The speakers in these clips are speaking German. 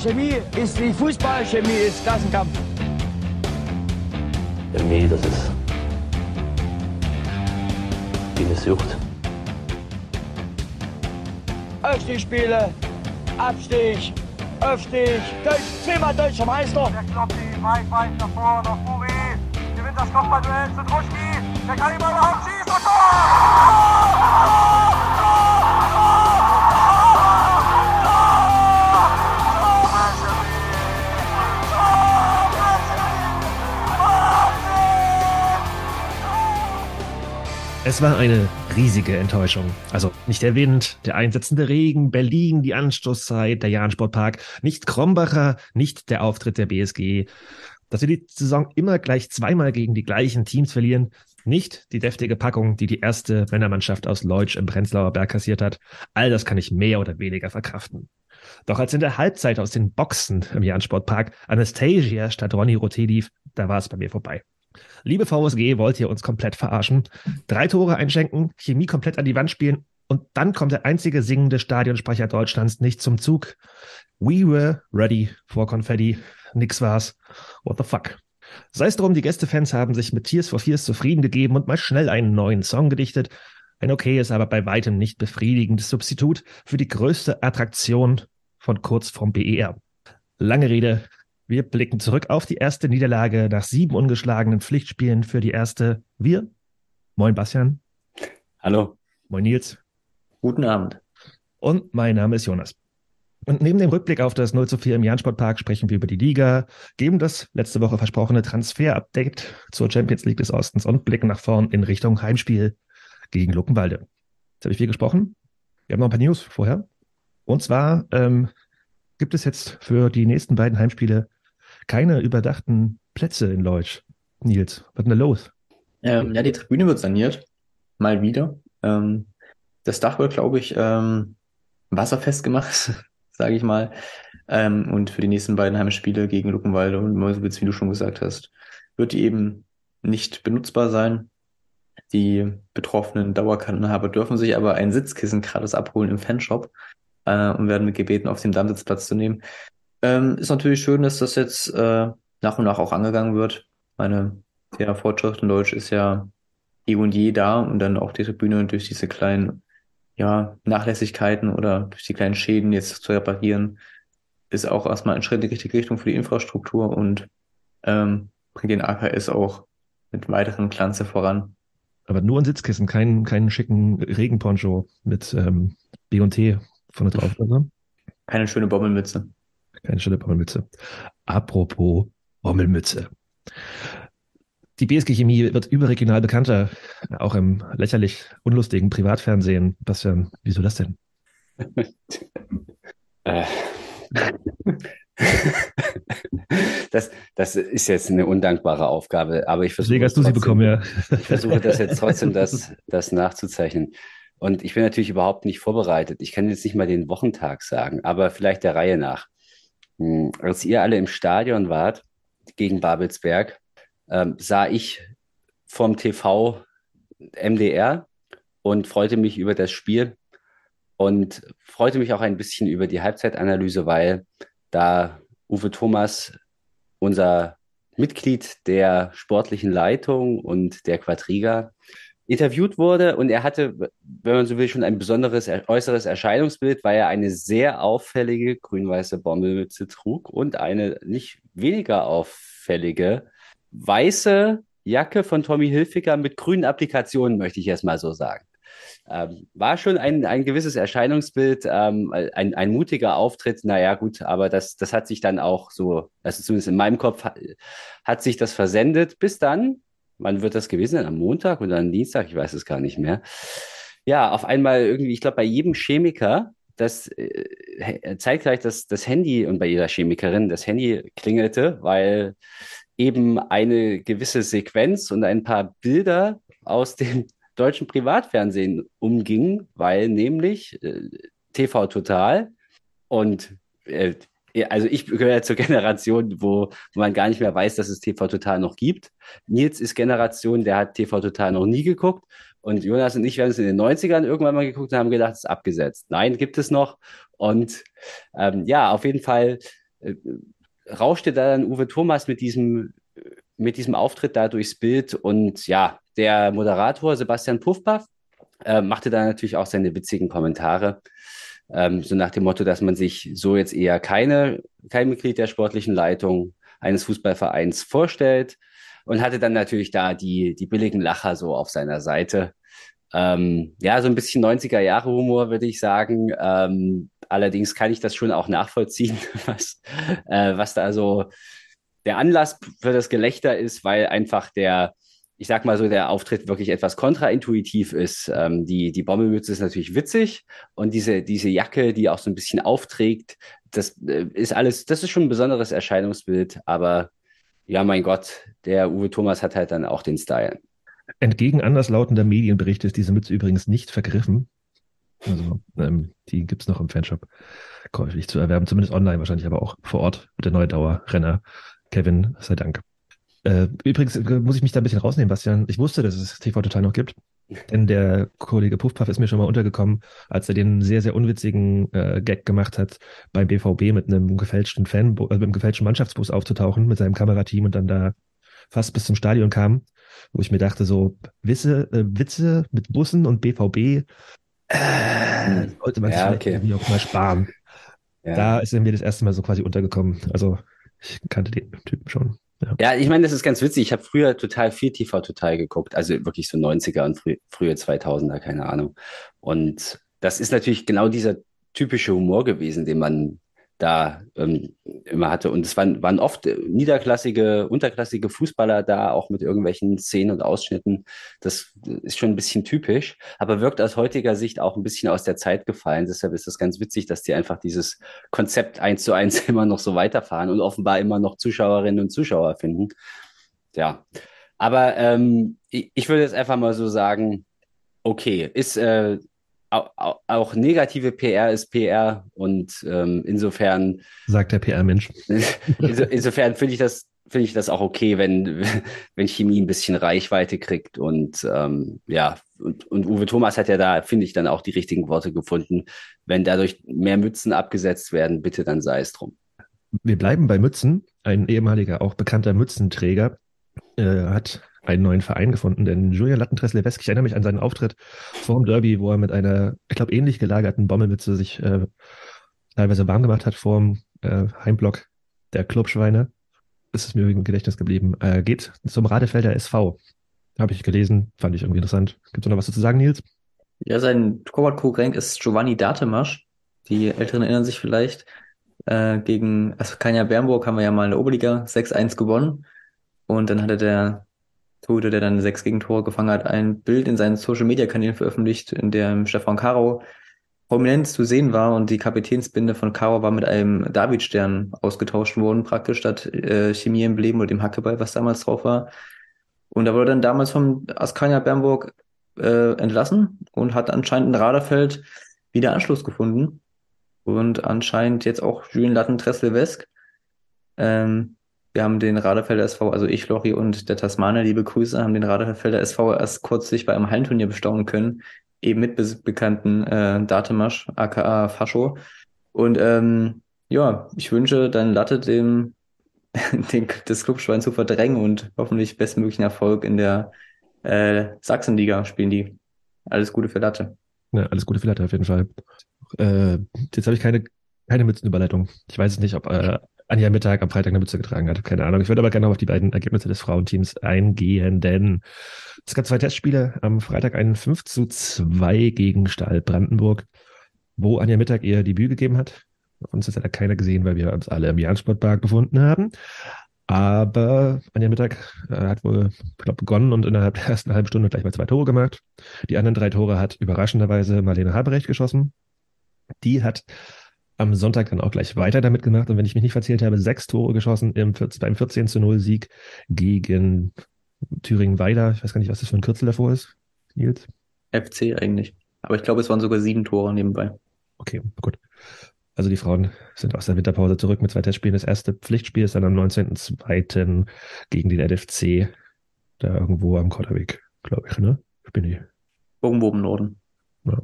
Chemie ist wie Fußball, Chemie ist Klassenkampf. Chemie, das ist wie eine Sucht. Aufstiegsspiele, Abstieg, Aufstieg, Deutsch, zehnmal deutscher Meister. Der Kloppi, weit, weit nach vorne, nach Buri. Gewinnt das Kopfballduell zu Druschki. Der kann ihn überhaupt schießen. Und Tor! Es war eine riesige Enttäuschung. Also nicht der Wind, der einsetzende Regen, Berlin, die Anstoßzeit, der Jahn-Sportpark, nicht Krombacher, nicht der Auftritt der BSG. Dass wir die Saison immer gleich zweimal gegen die gleichen Teams verlieren, nicht die deftige Packung, die die erste Männermannschaft aus Leutsch im Prenzlauer Berg kassiert hat. All das kann ich mehr oder weniger verkraften. Doch als in der Halbzeit aus den Boxen im Jahn-Sportpark Anastasia statt Ronny Roté lief, da war es bei mir vorbei. Liebe VSG, wollt ihr uns komplett verarschen? Drei Tore einschenken, Chemie komplett an die Wand spielen und dann kommt der einzige singende Stadionsprecher Deutschlands nicht zum Zug. We were ready for Confetti. Nix war's. What the fuck? Sei es drum, die Gästefans haben sich mit Tears for Fears zufrieden gegeben und mal schnell einen neuen Song gedichtet. Ein okayes, aber bei weitem nicht befriedigendes Substitut für die größte Attraktion von kurz vom BER. Lange Rede, wir blicken zurück auf die erste Niederlage nach sieben ungeschlagenen Pflichtspielen für die erste. Wir. Moin Bastian. Hallo. Moin Nils. Guten Abend. Und mein Name ist Jonas. Und neben dem Rückblick auf das 0 zu 4 im Jansportpark sprechen wir über die Liga, geben das letzte Woche versprochene Transfer-Update zur Champions League des Ostens und blicken nach vorn in Richtung Heimspiel gegen Luckenwalde. Jetzt habe ich viel gesprochen. Wir haben noch ein paar News vorher. Und zwar ähm, gibt es jetzt für die nächsten beiden Heimspiele keine überdachten Plätze in Leutsch. Nils, was ist denn da los? Ähm, ja, die Tribüne wird saniert. Mal wieder. Ähm, das Dach wird, glaube ich, ähm, wasserfest gemacht, sage ich mal. Ähm, und für die nächsten beiden Heimspiele gegen Luckenwalde und Mäusewitz, wie du schon gesagt hast, wird die eben nicht benutzbar sein. Die betroffenen Dauerkartenhaber dürfen sich aber ein Sitzkissen gratis abholen im Fanshop äh, und werden gebeten, auf dem Dammsitz Platz zu nehmen. Ähm, ist natürlich schön, dass das jetzt äh, nach und nach auch angegangen wird. Meine, der Fortschritt in Deutsch ist ja eh und je da und dann auch die Tribüne durch diese kleinen ja, Nachlässigkeiten oder durch die kleinen Schäden jetzt zu reparieren, ist auch erstmal ein Schritt in die richtige Richtung für die Infrastruktur und ähm, bringt den AKS auch mit weiteren Glanze voran. Aber nur ein Sitzkissen, keinen keinen schicken Regenponcho mit ähm, B&T vorne drauf, oder? Keine schöne Bommelmütze. Keine schöne Bommelmütze. Apropos Bommelmütze. Die BSG Chemie wird überregional bekannter, auch im lächerlich unlustigen Privatfernsehen. Bastian, wieso das denn? Äh. das, das ist jetzt eine undankbare Aufgabe, aber ich versuche. Deswegen hast du sie bekommen, ja. Ich versuche das jetzt trotzdem, das, das nachzuzeichnen. Und ich bin natürlich überhaupt nicht vorbereitet. Ich kann jetzt nicht mal den Wochentag sagen, aber vielleicht der Reihe nach. Hm, als ihr alle im Stadion wart gegen Babelsberg, ähm, sah ich vom TV MDR und freute mich über das Spiel und freute mich auch ein bisschen über die Halbzeitanalyse, weil da Uwe Thomas, unser Mitglied der sportlichen Leitung und der Quadriga, interviewt wurde und er hatte, wenn man so will, schon ein besonderes äußeres Erscheinungsbild, weil er eine sehr auffällige grün-weiße Bommelmütze trug und eine nicht weniger auffällige weiße Jacke von Tommy Hilfiger mit grünen Applikationen, möchte ich erst mal so sagen. Ähm, war schon ein, ein gewisses Erscheinungsbild, ähm, ein, ein mutiger Auftritt, naja gut, aber das, das hat sich dann auch so, also zumindest in meinem Kopf hat sich das versendet, bis dann wann wird das gewesen sein? Am Montag oder am Dienstag? Ich weiß es gar nicht mehr. Ja, auf einmal irgendwie, ich glaube, bei jedem Chemiker, das äh, zeitgleich das, das Handy und bei jeder Chemikerin das Handy klingelte, weil eben eine gewisse Sequenz und ein paar Bilder aus dem deutschen Privatfernsehen umgingen, weil nämlich äh, TV Total und äh, also ich gehöre zur Generation, wo, man gar nicht mehr weiß, dass es TV Total noch gibt. Nils ist Generation, der hat TV Total noch nie geguckt. Und Jonas und ich, wir haben es in den 90ern irgendwann mal geguckt und haben gedacht, es ist abgesetzt. Nein, gibt es noch. Und ähm, ja, auf jeden Fall äh, rauschte da dann Uwe Thomas mit diesem, mit diesem Auftritt da durchs Bild und ja, der Moderator Sebastian Puffpaff äh, machte da natürlich auch seine witzigen Kommentare. Ähm, so nach dem Motto, dass man sich so jetzt eher keine, kein Mitglied der sportlichen Leitung eines Fußballvereins vorstellt und hatte dann natürlich da die, die billigen Lacher so auf seiner Seite. Ähm, ja, so ein bisschen 90er Jahre Humor, würde ich sagen. Ähm, allerdings kann ich das schon auch nachvollziehen, was, äh, was da so der Anlass für das Gelächter ist, weil einfach der, ich sag mal so, der Auftritt wirklich etwas kontraintuitiv ist. Ähm, die, die Bommelmütze ist natürlich witzig und diese, diese Jacke, die auch so ein bisschen aufträgt, das äh, ist alles, das ist schon ein besonderes Erscheinungsbild, aber ja, mein Gott, der Uwe Thomas hat halt dann auch den Style. Entgegen anderslautender Medienberichte ist diese Mütze übrigens nicht vergriffen. Also, ähm, die gibt es noch im Fanshop käuflich zu erwerben, zumindest online wahrscheinlich, aber auch vor Ort der neue Dauerrenner Kevin, sei Dank. Äh, übrigens äh, muss ich mich da ein bisschen rausnehmen, Bastian. Ich wusste, dass es TV Total noch gibt. Denn der Kollege Puffpuff ist mir schon mal untergekommen, als er den sehr, sehr unwitzigen äh, Gag gemacht hat, beim BVB mit einem gefälschten Fan, also mit einem gefälschten Mannschaftsbus aufzutauchen mit seinem Kamerateam und dann da fast bis zum Stadion kam, wo ich mir dachte, so Wisse, äh, Witze mit Bussen und BVB äh, sollte man sich Ja, vielleicht okay. irgendwie auch mal sparen. Ja. Da ist er mir das erste Mal so quasi untergekommen. Also ich kannte den Typen schon. Ja. Ja, ich meine, das ist ganz witzig. Ich habe früher total viel TV total geguckt, also wirklich so 90er und frü frühe 2000er, keine Ahnung. Und das ist natürlich genau dieser typische Humor gewesen, den man da ähm, immer hatte. Und es waren, waren oft äh, niederklassige, unterklassige Fußballer da, auch mit irgendwelchen Szenen und Ausschnitten. Das ist schon ein bisschen typisch, aber wirkt aus heutiger Sicht auch ein bisschen aus der Zeit gefallen. Deshalb ist es ganz witzig, dass die einfach dieses Konzept eins zu eins immer noch so weiterfahren und offenbar immer noch Zuschauerinnen und Zuschauer finden. Ja, aber ähm, ich, ich würde jetzt einfach mal so sagen, okay, ist äh, auch, negative PR ist PR und ähm, insofern Sagt der PR-Mensch. inso, insofern finde ich das finde ich das auch okay, wenn wenn Chemie ein bisschen Reichweite kriegt und ähm, ja und, und Uwe Thomas hat ja da finde ich dann auch die richtigen Worte gefunden. Wenn dadurch mehr Mützen abgesetzt werden, bitte dann sei es drum. Wir bleiben bei Mützen. Ein ehemaliger, auch bekannter Mützenträger äh, hat einen neuen Verein gefunden, denn Julian Lattentress-Levesk, ich erinnere mich an seinen Auftritt vor dem Derby, wo er mit einer, ich glaube, ähnlich gelagerten Bommelmütze sich äh, teilweise warm gemacht hat vor dem äh, Heimblock der Clubschweine. Das ist mir im Gedächtnis geblieben. Äh, geht zum Radefelder SV. Habe ich gelesen, fand ich irgendwie interessant. Gibt es noch was dazu zu sagen, Nils? Ja, sein Torwart-Konkurrent ist Giovanni Datemasch. Die Älteren erinnern sich vielleicht. Äh, gegen also Kanja Bernburg haben wir ja mal in der Oberliga 6-1 gewonnen. Und dann hatte der Torhüter, der dann sechs Gegentore gefangen hat, ein Bild in seinen Social-Media-Kanälen veröffentlicht, in dem Stefan Karo prominent zu sehen war und die Kapitänsbinde von Karo war mit einem Davidstern ausgetauscht worden, praktisch statt äh, Chemie-Emblem oder dem Hackeball, was damals drauf war. Und da wurde dann damals vom Askania Bernburg äh, entlassen und hat anscheinend in Raderfeld wieder Anschluss gefunden. Und anscheinend jetzt auch Julien Lattentress-Levesk. Ähm, wir haben den Raderfelder SV, also ich, Lori und der Tasmaner, liebe Grüße, haben den Raderfelder SV erst kürzlich bei einem Hallenturnier bestaunen können, eben mit be bekannten äh, Datemasch, aka Fascho. Und ähm, ja, ich wünsche dann Latte dem, den, das Clubschwein zu verdrängen und hoffentlich bestmöglichen Erfolg in der äh, Sachsenliga spielen die. Alles Gute für Latte. Ja, alles Gute für Latte auf jeden Fall. Äh, jetzt habe ich keine, keine Mützenüberleitung. Ich weiß nicht, ob äh, Anja Mittag am Freitag eine Mütze getragen hat. Keine Ahnung. Ich würde aber gerne noch auf die beiden Ergebnisse des Frauenteams eingehen, denn es gab zwei Testspiele. Am Freitag einen 5 zu 2 gegen Stahl Brandenburg, wo Anja Mittag ihr Debüt gegeben hat. Uns hat leider keiner gesehen, weil wir uns alle im Jahn-Sportpark befunden haben. Aber Anja Mittag äh, hat wohl, glaube, begonnen und innerhalb der ersten halben Stunde gleich mal zwei Tore gemacht. Die anderen drei Tore hat überraschenderweise Marlene Haberecht geschossen. Die hat am Sonntag dann auch gleich weiter damit gemacht und wenn ich mich nicht verzählt habe, sechs Tore geschossen im, beim 14 zu 0 Sieg gegen Thüringen-Weiler. Ich weiß gar nicht, was das für ein Kürzel davor ist, Nils. FC eigentlich. Aber ich glaube, es waren sogar sieben Tore nebenbei. Okay, gut. Also die Frauen sind aus der Winterpause zurück mit zwei Testspielen. Das erste Pflichtspiel ist dann am 19.02. gegen den LFC. Da irgendwo am Kotterweg, glaube ich, ne? Bin ich. Irgendwo im Norden. Ja.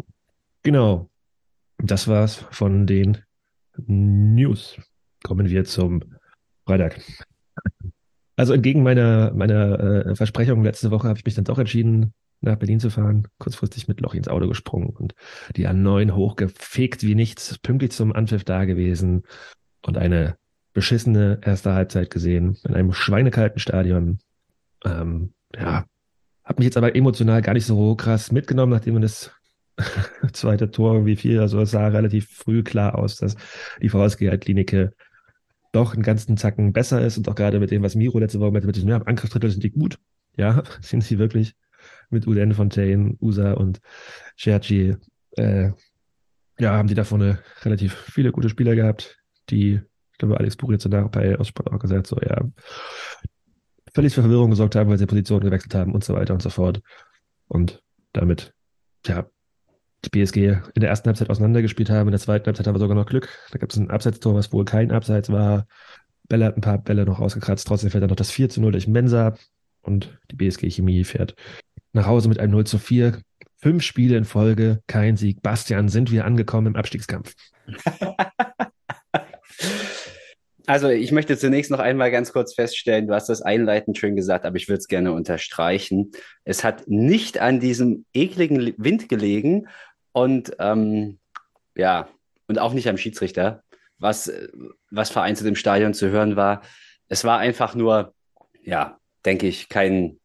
Genau. Das war's von den News. kommen wir zum Freitag. Also entgegen meiner, meiner äh, Versprechung letzte Woche habe ich mich dann doch entschieden, nach Berlin zu fahren, kurzfristig mit Loch ins Auto gesprungen und die A9 hochgefegt wie nichts, pünktlich zum Anpfiff da gewesen und eine beschissene erste Halbzeit gesehen in einem schweinekalten Stadion. Ähm, ja, hat mich jetzt aber emotional gar nicht so krass mitgenommen, nachdem man das zweite Tor wie viel, also es sah relativ früh klar aus, dass die VSG halt doch einen ganzen Zacken besser ist und auch gerade mit dem, was Miro letzte Woche mit, diesem, ja, Angriffsdrittel sind die gut. Ja, sind sie wirklich mit Uden Fontaine, Usa und Cherchi. Äh, ja, haben die da vorne relativ viele gute Spieler gehabt, die, ich glaube, Alex Buch jetzt danach bei Aussport auch gesagt, so, ja, völlig für Verwirrung gesorgt haben, weil sie Positionen gewechselt haben und so weiter und so fort. Und damit, ja, die BSG in der ersten Halbzeit auseinandergespielt haben. In der zweiten Halbzeit haben wir sogar noch Glück. Da gab es ein Abseitstor, was wohl kein Abseits war. Bälle hat ein paar Bälle noch ausgekratzt. Trotzdem fällt dann noch das 4 zu 0 durch Mensa. Und die BSG Chemie fährt nach Hause mit einem 0 zu 4. Fünf Spiele in Folge, kein Sieg. Bastian, sind wir angekommen im Abstiegskampf? Also ich möchte zunächst noch einmal ganz kurz feststellen, du hast das einleitend schön gesagt, aber ich würde es gerne unterstreichen. Es hat nicht an diesem ekligen Wind gelegen und ähm, ja, und auch nicht am Schiedsrichter, was, was vereinzelt im Stadion zu hören war. Es war einfach nur, ja, denke ich, kein,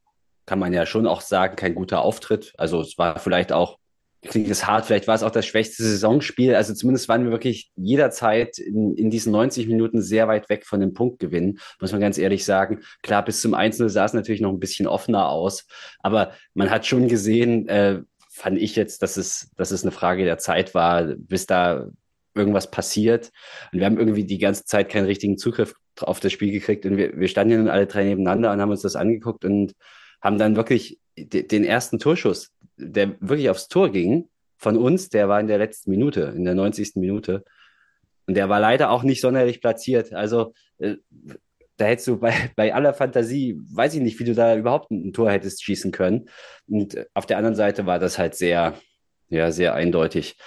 kann man ja schon auch sagen, kein guter Auftritt. Also es war vielleicht auch klingt es hart, vielleicht war es auch das schwächste Saisonspiel. Also zumindest waren wir wirklich jederzeit in, in diesen 90 Minuten sehr weit weg von dem Punktgewinn, muss man ganz ehrlich sagen. Klar, bis zum Einzelnen sah es natürlich noch ein bisschen offener aus, aber man hat schon gesehen, äh, fand ich jetzt, dass es, dass es eine Frage der Zeit war, bis da irgendwas passiert. Und wir haben irgendwie die ganze Zeit keinen richtigen Zugriff auf das Spiel gekriegt. Und wir, wir standen dann alle drei nebeneinander und haben uns das angeguckt und haben dann wirklich den ersten Torschuss, der wirklich aufs Tor ging, von uns, der war in der letzten Minute, in der 90. Minute. Und der war leider auch nicht sonderlich platziert. Also äh, da hättest du bei, bei aller Fantasie, weiß ich nicht, wie du da überhaupt ein Tor hättest schießen können. Und auf der anderen Seite war das halt sehr, ja, sehr eindeutig.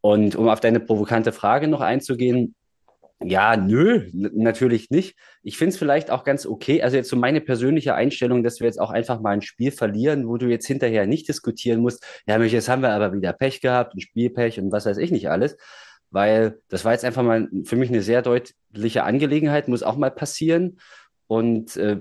Und um auf deine provokante Frage noch einzugehen, ja, nö, natürlich nicht. Ich finde es vielleicht auch ganz okay. Also jetzt so meine persönliche Einstellung, dass wir jetzt auch einfach mal ein Spiel verlieren, wo du jetzt hinterher nicht diskutieren musst, ja, jetzt haben wir aber wieder Pech gehabt, ein Spielpech und was weiß ich nicht alles. Weil das war jetzt einfach mal für mich eine sehr deutliche Angelegenheit, muss auch mal passieren. Und äh,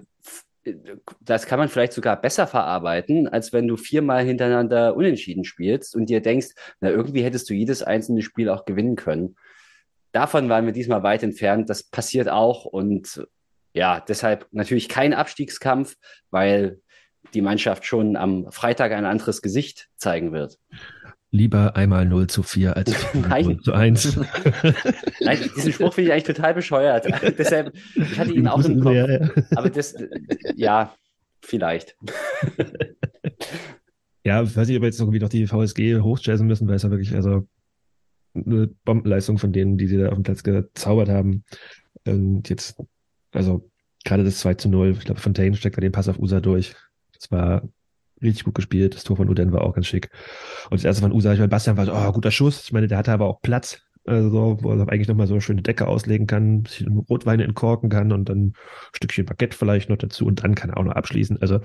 das kann man vielleicht sogar besser verarbeiten, als wenn du viermal hintereinander unentschieden spielst und dir denkst, na, irgendwie hättest du jedes einzelne Spiel auch gewinnen können davon waren wir diesmal weit entfernt. Das passiert auch und ja, deshalb natürlich kein Abstiegskampf, weil die Mannschaft schon am Freitag ein anderes Gesicht zeigen wird. Lieber einmal 0 zu 4 als 0 zu 1. Nein, diesen Spruch finde ich eigentlich total bescheuert. Deshalb, ich hatte ihn auch im Kopf. Ja, ja. Aber das, ja, vielleicht. Ja, ich weiß nicht, ob wir jetzt irgendwie noch die VSG hochjazzen müssen, weil es ja wirklich, also eine Bombenleistung von denen, die sie da auf dem Platz gezaubert haben. Und jetzt, also gerade das 2 zu 0, ich glaube, Fontaine steckt da den Pass auf USA durch. Das war richtig gut gespielt. Das Tor von Uden war auch ganz schick. Und das erste von USA, ich meine, Bastian war so, oh, guter Schuss. Ich meine, der hatte aber auch Platz, also, wo er eigentlich nochmal so eine schöne Decke auslegen kann, ein bisschen Rotweine entkorken kann und dann ein Stückchen Baguette vielleicht noch dazu und dann kann er auch noch abschließen. Also,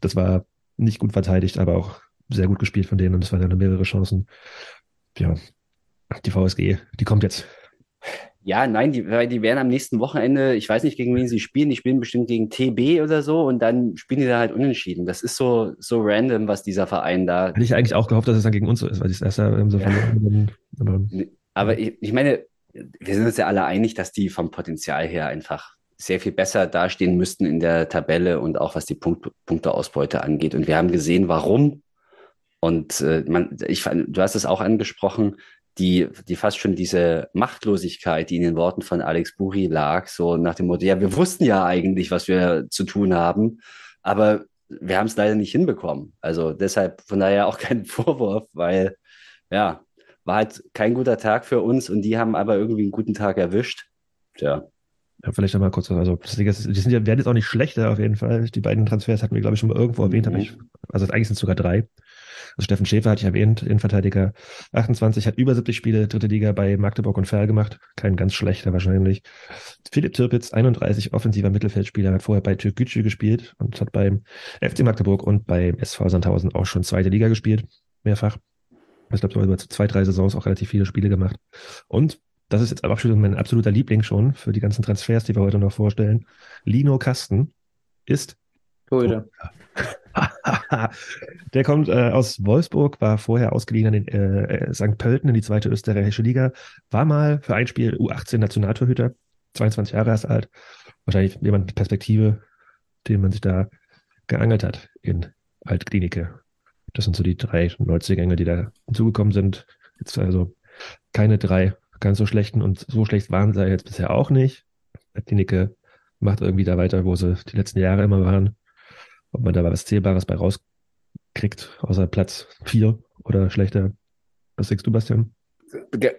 das war nicht gut verteidigt, aber auch sehr gut gespielt von denen und es waren dann mehrere Chancen. Ja, die VSG, die kommt jetzt. Ja, nein, die, die werden am nächsten Wochenende, ich weiß nicht, gegen wen sie spielen, die spielen bestimmt gegen TB oder so und dann spielen die da halt unentschieden. Das ist so, so random, was dieser Verein da. Hätte ich eigentlich auch gehofft, dass es dann gegen uns so ist, weil die es erst ja so ja. verloren Aber, aber ich, ich meine, wir sind uns ja alle einig, dass die vom Potenzial her einfach sehr viel besser dastehen müssten in der Tabelle und auch was die Punkt, Punkteausbeute angeht. Und wir haben gesehen, warum. Und äh, man, ich, du hast es auch angesprochen, die, die fast schon diese Machtlosigkeit, die in den Worten von Alex Buri lag, so nach dem Motto, ja, wir wussten ja eigentlich, was wir zu tun haben, aber wir haben es leider nicht hinbekommen. Also deshalb von daher auch kein Vorwurf, weil ja, war halt kein guter Tag für uns und die haben aber irgendwie einen guten Tag erwischt. Tja. Ja, vielleicht nochmal kurz, also die sind ja, werden jetzt auch nicht schlechter auf jeden Fall. Die beiden Transfers hatten wir, glaube ich, schon mal irgendwo erwähnt, mhm. ich, also eigentlich sind es sogar drei. Also Steffen Schäfer hatte ich erwähnt, Innenverteidiger 28, hat über 70 Spiele dritte Liga bei Magdeburg und Ferl gemacht. Kein ganz schlechter wahrscheinlich. Philipp Türpitz, 31, offensiver Mittelfeldspieler, hat vorher bei Türkgücü gespielt und hat beim FC Magdeburg und beim SV Sandhausen auch schon zweite Liga gespielt. Mehrfach. Ich glaube, so über zwei, drei Saisons auch relativ viele Spiele gemacht. Und das ist jetzt aber schon mein absoluter Liebling schon für die ganzen Transfers, die wir heute noch vorstellen. Lino Kasten ist Torhüter. Der kommt äh, aus Wolfsburg, war vorher ausgeliehen an den äh, äh St. Pölten in die zweite österreichische Liga, war mal für ein Spiel U18 Nationaltorhüter, 22 Jahre erst alt. Wahrscheinlich jemand mit Perspektive, den man sich da geangelt hat in Altklinike. Das sind so die drei Neuzugänge, die da hinzugekommen sind. Jetzt also keine drei ganz so schlechten und so schlecht waren sie jetzt bisher auch nicht. Altklinike macht irgendwie da weiter, wo sie die letzten Jahre immer waren ob man da was Zählbares bei rauskriegt, außer Platz 4 oder schlechter. Was sagst du, Bastian?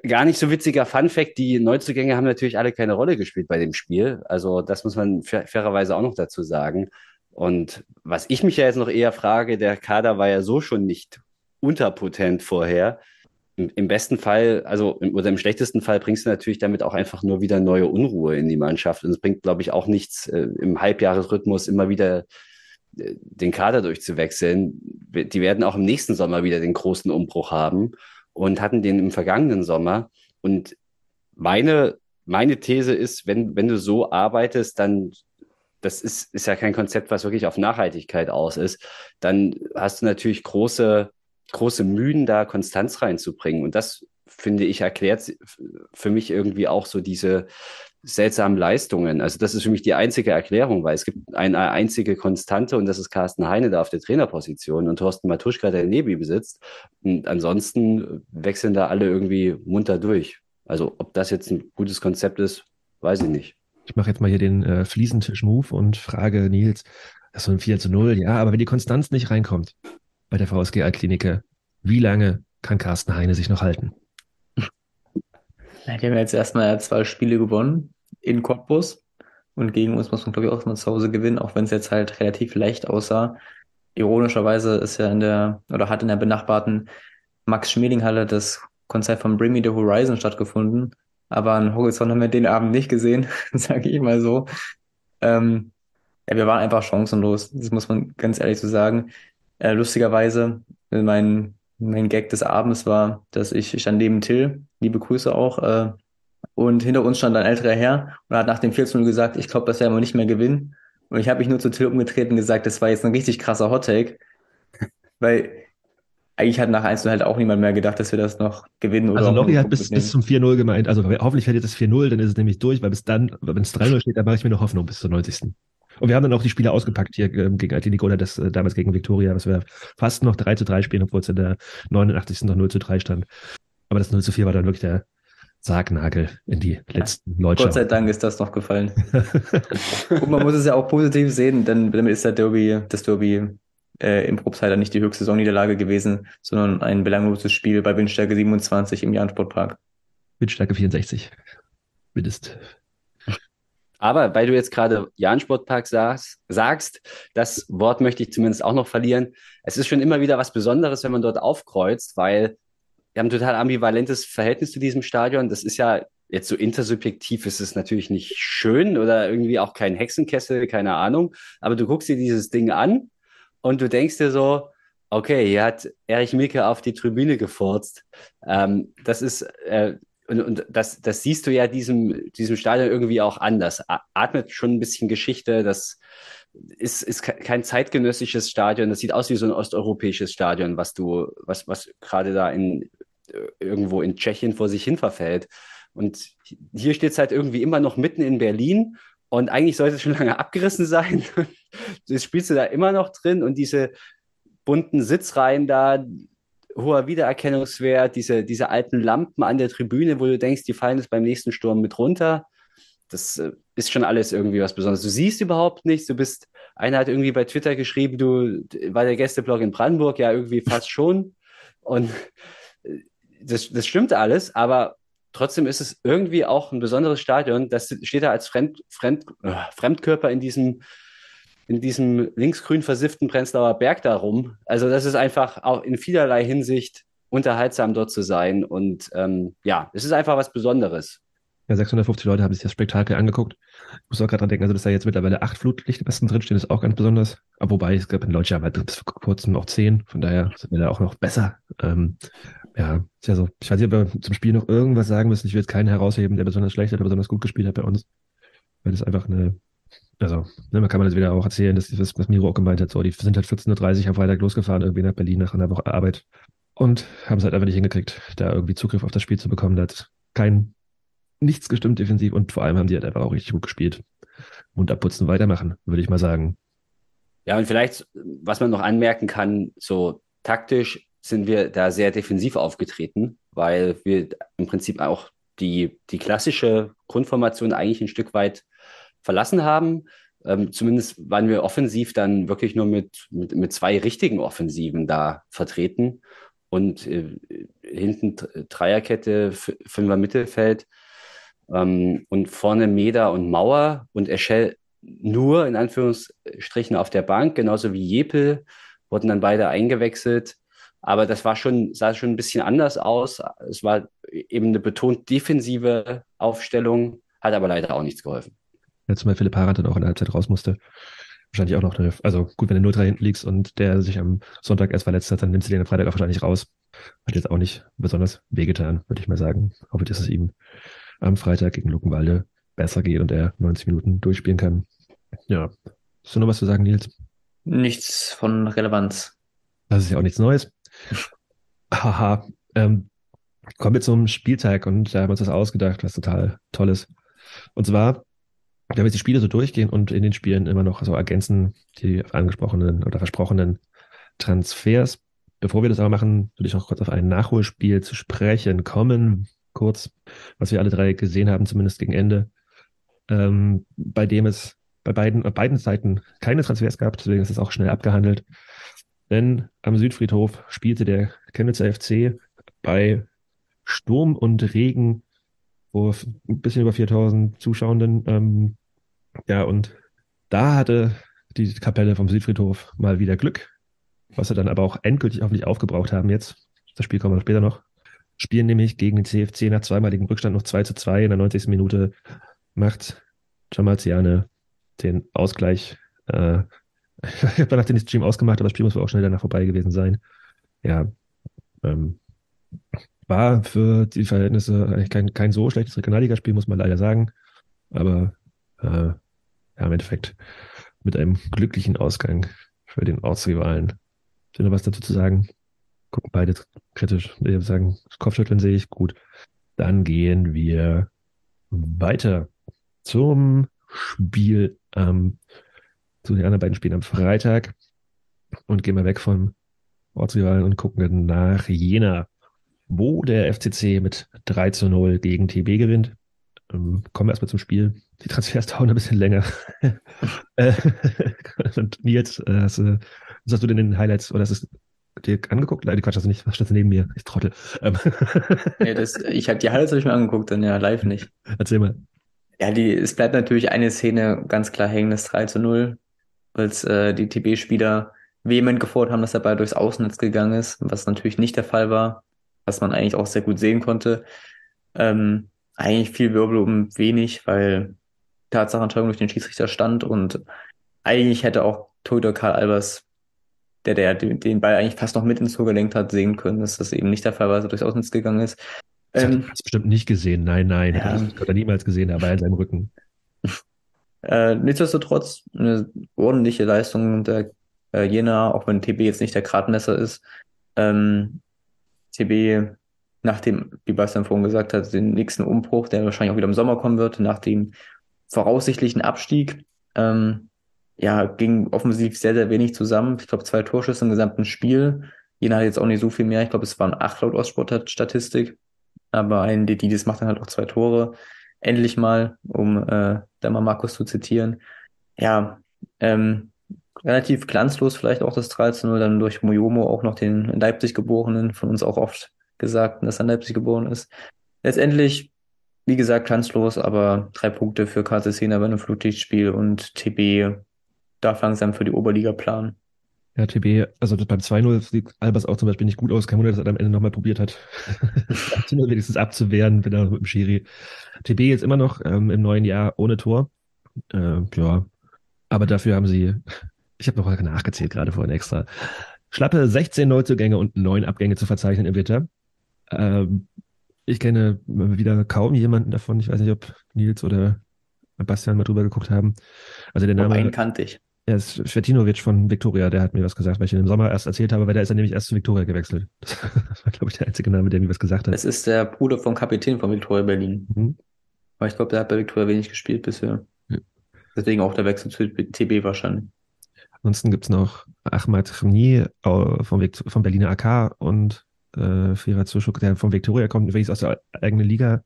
Gar nicht so witziger Funfact, die Neuzugänge haben natürlich alle keine Rolle gespielt bei dem Spiel. Also das muss man fairerweise auch noch dazu sagen. Und was ich mich ja jetzt noch eher frage, der Kader war ja so schon nicht unterpotent vorher. Im, besten Fall, also oder im schlechtesten Fall bringst du natürlich damit auch einfach nur wieder neue Unruhe in die Mannschaft. Und es bringt, glaube ich, auch nichts äh, im Halbjahresrhythmus immer wieder den Kader durchzuwechseln. Die werden auch im nächsten Sommer wieder den großen Umbruch haben und hatten den im vergangenen Sommer. Und meine, meine These ist, wenn, wenn du so arbeitest, dann, das ist, ist ja kein Konzept, was wirklich auf Nachhaltigkeit aus ist, dann hast du natürlich große, große Mühen, da Konstanz reinzubringen. Und das, finde ich, erklärt für mich irgendwie auch so diese, seltsamen Leistungen. Also das ist für mich die einzige Erklärung, weil es gibt eine einzige Konstante und das ist Carsten Heine da auf der Trainerposition und Thorsten Matuschka, der Nebi besitzt. Und ansonsten wechseln da alle irgendwie munter durch. Also ob das jetzt ein gutes Konzept ist, weiß ich nicht. Ich mache jetzt mal hier den äh, Fliesentisch-Move und frage Nils, das ist so ein 4 zu 0, ja, aber wenn die Konstanz nicht reinkommt bei der VSG Altklinike, wie lange kann Carsten Heine sich noch halten? Die haben jetzt erstmal zwei Spiele gewonnen in Cottbus. Und gegen uns muss man, glaube ich, auch mal zu Hause gewinnen, auch wenn es jetzt halt relativ leicht aussah. Ironischerweise ist ja in der, oder hat in der benachbarten Max-Schmeling-Halle das Konzert von Bring Me the Horizon stattgefunden. Aber an Horizont haben wir den Abend nicht gesehen, sage ich mal so. Ähm, ja, wir waren einfach chancenlos, das muss man ganz ehrlich so sagen. Äh, lustigerweise, mein mein Gag des Abends war, dass ich, ich stand neben Till, liebe Grüße auch, äh, und hinter uns stand ein älterer Herr und hat nach dem 14 gesagt, ich glaube, dass wir immer nicht mehr gewinnen. Und ich habe mich nur zu Till umgetreten und gesagt, das war jetzt ein richtig krasser Hottake, weil eigentlich hat nach 1 halt auch niemand mehr gedacht, dass wir das noch gewinnen. Oder also Lori hat bis, bis zum 4-0 gemeint, also hoffentlich fällt jetzt das 4-0, dann ist es nämlich durch, weil bis dann, wenn es 3-0 steht, dann mache ich mir noch Hoffnung bis zur 90. Und wir haben dann auch die Spiele ausgepackt hier ähm, gegen Atletico oder das äh, damals gegen Victoria, dass wir fast noch 3 zu 3 spielen, obwohl es in der 89. noch 0 zu 3 stand. Aber das 0 zu 4 war dann wirklich der Sargnagel in die letzten ja, Leute. Gott sei Dank ist das noch gefallen. Und man muss es ja auch positiv sehen, denn damit ist der Derby, das Derby äh, im Probstheiler nicht die höchste Saisonniederlage gewesen, sondern ein belangloses Spiel bei Windstärke 27 im Jahn-Sportpark. Windstärke 64. Mindest. Aber weil du jetzt gerade Jahn-Sportpark sagst, sagst, das Wort möchte ich zumindest auch noch verlieren. Es ist schon immer wieder was Besonderes, wenn man dort aufkreuzt, weil wir haben ein total ambivalentes Verhältnis zu diesem Stadion. Das ist ja jetzt so intersubjektiv ist es natürlich nicht schön oder irgendwie auch kein Hexenkessel, keine Ahnung. Aber du guckst dir dieses Ding an und du denkst dir so, okay, hier hat Erich Milke auf die Tribüne gefurzt. Ähm, das ist, äh, und, und das, das siehst du ja diesem, diesem Stadion irgendwie auch anders. Atmet schon ein bisschen Geschichte, das ist, ist kein zeitgenössisches Stadion, das sieht aus wie so ein osteuropäisches Stadion, was du, was, was gerade da in irgendwo in Tschechien vor sich hin verfällt. Und hier steht es halt irgendwie immer noch mitten in Berlin und eigentlich sollte es schon lange abgerissen sein. Das spielst du da immer noch drin und diese bunten Sitzreihen da, hoher Wiedererkennungswert, diese, diese alten Lampen an der Tribüne, wo du denkst, die fallen jetzt beim nächsten Sturm mit runter. Das äh, ist schon alles irgendwie was Besonderes. Du siehst überhaupt nichts. Du bist, einer hat irgendwie bei Twitter geschrieben, du war der Gästeblog in Brandenburg, ja, irgendwie fast schon. Und äh, das, das stimmt alles, aber trotzdem ist es irgendwie auch ein besonderes Stadion. Das steht da als Fremd, Fremd, äh, Fremdkörper in diesem in diesem linksgrün versifften Prenzlauer Berg darum. Also das ist einfach auch in vielerlei Hinsicht unterhaltsam dort zu sein. Und ähm, ja, es ist einfach was Besonderes. Ja, 650 Leute haben sich das Spektakel angeguckt. Ich muss auch gerade dran denken, also dass da jetzt mittlerweile acht Flutlichtwesten drinstehen, ist auch ganz besonders. Aber wobei, es gab in Leute halt bis vor kurzem noch zehn, von daher sind wir da auch noch besser. Ähm, ja, ist ja so. Ich weiß nicht, ob wir zum Spiel noch irgendwas sagen müssen. Ich will jetzt keinen herausheben, der besonders schlecht oder besonders gut gespielt hat bei uns. Weil das einfach eine, also, ne, man kann man das wieder auch erzählen, dass, was, was Miro auch gemeint hat, so, die sind halt 14.30 Uhr am Freitag losgefahren, irgendwie nach Berlin nach einer Woche Arbeit und haben es halt einfach nicht hingekriegt, da irgendwie Zugriff auf das Spiel zu bekommen. Da hat kein, nichts gestimmt defensiv und vor allem haben die halt einfach auch richtig gut gespielt. Und abputzen, weitermachen, würde ich mal sagen. Ja, und vielleicht, was man noch anmerken kann, so taktisch sind wir da sehr defensiv aufgetreten, weil wir im Prinzip auch die, die klassische Grundformation eigentlich ein Stück weit verlassen haben. Ähm, zumindest waren wir offensiv dann wirklich nur mit, mit, mit zwei richtigen Offensiven da vertreten und äh, hinten Dreierkette, Fünfer Mittelfeld ähm, und vorne Meda und Mauer und Eschel nur in Anführungsstrichen auf der Bank, genauso wie Jepel, wurden dann beide eingewechselt. Aber das war schon, sah schon ein bisschen anders aus. Es war eben eine betont defensive Aufstellung, hat aber leider auch nichts geholfen. Letztes Mal Philipp Harand dann auch in der Halbzeit raus musste wahrscheinlich auch noch eine, also gut, wenn du 0-3 hinten liegst und der sich am Sonntag erst verletzt hat, dann nimmst du den am Freitag auch wahrscheinlich raus. Hat jetzt auch nicht besonders wehgetan, würde ich mal sagen. Hoffe, dass es ihm am Freitag gegen Luckenwalde besser geht und er 90 Minuten durchspielen kann. Ja. Hast du noch was zu sagen, Nils? Nichts von Relevanz. Das ist ja auch nichts Neues. Haha. ähm, kommen wir zum Spieltag und da haben wir uns das ausgedacht, was total toll ist. Und zwar wenn wir jetzt die Spiele so durchgehen und in den Spielen immer noch so ergänzen, die angesprochenen oder versprochenen Transfers. Bevor wir das aber machen, würde ich noch kurz auf ein Nachholspiel zu sprechen kommen. Kurz, was wir alle drei gesehen haben, zumindest gegen Ende, ähm, bei dem es bei beiden, auf beiden Seiten keine Transfers gab, deswegen ist es auch schnell abgehandelt. Denn am Südfriedhof spielte der Chemnitzer FC bei Sturm und Regen vor ein bisschen über 4000 Zuschauenden ähm, ja, und da hatte die Kapelle vom Südfriedhof mal wieder Glück, was sie dann aber auch endgültig hoffentlich aufgebraucht haben jetzt. Das Spiel kommen wir später noch. Spielen nämlich gegen den CFC nach zweimaligen Rückstand noch 2 zu 2 in der 90. Minute macht Jamalziane den Ausgleich. Äh, ich habe danach den Stream ausgemacht, aber das Spiel muss wohl auch schnell danach vorbei gewesen sein. Ja, ähm, war für die Verhältnisse eigentlich kein, kein so schlechtes Regionalligaspiel, muss man leider sagen. Aber äh, ja, im Endeffekt mit einem glücklichen Ausgang für den Ortsrivalen. Ist noch was dazu zu sagen? Gucken beide kritisch. Ich würde sagen, Kopfschütteln sehe ich gut. Dann gehen wir weiter zum Spiel, ähm, zu den anderen beiden Spielen am Freitag und gehen wir weg vom Ortsrivalen und gucken nach Jena, wo der FCC mit 3 zu 0 gegen TB gewinnt. Ähm, kommen wir erstmal zum Spiel. Die Transfers dauern ein bisschen länger. Äh, und Nils, äh, hast, hast du denn in den Highlights oder hast du dir angeguckt? Nein, Quatsch, hast du nicht. Was steht neben mir? Ich trottel. Ähm. ja, das, ich habe die Highlights habe ich mir angeguckt, dann ja live nicht. Erzähl mal. Ja, die, es bleibt natürlich eine Szene ganz klar hängen, das 3 zu 0, als äh, die TB-Spieler vehement gefordert haben, dass der Ball durchs Außennetz gegangen ist, was natürlich nicht der Fall war, was man eigentlich auch sehr gut sehen konnte. Ähm, eigentlich viel Wirbel um wenig, weil Tatsachenentscheidung durch den Schiedsrichter stand und eigentlich hätte auch Torhüter Karl Albers, der, der den Ball eigentlich fast noch mit ins Tor gelenkt hat, sehen können, dass das eben nicht der Fall war, dass er durchs Ausnetz gegangen ist. Das ähm, hat bestimmt nicht gesehen. Nein, nein. Ja. Das hat er niemals gesehen, aber in seinem Rücken. Äh, nichtsdestotrotz eine ordentliche Leistung der äh, Jena, auch wenn TB jetzt nicht der Gradmesser ist. Ähm, TB nachdem, wie Bastian vorhin gesagt hat, den nächsten Umbruch, der wahrscheinlich auch wieder im Sommer kommen wird, nach dem voraussichtlichen Abstieg. Ähm, ja, ging offensiv sehr, sehr wenig zusammen. Ich glaube, zwei Torschüsse im gesamten Spiel. Jena hat jetzt auch nicht so viel mehr. Ich glaube, es waren acht laut Ostsport-Statistik. Aber ein Dedidis macht dann halt auch zwei Tore. Endlich mal, um äh, da mal Markus zu zitieren. Ja, ähm, relativ glanzlos vielleicht auch das 13-0, dann durch Moyomo auch noch den in Leipzig geborenen, von uns auch oft gesagt, dass er in Leipzig geboren ist. Letztendlich, wie gesagt, glanzlos, aber drei Punkte für KC Szene bei einem Flutlichtspiel und TB, darf langsam für die Oberliga planen. Ja, TB, also beim 2-0 sieht Albers auch zum Beispiel nicht gut aus. Kein Wunder, dass er am Ende nochmal probiert hat, 2-0 wenigstens abzuwehren, wenn er mit dem Schiri. TB jetzt immer noch ähm, im neuen Jahr ohne Tor. Äh, ja, aber dafür haben sie, ich habe noch nachgezählt gerade vorhin extra, schlappe 16 Neuzugänge und 9 Abgänge zu verzeichnen im Winter. Ähm, ich kenne wieder kaum jemanden davon. Ich weiß nicht, ob Nils oder Bastian mal drüber geguckt haben. Also der Name. einen kannte ich. Er ist Svetinovic von Victoria, der hat mir was gesagt, weil ich ihn im Sommer erst erzählt habe, weil der ist ja nämlich erst zu Victoria gewechselt. Das war, glaube ich, der einzige Name, der mir was gesagt hat. Es ist der Bruder vom Kapitän von Victoria Berlin. Mhm. Aber ich glaube, der hat bei Victoria wenig gespielt bisher. Ja. Deswegen auch der Wechsel zu TB wahrscheinlich. Ansonsten gibt es noch Ahmad Khmni vom, vom Berliner AK und äh, Fira Zuschuk, der von Victoria kommt, übrigens aus der eigenen Liga.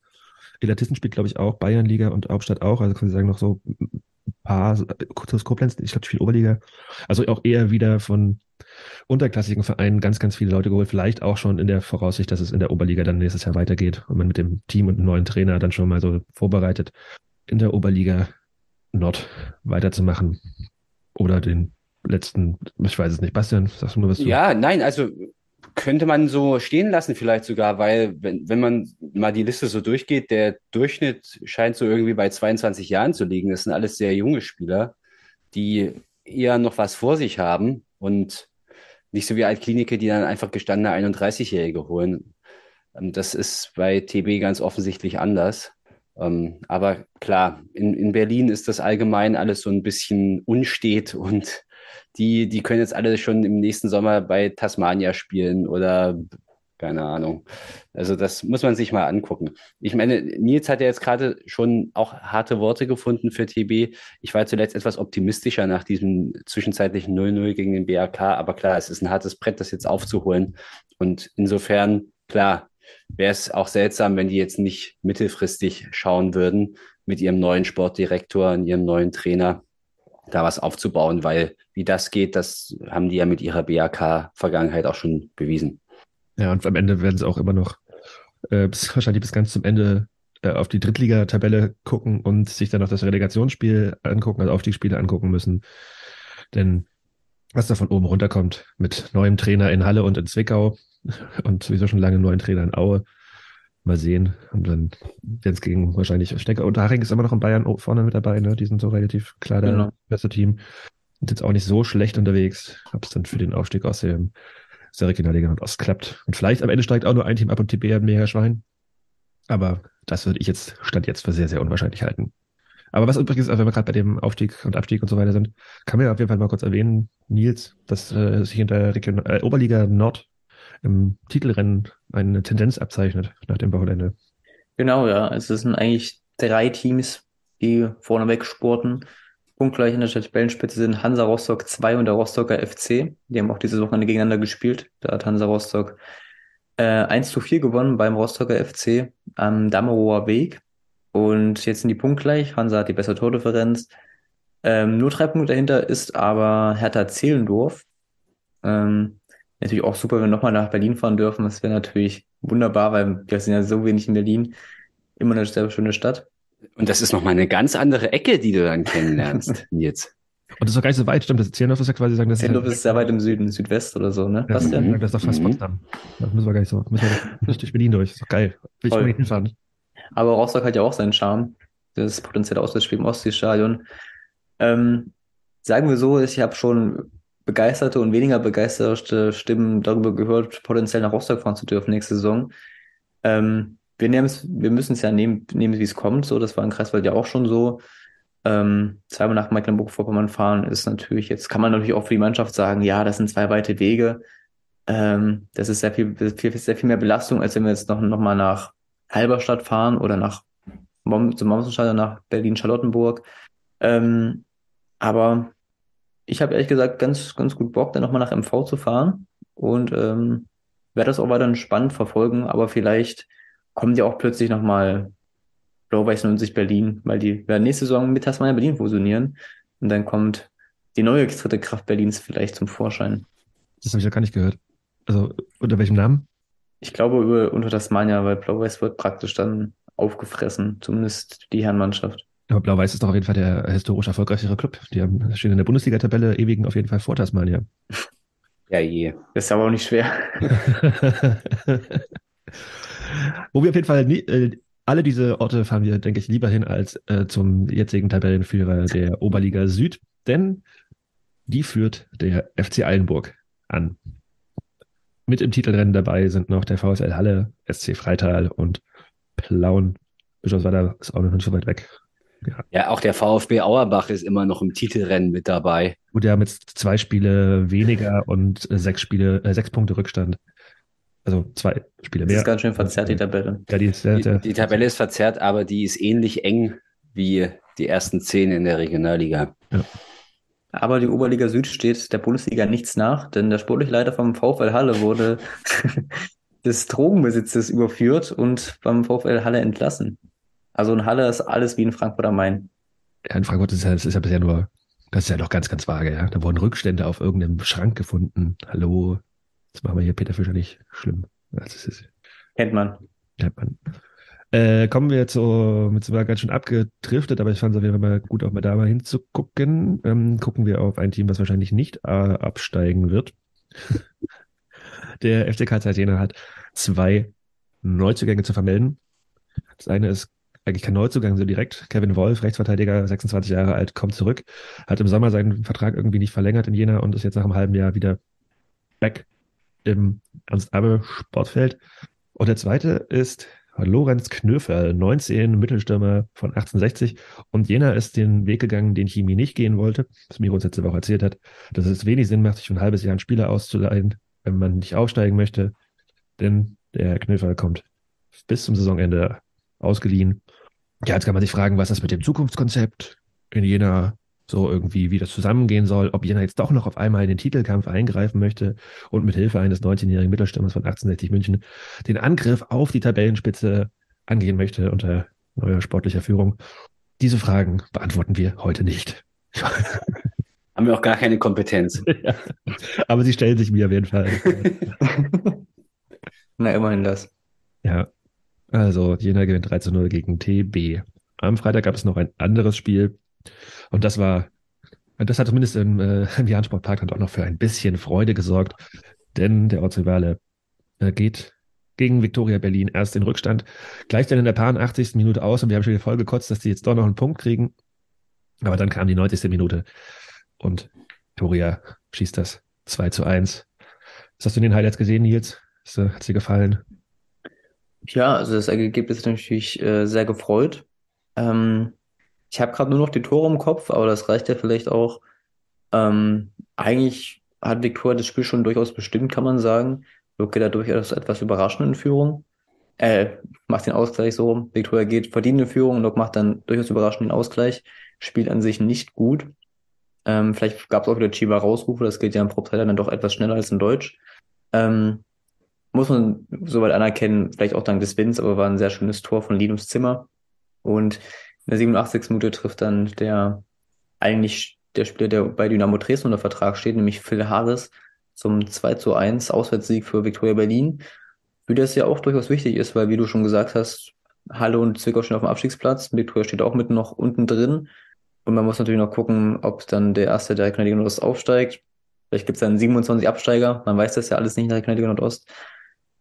Elatisten spielt, glaube ich, auch, Bayernliga und Hauptstadt auch. Also kann ich sagen, noch so paar, kurz Koblenz, ich glaube, viel Oberliga. Also auch eher wieder von unterklassigen Vereinen ganz, ganz viele Leute geholt. Vielleicht auch schon in der Voraussicht, dass es in der Oberliga dann nächstes Jahr weitergeht und man mit dem Team und einem neuen Trainer dann schon mal so vorbereitet, in der Oberliga Nord weiterzumachen. Oder den letzten, ich weiß es nicht. Bastian, sagst du nur was? Ja, nein, also könnte man so stehen lassen vielleicht sogar, weil wenn, wenn man mal die Liste so durchgeht, der Durchschnitt scheint so irgendwie bei 22 Jahren zu liegen. Das sind alles sehr junge Spieler, die eher noch was vor sich haben und nicht so wie Altklinike, die dann einfach gestandene 31-Jährige holen. Ähm, das ist bei TB ganz offensichtlich anders. Ähm, aber klar, in, in Berlin ist das allgemein alles so ein bisschen unstet und die, die können jetzt alle schon im nächsten Sommer bei Tasmania spielen oder keine Ahnung. Also das muss man sich mal angucken. Ich meine, Nils hat ja jetzt gerade schon auch harte Worte gefunden für TB. Ich war zuletzt etwas optimistischer nach diesem zwischenzeitlichen 0-0 gegen den BAK, aber klar, es ist ein hartes Brett, das jetzt aufzuholen. Und insofern, klar, wäre es auch seltsam, wenn die jetzt nicht mittelfristig schauen würden mit ihrem neuen Sportdirektor und ihrem neuen Trainer da was aufzubauen, weil wie das geht, das haben die ja mit ihrer BAK-Vergangenheit auch schon bewiesen. Ja, und am Ende werden sie auch immer noch äh, bis, wahrscheinlich bis ganz zum Ende äh, auf die Drittliga-Tabelle gucken und sich dann noch das Relegationsspiel angucken, also Aufstiegsspiele angucken müssen. Denn was da von oben runterkommt mit neuem Trainer in Halle und in Zwickau und sowieso schon lange neuen Trainer in Aue, Mal sehen. Und dann jetzt gegen wahrscheinlich Stecker. Und Haring ist immer noch in Bayern vorne mit dabei, ne? Die sind so relativ klar der genau. beste Team. Und jetzt auch nicht so schlecht unterwegs. Ob es dann für den Aufstieg aus, dem, aus der Regionalliga Ost klappt. Und vielleicht am Ende steigt auch nur ein Team ab und TB hat mega Schwein. Aber das würde ich jetzt, Stand jetzt für sehr, sehr unwahrscheinlich halten. Aber was übrigens, wenn wir gerade bei dem Aufstieg und Abstieg und so weiter sind, kann man ja auf jeden Fall mal kurz erwähnen, Nils, dass äh, sich in der Region, äh, Oberliga Nord im Titelrennen eine Tendenz abzeichnet nach dem Wochenende. Genau, ja. Also es sind eigentlich drei Teams, die vorneweg sporten. Punktgleich in der Tabellenspitze sind Hansa Rostock 2 und der Rostocker FC. Die haben auch dieses Wochenende gegeneinander gespielt. Da hat Hansa Rostock äh, 1 zu 4 gewonnen beim Rostocker FC am Dammerower Weg. Und jetzt sind die punktgleich. Hansa hat die bessere Tordifferenz. Ähm, nur drei Punkte dahinter ist aber Hertha Zehlendorf. Ähm, Natürlich auch super, wenn wir nochmal nach Berlin fahren dürfen. Das wäre natürlich wunderbar, weil wir sind ja so wenig in Berlin. Immer eine sehr schöne Stadt. Und das ist nochmal eine ganz andere Ecke, die du dann kennenlernst, jetzt. Und das ist doch gar nicht so weit, stimmt. Das Zehlendorf ist ja quasi sagen, das Zehlendorf ist, ist sehr weit im Süden, Südwest oder so, ne? Ja, Was denn? Das ist doch fast mhm. Potsdam. Das müssen wir gar nicht so. Müssen wir nicht durch Berlin durch. Das ist doch geil. Will ich mal hinfahren. Aber Rostock hat ja auch seinen Charme. Das potenzielle Auswärtsspiel im Ostseestadion. Ähm, sagen wir so, ich habe schon begeisterte und weniger begeisterte Stimmen darüber gehört, potenziell nach Rostock fahren zu dürfen nächste Saison. Ähm, wir, wir müssen es ja nehmen, nehmen wie es kommt. So, das war in Kreiswald ja auch schon so. Ähm, zweimal nach Mecklenburg-Vorpommern fahren ist natürlich, jetzt kann man natürlich auch für die Mannschaft sagen, ja, das sind zwei weite Wege. Ähm, das ist sehr viel, viel, sehr viel mehr Belastung, als wenn wir jetzt noch, noch mal nach Halberstadt fahren oder nach zum Mommsenstadion nach Berlin-Charlottenburg. Ähm, aber ich habe ehrlich gesagt ganz, ganz gut Bock, dann nochmal nach MV zu fahren und ähm, werde das auch weiter spannend verfolgen, aber vielleicht kommen die auch plötzlich nochmal Blau-Weiß 90 Berlin, weil die werden nächste Saison mit Tasmania Berlin fusionieren und dann kommt die neue dritte Kraft Berlins vielleicht zum Vorschein. Das habe ich ja gar nicht gehört. Also unter welchem Namen? Ich glaube über, unter Tasmania, weil Blau-Weiß wird praktisch dann aufgefressen, zumindest die Herrenmannschaft. Aber Blau-Weiß ist doch auf jeden Fall der historisch erfolgreichere Club. Die haben, stehen in der Bundesliga-Tabelle ewigen auf jeden Fall vor Tasmania. Ja, je. Das ist aber auch nicht schwer. Wo wir auf jeden Fall nie, äh, alle diese Orte fahren wir, denke ich, lieber hin als äh, zum jetzigen Tabellenführer der Oberliga Süd, denn die führt der FC Eilenburg an. Mit im Titelrennen dabei sind noch der VSL Halle, SC Freital und Plauen. Bischofswerda ist auch noch nicht so weit weg. Ja. ja, auch der VfB Auerbach ist immer noch im Titelrennen mit dabei. Gut, ja, mit zwei Spiele weniger und äh, sechs Spiele, äh, sechs Punkte Rückstand. Also zwei Spiele mehr. Das ist ganz schön verzerrt, die Tabelle. Ja, die, ist sehr, sehr, die, die Tabelle ist verzerrt, aber die ist ähnlich eng wie die ersten zehn in der Regionalliga. Ja. Aber die Oberliga Süd steht der Bundesliga nichts nach, denn der sportliche Leiter vom VfL Halle wurde des Drogenbesitzes überführt und beim VfL Halle entlassen. Also in Halle ist alles wie in Frankfurt am Main. Ja, in Frankfurt ist ja, das ist ja bisher nur, das ist ja noch ganz, ganz vage, ja. Da wurden Rückstände auf irgendeinem Schrank gefunden. Hallo, das machen wir hier Peter Fischer nicht schlimm. Das ist, kennt man. Kennt man. Äh, kommen wir zu, mit zwar ganz schön abgedriftet, aber ich fand es auf jeden Fall mal gut, auch mal da mal hinzugucken. Ähm, gucken wir auf ein Team, was wahrscheinlich nicht äh, absteigen wird. Der FCK Jena hat zwei Neuzugänge zu vermelden. Das eine ist eigentlich kein Neuzugang so direkt. Kevin Wolf, Rechtsverteidiger, 26 Jahre alt, kommt zurück, hat im Sommer seinen Vertrag irgendwie nicht verlängert in Jena und ist jetzt nach einem halben Jahr wieder back im Ernst-Abbe-Sportfeld. Und der zweite ist Lorenz Knöferl, 19, Mittelstürmer von 1860. Und Jena ist den Weg gegangen, den Chemie nicht gehen wollte, was Miro uns letzte Woche erzählt hat, dass es wenig Sinn macht, sich für ein halbes Jahr einen Spieler auszuleihen, wenn man nicht aufsteigen möchte. Denn der Knöferl kommt bis zum Saisonende ausgeliehen. Ja, jetzt kann man sich fragen, was das mit dem Zukunftskonzept in Jena so irgendwie, wie das zusammengehen soll, ob Jena jetzt doch noch auf einmal in den Titelkampf eingreifen möchte und mit Hilfe eines 19-jährigen Mittelstürmers von 1860 München den Angriff auf die Tabellenspitze angehen möchte unter neuer sportlicher Führung. Diese Fragen beantworten wir heute nicht. Haben wir auch gar keine Kompetenz. ja, aber sie stellen sich mir auf jeden Fall. Na, immerhin das. Ja, also Jena gewinnt 3 zu 0 gegen TB. Am Freitag gab es noch ein anderes Spiel und das war, das hat zumindest im, äh, im Jahn-Sportpark dann auch noch für ein bisschen Freude gesorgt, denn der Ortsrivale äh, geht gegen Viktoria Berlin erst in Rückstand, gleich dann in der paar 80. Minute aus und wir haben schon voll gekotzt, dass die jetzt doch noch einen Punkt kriegen. Aber dann kam die 90. Minute und Viktoria schießt das 2 zu 1. Was hast du in den Highlights gesehen, Nils? Hat es dir gefallen? Ja, also das Ergebnis ist natürlich äh, sehr gefreut. Ähm, ich habe gerade nur noch die Tore im Kopf, aber das reicht ja vielleicht auch. Ähm, eigentlich hat Viktoria das Spiel schon durchaus bestimmt, kann man sagen. Luke da durchaus etwas überraschend in Führung. Äh, macht den Ausgleich so. Viktoria geht verdient in Führung Luke macht dann durchaus überraschend den Ausgleich. Spielt an sich nicht gut. Ähm, vielleicht gab es auch wieder Chiba-Rausrufe, das geht ja im Prop dann doch etwas schneller als in Deutsch. Ähm, muss man soweit anerkennen, vielleicht auch dank des Winds, aber war ein sehr schönes Tor von Linus Zimmer. Und in der 87. Minute trifft dann der eigentlich der Spieler, der bei Dynamo Dresden unter Vertrag steht, nämlich Phil Harris zum 2 zu 1 Auswärtssieg für Viktoria Berlin. Für das ja auch durchaus wichtig ist, weil wie du schon gesagt hast, Halle und Zwickau stehen auf dem Abstiegsplatz. Viktoria steht auch mitten noch unten drin. Und man muss natürlich noch gucken, ob dann der erste der Kanadier Nordost aufsteigt. Vielleicht gibt es dann 27 Absteiger. Man weiß das ja alles nicht in der Kanadier Nordost.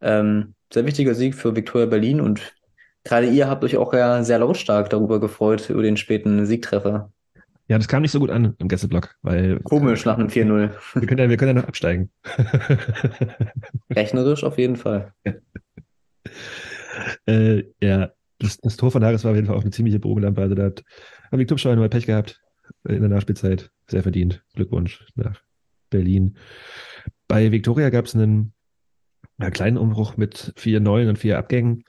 Ähm, sehr wichtiger Sieg für Viktoria Berlin und Gerade ihr habt euch auch ja sehr lautstark darüber gefreut, über den späten Siegtreffer. Ja, das kam nicht so gut an im Gästeblock, weil. Komisch nach einem 4-0. Wir können ja, wir können ja noch absteigen. Rechnerisch auf jeden Fall. Ja, äh, ja das, das, Tor von Harris war auf jeden Fall auch eine ziemliche Bogenlampe. Also da hat Viktor Schauer mal Pech gehabt in der Nachspielzeit. Sehr verdient. Glückwunsch nach Berlin. Bei Viktoria gab es einen, einen kleinen Umbruch mit vier Neuen und vier Abgängen.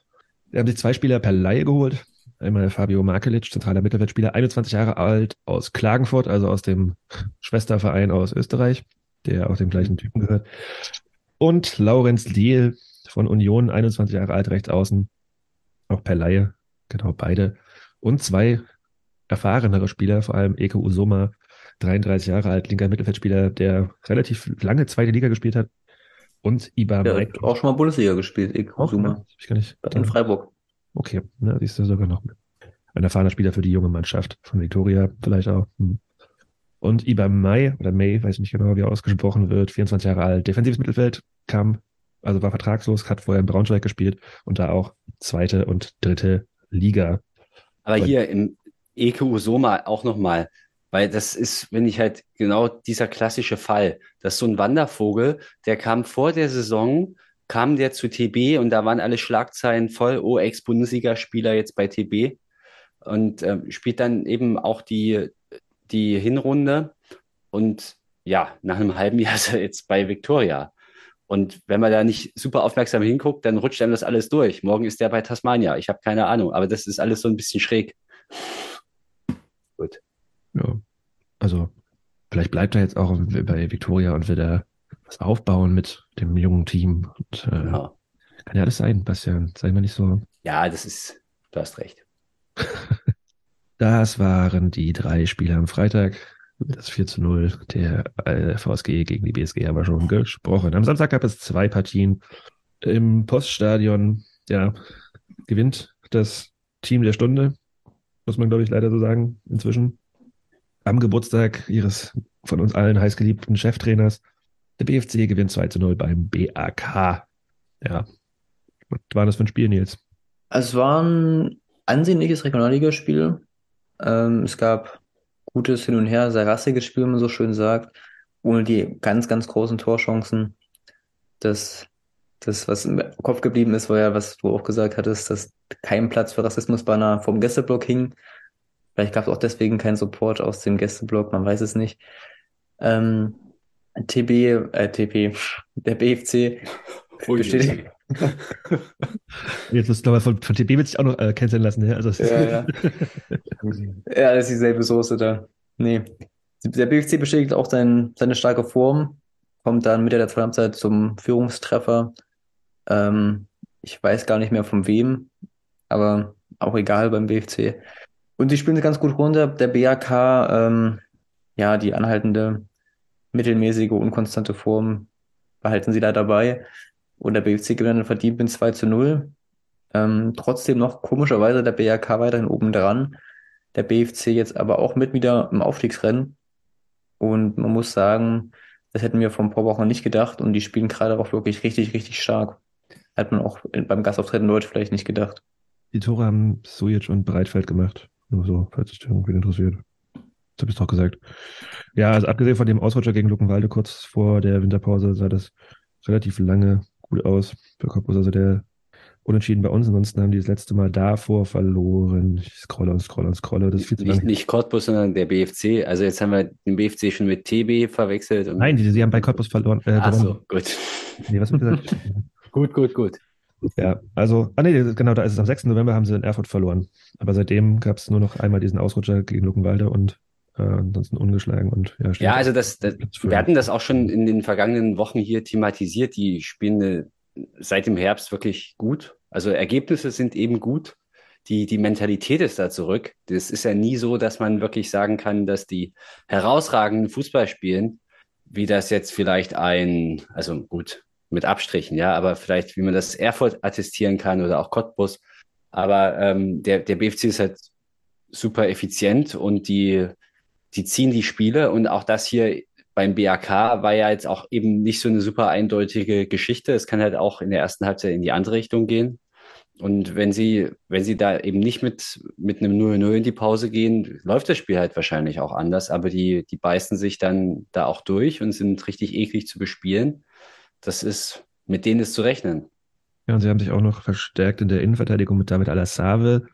Wir haben sich zwei Spieler per Laie geholt. Einmal Fabio Markelic, zentraler Mittelfeldspieler, 21 Jahre alt, aus Klagenfurt, also aus dem Schwesterverein aus Österreich, der auch dem gleichen Typen gehört. Und Laurenz Liel von Union, 21 Jahre alt, rechts außen, auch per Laie, genau beide. Und zwei erfahrenere Spieler, vor allem Eke Usoma, 33 Jahre alt, linker Mittelfeldspieler, der relativ lange zweite Liga gespielt hat, und Iba Der hat auch schon mal Bundesliga gespielt, ne? Ich gar nicht. In Freiburg. Okay, na, siehst du sogar noch. ein erfahrener Spieler für die junge Mannschaft von Victoria vielleicht auch. Hm. Und Iba May oder May, weiß nicht genau, wie er ausgesprochen wird, 24 Jahre alt, defensives Mittelfeld, kam, also war vertragslos, hat vorher in Braunschweig gespielt und da auch zweite und dritte Liga. Aber hier im EQ Soma auch nochmal, weil das ist, wenn ich halt genau dieser klassische Fall, dass so ein Wandervogel, der kam vor der Saison, kam der zu TB und da waren alle Schlagzeilen voll, oh, Ex-Bundesligaspieler jetzt bei TB und äh, spielt dann eben auch die, die Hinrunde und ja, nach einem halben Jahr ist er jetzt bei Victoria. Und wenn man da nicht super aufmerksam hinguckt, dann rutscht einem das alles durch. Morgen ist der bei Tasmania. Ich habe keine Ahnung, aber das ist alles so ein bisschen schräg. Gut. Ja. Also, vielleicht bleibt er jetzt auch bei Victoria und wird er was aufbauen mit dem jungen Team. Und, äh, ja. Kann ja alles sein, Bastian. Sei mal nicht so. Ja, das ist, du hast recht. das waren die drei Spiele am Freitag. Das 4 zu 0 der äh, VSG gegen die BSG haben wir schon gesprochen. Am Samstag gab es zwei Partien im Poststadion. Ja, gewinnt das Team der Stunde, muss man glaube ich leider so sagen, inzwischen. Am Geburtstag ihres von uns allen heißgeliebten Cheftrainers. Der BFC gewinnt 2 zu 0 beim BAK. Ja. Was war das für ein Spiel, Nils? Es war ein ansehnliches Regionalligaspiel. Ähm, es gab gutes Hin und Her, sehr rassiges Spiel, wie man so schön sagt, ohne die ganz, ganz großen Torchancen. Das, das, was im Kopf geblieben ist, war ja, was du auch gesagt hattest, dass kein Platz für Rassismusbanner vom Gästeblock hing. Vielleicht gab es auch deswegen keinen Support aus dem Gästeblock, man weiß es nicht. Ähm, TB, äh, TP, der BFC besteht, Jetzt musst du aber von, von TB wird sich auch noch äh, canceln lassen. Ja, also, ja, ja. ja, das ist dieselbe Soße da. Nee. Der BFC bestätigt auch sein, seine starke Form, kommt dann Mitte der zweiten Halbzeit zum Führungstreffer. Ähm, ich weiß gar nicht mehr von wem, aber auch egal beim BFC. Und sie spielen ganz gut runter. Der BAK, ähm, ja, die anhaltende mittelmäßige, unkonstante Form behalten sie da dabei. Und der BFC gewinnt dann verdient mit 2 zu 0. Ähm, trotzdem noch komischerweise der BRK weiterhin oben dran. Der BFC jetzt aber auch mit wieder im Aufstiegsrennen. Und man muss sagen, das hätten wir vor ein paar Wochen nicht gedacht. Und die spielen gerade auch wirklich richtig, richtig stark. Hat man auch beim Gastauftreten Leute vielleicht nicht gedacht. Die Tore haben Sujic und Breitfeld gemacht. Nur so, falls sich irgendwie interessiert. Das habe ich doch gesagt. Ja, also abgesehen von dem Ausrutscher gegen Luckenwalde kurz vor der Winterpause sah das relativ lange gut aus für Cottbus. Also der Unentschieden bei uns. Ansonsten haben die das letzte Mal davor verloren. Ich scrolle und scrolle und scrolle. Das ist viel zu nicht, nicht Cottbus, sondern der BFC. Also jetzt haben wir den BFC schon mit TB verwechselt. Nein, die, sie haben bei Cottbus verloren. Äh, Ach so, gut. Nee, was wird gesagt? gut, gut, gut. Ja, also, ah nee, genau, da ist es am 6. November haben sie in Erfurt verloren. Aber seitdem gab es nur noch einmal diesen Ausrutscher gegen Luckenwalde und äh, ansonsten ungeschlagen und ja. Ja, also das, das wir hatten das auch schon in den vergangenen Wochen hier thematisiert. Die spielen seit dem Herbst wirklich gut. Also Ergebnisse sind eben gut. Die, die Mentalität ist da zurück. Das ist ja nie so, dass man wirklich sagen kann, dass die herausragenden Fußball spielen, wie das jetzt vielleicht ein, also gut, mit Abstrichen, ja, aber vielleicht, wie man das Erfurt attestieren kann oder auch Cottbus. Aber ähm, der, der BFC ist halt super effizient und die die ziehen die Spiele und auch das hier beim BAK war ja jetzt auch eben nicht so eine super eindeutige Geschichte. Es kann halt auch in der ersten Halbzeit in die andere Richtung gehen. Und wenn sie, wenn sie da eben nicht mit, mit einem 0-0 in die Pause gehen, läuft das Spiel halt wahrscheinlich auch anders. Aber die, die beißen sich dann da auch durch und sind richtig eklig zu bespielen. Das ist, mit denen ist zu rechnen. Ja, und sie haben sich auch noch verstärkt in der Innenverteidigung mit David Alassave,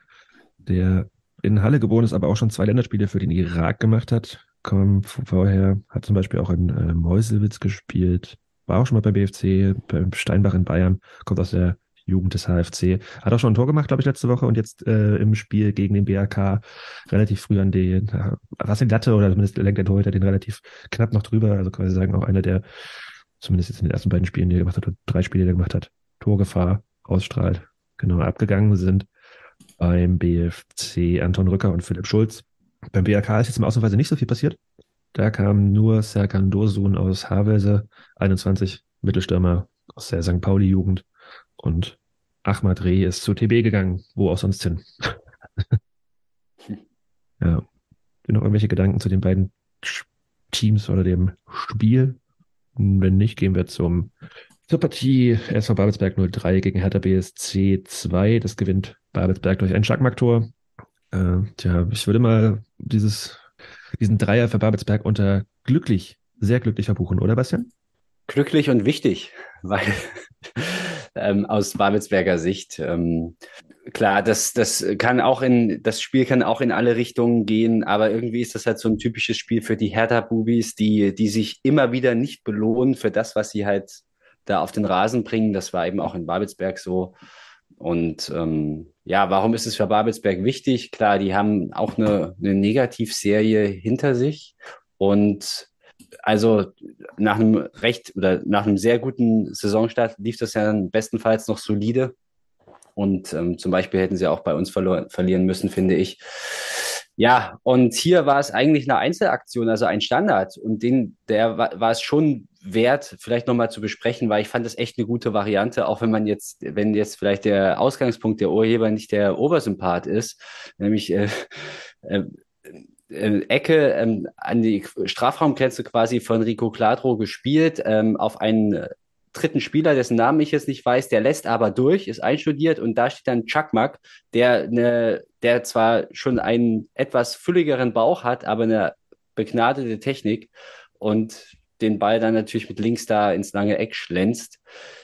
der in Halle geboren ist, aber auch schon zwei Länderspiele für den Irak gemacht hat. Komm, vorher hat zum Beispiel auch in äh, Meuselwitz gespielt, war auch schon mal beim BFC, beim Steinbach in Bayern, kommt aus der Jugend des HFC. Hat auch schon ein Tor gemacht, glaube ich, letzte Woche und jetzt äh, im Spiel gegen den BRK relativ früh an den, äh, was in Latte oder zumindest lenkt der Torhüter den relativ knapp noch drüber. Also quasi sagen auch einer der, zumindest jetzt in den ersten beiden Spielen, die er gemacht hat, drei Spiele, die er gemacht hat, Torgefahr ausstrahlt, genau abgegangen sind beim BFC Anton Rücker und Philipp Schulz. Beim BRK ist jetzt im Ausnahmsweise nicht so viel passiert. Da kam nur Serkan Dursun aus Havelse, 21 Mittelstürmer aus der St. Pauli-Jugend. Und Ahmad Reh ist zu TB gegangen, wo auch sonst hin. Ja. Sind noch irgendwelche Gedanken zu den beiden Teams oder dem Spiel? Wenn nicht, gehen wir zum, zur Partie SV Babelsberg 03 gegen Hertha BSC 2. Das gewinnt Babelsberg durch ein Schachmarktor. Äh, tja, ich würde mal dieses, diesen Dreier für Babelsberg unter glücklich, sehr glücklich verbuchen, oder Bastian? Glücklich und wichtig, weil ähm, aus Babelsberger Sicht ähm, klar, das, das kann auch in, das Spiel kann auch in alle Richtungen gehen, aber irgendwie ist das halt so ein typisches Spiel für die Hertha-Bubis, die, die sich immer wieder nicht belohnen für das, was sie halt da auf den Rasen bringen. Das war eben auch in Babelsberg so. Und ähm, ja, warum ist es für Babelsberg wichtig? Klar, die haben auch eine, eine Negativserie hinter sich. Und also nach einem recht oder nach einem sehr guten Saisonstart lief das ja dann bestenfalls noch solide. Und ähm, zum Beispiel hätten sie auch bei uns verlieren müssen, finde ich. Ja, und hier war es eigentlich eine Einzelaktion, also ein Standard. Und den, der war, war es schon wert, vielleicht nochmal zu besprechen, weil ich fand das echt eine gute Variante, auch wenn man jetzt, wenn jetzt vielleicht der Ausgangspunkt der Urheber nicht der Obersympath ist, nämlich äh, äh, äh, Ecke ähm, an die Strafraumgrenze quasi von Rico Cladro gespielt, ähm, auf einen dritten Spieler, dessen Namen ich jetzt nicht weiß, der lässt aber durch, ist einstudiert und da steht dann Chakmak, der eine, der zwar schon einen etwas fülligeren Bauch hat, aber eine begnadete Technik und den Ball dann natürlich mit links da ins lange Eck schlänzt.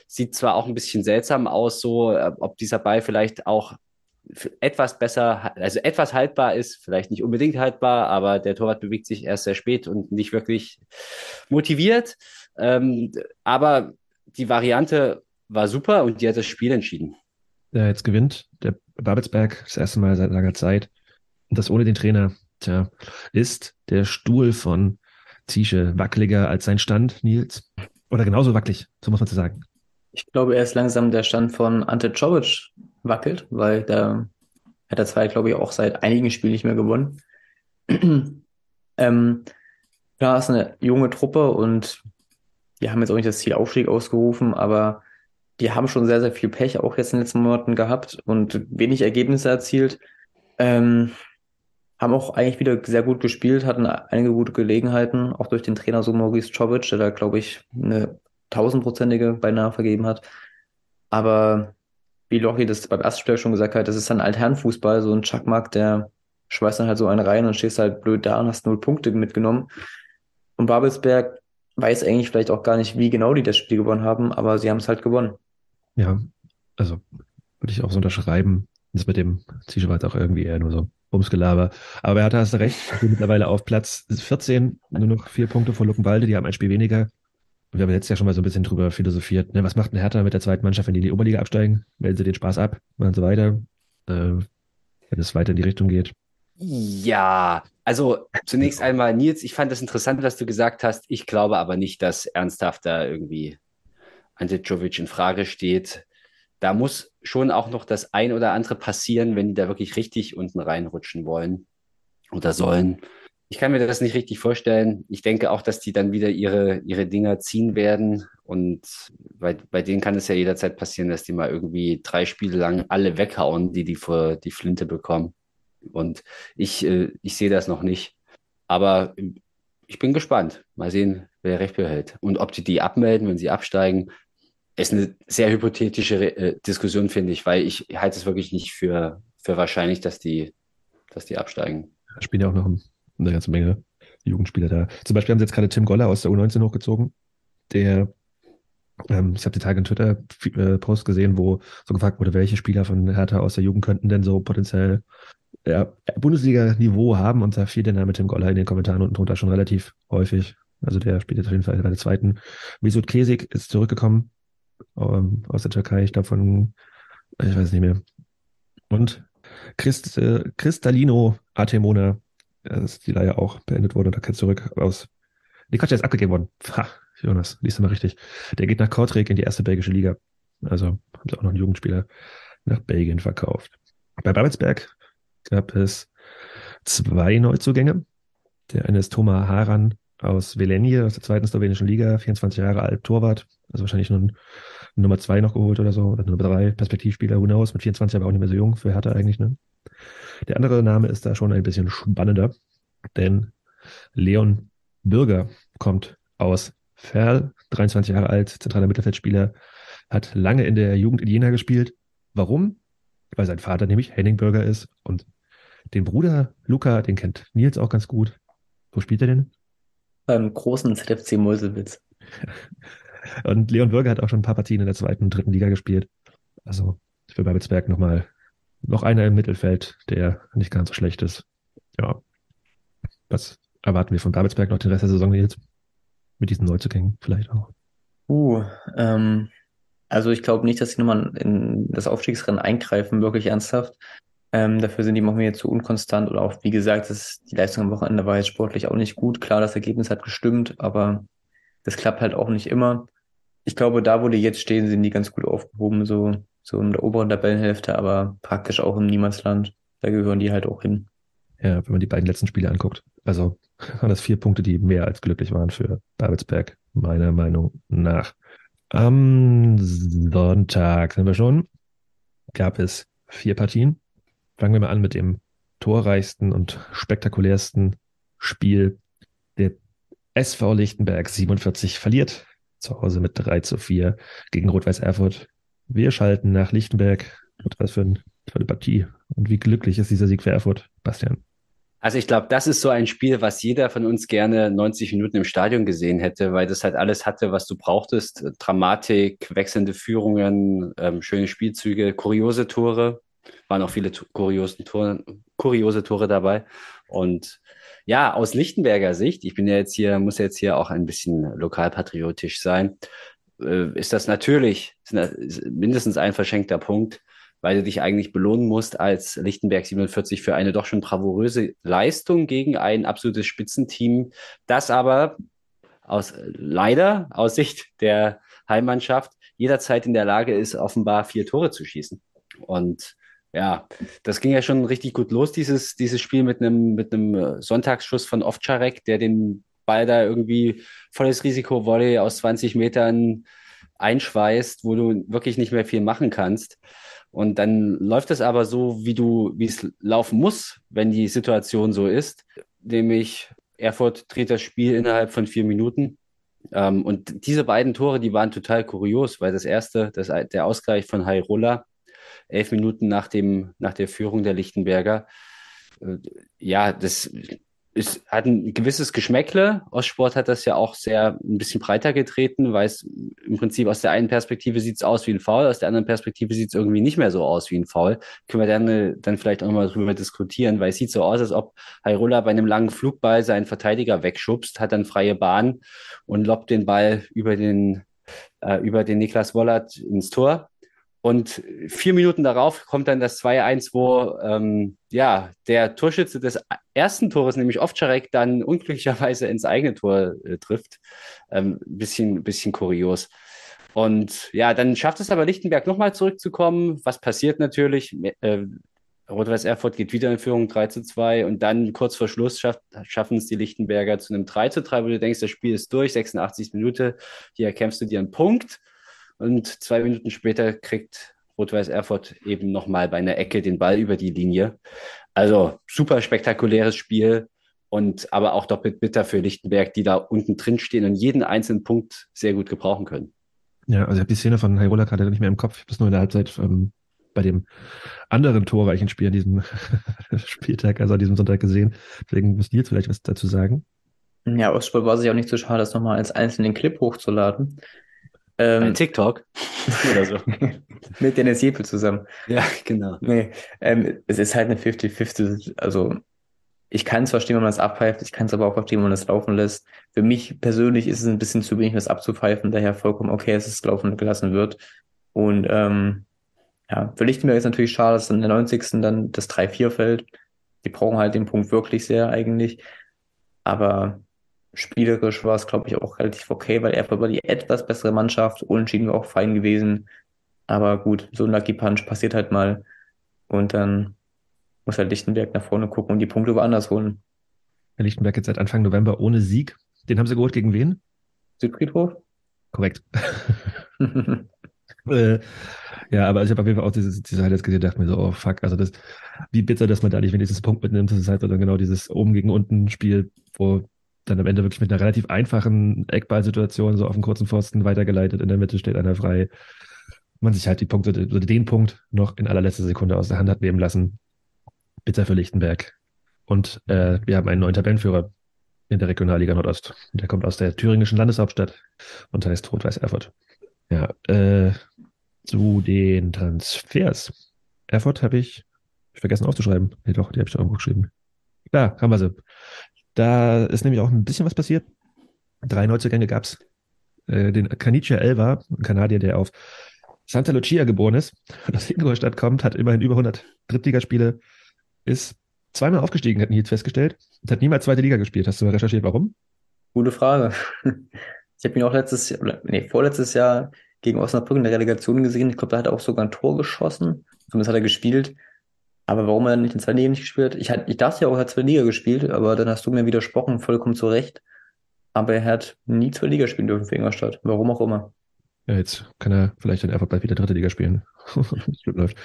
Sieht zwar auch ein bisschen seltsam aus, so äh, ob dieser Ball vielleicht auch etwas besser, also etwas haltbar ist, vielleicht nicht unbedingt haltbar, aber der Torwart bewegt sich erst sehr spät und nicht wirklich motiviert. Ähm, aber die Variante war super und die hat das Spiel entschieden. Ja, jetzt gewinnt der Babelsberg das erste Mal seit langer Zeit. Und das ohne den Trainer. Tja, ist der Stuhl von Ziesche wackeliger als sein Stand, Nils? Oder genauso wackelig, so muss man zu sagen. Ich glaube, er ist langsam der Stand von Ante Czovic wackelt, weil da hat er zwei, glaube ich, auch seit einigen Spielen nicht mehr gewonnen. ähm, klar, ist eine junge Truppe und die haben jetzt auch nicht das Ziel Aufstieg ausgerufen, aber die haben schon sehr, sehr viel Pech auch jetzt in den letzten Monaten gehabt und wenig Ergebnisse erzielt. Ähm, haben auch eigentlich wieder sehr gut gespielt, hatten einige gute Gelegenheiten, auch durch den Trainer so Maurice Czovic, der da, glaube ich, eine tausendprozentige beinahe vergeben hat. Aber wie Lochi das beim ersten Spiel schon gesagt hat, das ist dann Altherrenfußball, so ein Chuckmark, der schweißt dann halt so einen rein und stehst halt blöd da und hast null Punkte mitgenommen. Und Babelsberg weiß eigentlich vielleicht auch gar nicht, wie genau die das Spiel gewonnen haben, aber sie haben es halt gewonnen. Ja, also würde ich auch so unterschreiben. Das mit dem Ziel war auch irgendwie eher nur so Bumsgelaber. Aber er hatte hast recht, mittlerweile auf Platz 14, nur noch vier Punkte vor Luckenwalde, die haben ein Spiel weniger. Wir haben jetzt ja schon mal so ein bisschen drüber philosophiert. Ne? Was macht ein Hertha mit der zweiten Mannschaft, wenn die in die Oberliga absteigen? Melden sie den Spaß ab, machen sie weiter. Äh, wenn es weiter in die Richtung geht. Ja, also zunächst einmal, Nils, ich fand das interessant, was du gesagt hast. Ich glaube aber nicht, dass ernsthaft da irgendwie Ante Jovic in Frage steht. Da muss schon auch noch das ein oder andere passieren, wenn die da wirklich richtig unten reinrutschen wollen oder sollen. Ich kann mir das nicht richtig vorstellen. Ich denke auch, dass die dann wieder ihre, ihre Dinger ziehen werden. Und bei, bei denen kann es ja jederzeit passieren, dass die mal irgendwie drei Spiele lang alle weghauen, die die vor die Flinte bekommen. Und ich, äh, ich sehe das noch nicht. Aber ich bin gespannt. Mal sehen, wer recht behält. Und ob die die abmelden, wenn sie absteigen, ist eine sehr hypothetische äh, Diskussion, finde ich, weil ich halte es wirklich nicht für, für wahrscheinlich, dass die, dass die absteigen. Da spielen ja auch noch eine ganze Menge Jugendspieler da. Zum Beispiel haben sie jetzt gerade Tim Goller aus der U19 hochgezogen, der ähm, ich habe die Tage in Twitter-Post gesehen, wo so gefragt wurde, welche Spieler von Hertha aus der Jugend könnten denn so potenziell ja, Bundesliga-Niveau haben und da fiel der Name Tim Goller in den Kommentaren unten drunter schon relativ häufig. Also der spielt jetzt auf jeden Fall bei der zweiten. Mesut Kesik ist zurückgekommen ähm, aus der Türkei, ich glaube von, ich weiß nicht mehr. Und Christ, äh, Cristalino Artemona, ist die Leihe auch beendet wurde und da kennst zurück aus. Die der ist abgegeben worden. Ha, Jonas, liest du mal richtig. Der geht nach Kortrijk in die erste belgische Liga. Also haben sie auch noch einen Jugendspieler nach Belgien verkauft. Bei Babelsberg gab es zwei Neuzugänge. Der eine ist Thomas Haran aus Velenje, aus der zweiten slowenischen Liga, 24 Jahre alt, Torwart, also wahrscheinlich nur ein Nummer zwei noch geholt oder so, oder Nummer drei, Perspektivspieler, who knows, mit 24 aber auch nicht mehr so jung, für Hertha eigentlich, ne? Der andere Name ist da schon ein bisschen spannender, denn Leon Bürger kommt aus Ferl, 23 Jahre alt, zentraler Mittelfeldspieler, hat lange in der Jugend in Jena gespielt. Warum? Weil sein Vater nämlich Henning Bürger ist und den Bruder Luca, den kennt Nils auch ganz gut. Wo spielt er denn? Beim großen ZFC Meuselwitz. Und Leon Bürger hat auch schon ein paar Partien in der zweiten und dritten Liga gespielt. Also für Babelsberg nochmal noch einer im Mittelfeld, der nicht ganz so schlecht ist. Ja. Was erwarten wir von Babelsberg noch den Rest der Saison jetzt? Mit diesen Neuzugängen vielleicht auch. Uh, ähm, also ich glaube nicht, dass sie nochmal in das Aufstiegsrennen eingreifen, wirklich ernsthaft. Ähm, dafür sind die manchmal jetzt zu unkonstant oder auch, wie gesagt, das, die Leistung am Wochenende war jetzt sportlich auch nicht gut. Klar, das Ergebnis hat gestimmt, aber das klappt halt auch nicht immer. Ich glaube, da, wo die jetzt stehen, sind die ganz gut aufgehoben, so, so in der oberen Tabellenhälfte, aber praktisch auch im Niemandsland. Da gehören die halt auch hin. Ja, wenn man die beiden letzten Spiele anguckt. Also waren das vier Punkte, die mehr als glücklich waren für Babelsberg, meiner Meinung nach. Am Sonntag sind wir schon, gab es vier Partien. Fangen wir mal an mit dem torreichsten und spektakulärsten Spiel. Der SV Lichtenberg 47 verliert zu Hause mit 3 zu 4 gegen Rot-Weiß Erfurt. Wir schalten nach Lichtenberg. Was für, ein, für eine Partie. Und wie glücklich ist dieser Sieg für Erfurt, Bastian? Also ich glaube, das ist so ein Spiel, was jeder von uns gerne 90 Minuten im Stadion gesehen hätte, weil das halt alles hatte, was du brauchtest. Dramatik, wechselnde Führungen, ähm, schöne Spielzüge, kuriose Tore. Waren auch viele kuriose Tore, kuriose Tore dabei. Und ja, aus Lichtenberger Sicht, ich bin ja jetzt hier, muss jetzt hier auch ein bisschen lokalpatriotisch sein, ist das natürlich mindestens ein verschenkter Punkt weil du dich eigentlich belohnen musst als Lichtenberg 47 für eine doch schon bravouröse Leistung gegen ein absolutes Spitzenteam, das aber aus leider aus Sicht der Heimmannschaft jederzeit in der Lage ist, offenbar vier Tore zu schießen. Und ja, das ging ja schon richtig gut los, dieses, dieses Spiel mit einem, mit einem Sonntagsschuss von Ovcharek, der den Ball da irgendwie volles Risiko Volley aus 20 Metern einschweißt, wo du wirklich nicht mehr viel machen kannst. Und dann läuft es aber so, wie du, wie es laufen muss, wenn die Situation so ist. Nämlich Erfurt dreht das Spiel innerhalb von vier Minuten. Ähm, und diese beiden Tore, die waren total kurios, weil das erste, das, der Ausgleich von Hairola, elf Minuten nach dem, nach der Führung der Lichtenberger, äh, ja, das es hat ein gewisses Geschmäckle. Ostsport hat das ja auch sehr ein bisschen breiter getreten, weil es im Prinzip aus der einen Perspektive sieht es aus wie ein Foul, aus der anderen Perspektive sieht es irgendwie nicht mehr so aus wie ein Foul. Können wir dann, dann vielleicht auch nochmal drüber diskutieren, weil es sieht so aus, als ob Hairola bei einem langen Flugball seinen Verteidiger wegschubst, hat dann freie Bahn und lobt den Ball über den, äh, über den Niklas Wollert ins Tor. Und vier Minuten darauf kommt dann das 2-1, wo ähm, ja, der Torschütze des ersten Tores, nämlich Ovcharek, dann unglücklicherweise ins eigene Tor äh, trifft. Ähm, bisschen, bisschen kurios. Und ja, dann schafft es aber Lichtenberg nochmal zurückzukommen. Was passiert natürlich? Äh, Rot-Weiß Erfurt geht wieder in Führung 3 zu 2 und dann kurz vor Schluss schafft, schaffen es die Lichtenberger zu einem 3 zu 3, wo du denkst, das Spiel ist durch, 86 Minuten, hier erkämpfst du dir einen Punkt. Und zwei Minuten später kriegt Rot-Weiß Erfurt eben nochmal bei einer Ecke den Ball über die Linie. Also super spektakuläres Spiel und aber auch doppelt bitter für Lichtenberg, die da unten drin stehen und jeden einzelnen Punkt sehr gut gebrauchen können. Ja, also ich habe die Szene von Hairola gerade nicht mehr im Kopf. Ich habe das nur in der Halbzeit ähm, bei dem anderen torreichen Spiel an diesem Spieltag, also an diesem Sonntag gesehen. Deswegen müsst ihr jetzt vielleicht was dazu sagen. Ja, Ostsport war sich auch nicht so schade, das nochmal als einzelnen Clip hochzuladen. Ähm, Ein TikTok oder so. mit Dennis Jepel zusammen. Ja, genau. Nee, ähm, es ist halt eine 50-50. Also ich kann es verstehen, wenn man das abpfeift, ich kann es aber auch verstehen, wenn man das laufen lässt. Für mich persönlich ist es ein bisschen zu wenig, das abzupfeifen, daher vollkommen okay, dass es laufen gelassen wird. Und ähm, ja, für Lichtenberg ist natürlich schade, dass in der 90. dann das 3-4 fällt. Die brauchen halt den Punkt wirklich sehr eigentlich. Aber Spielerisch war es, glaube ich, auch relativ okay, weil er war die etwas bessere Mannschaft. Unentschieden war auch fein gewesen. Aber gut, so ein Lucky Punch passiert halt mal. Und dann muss halt Lichtenberg nach vorne gucken und die Punkte woanders holen. Der Lichtenberg jetzt seit Anfang November ohne Sieg. Den haben sie geholt gegen wen? Südfriedhof? Korrekt. Äh, ja, aber ich habe auf jeden Fall auch diese, diese Highlights gesehen, dachte mir so, oh fuck, also das, wie bitter, dass man da nicht wenigstens einen Punkt mitnimmt. Das ist halt dann genau dieses oben gegen unten Spiel, wo dann am Ende wirklich mit einer relativ einfachen Eckballsituation so auf dem kurzen Pfosten weitergeleitet, in der Mitte steht einer frei. Man sich halt die Punkte, den Punkt noch in allerletzter Sekunde aus der Hand hat nehmen lassen. Bitter für Lichtenberg. Und äh, wir haben einen neuen Tabellenführer in der Regionalliga Nordost. Der kommt aus der thüringischen Landeshauptstadt und heißt Rot-Weiß Erfurt. Ja, äh, zu den Transfers. Erfurt habe ich, ich vergessen aufzuschreiben. Nee, doch, die habe ich doch irgendwo geschrieben. Da haben wir sie. Da ist nämlich auch ein bisschen was passiert. Drei Neuzugänge gab es. Äh, den Canicia Elva, ein Kanadier, der auf Santa Lucia geboren ist und aus Ingolstadt kommt, hat immerhin über 100 Drittligaspiele, ist zweimal aufgestiegen, hat Nils festgestellt, und hat niemals zweite Liga gespielt. Hast du mal recherchiert, warum? Gute Frage. Ich habe ihn auch letztes Jahr, nee, vorletztes Jahr gegen Osnabrück in der Relegation gesehen. Ich glaube, da hat er auch sogar ein Tor geschossen. Zumindest hat er gespielt. Aber warum er nicht in zwei Liga nicht gespielt hat? Ich, ich dachte ja auch, er hat zwei Liga gespielt, aber dann hast du mir widersprochen, vollkommen zu Recht. Aber er hat nie zwei Liga spielen dürfen für Ingolstadt. Warum auch immer. Ja, jetzt kann er vielleicht dann einfach bald wieder dritte Liga spielen. das läuft.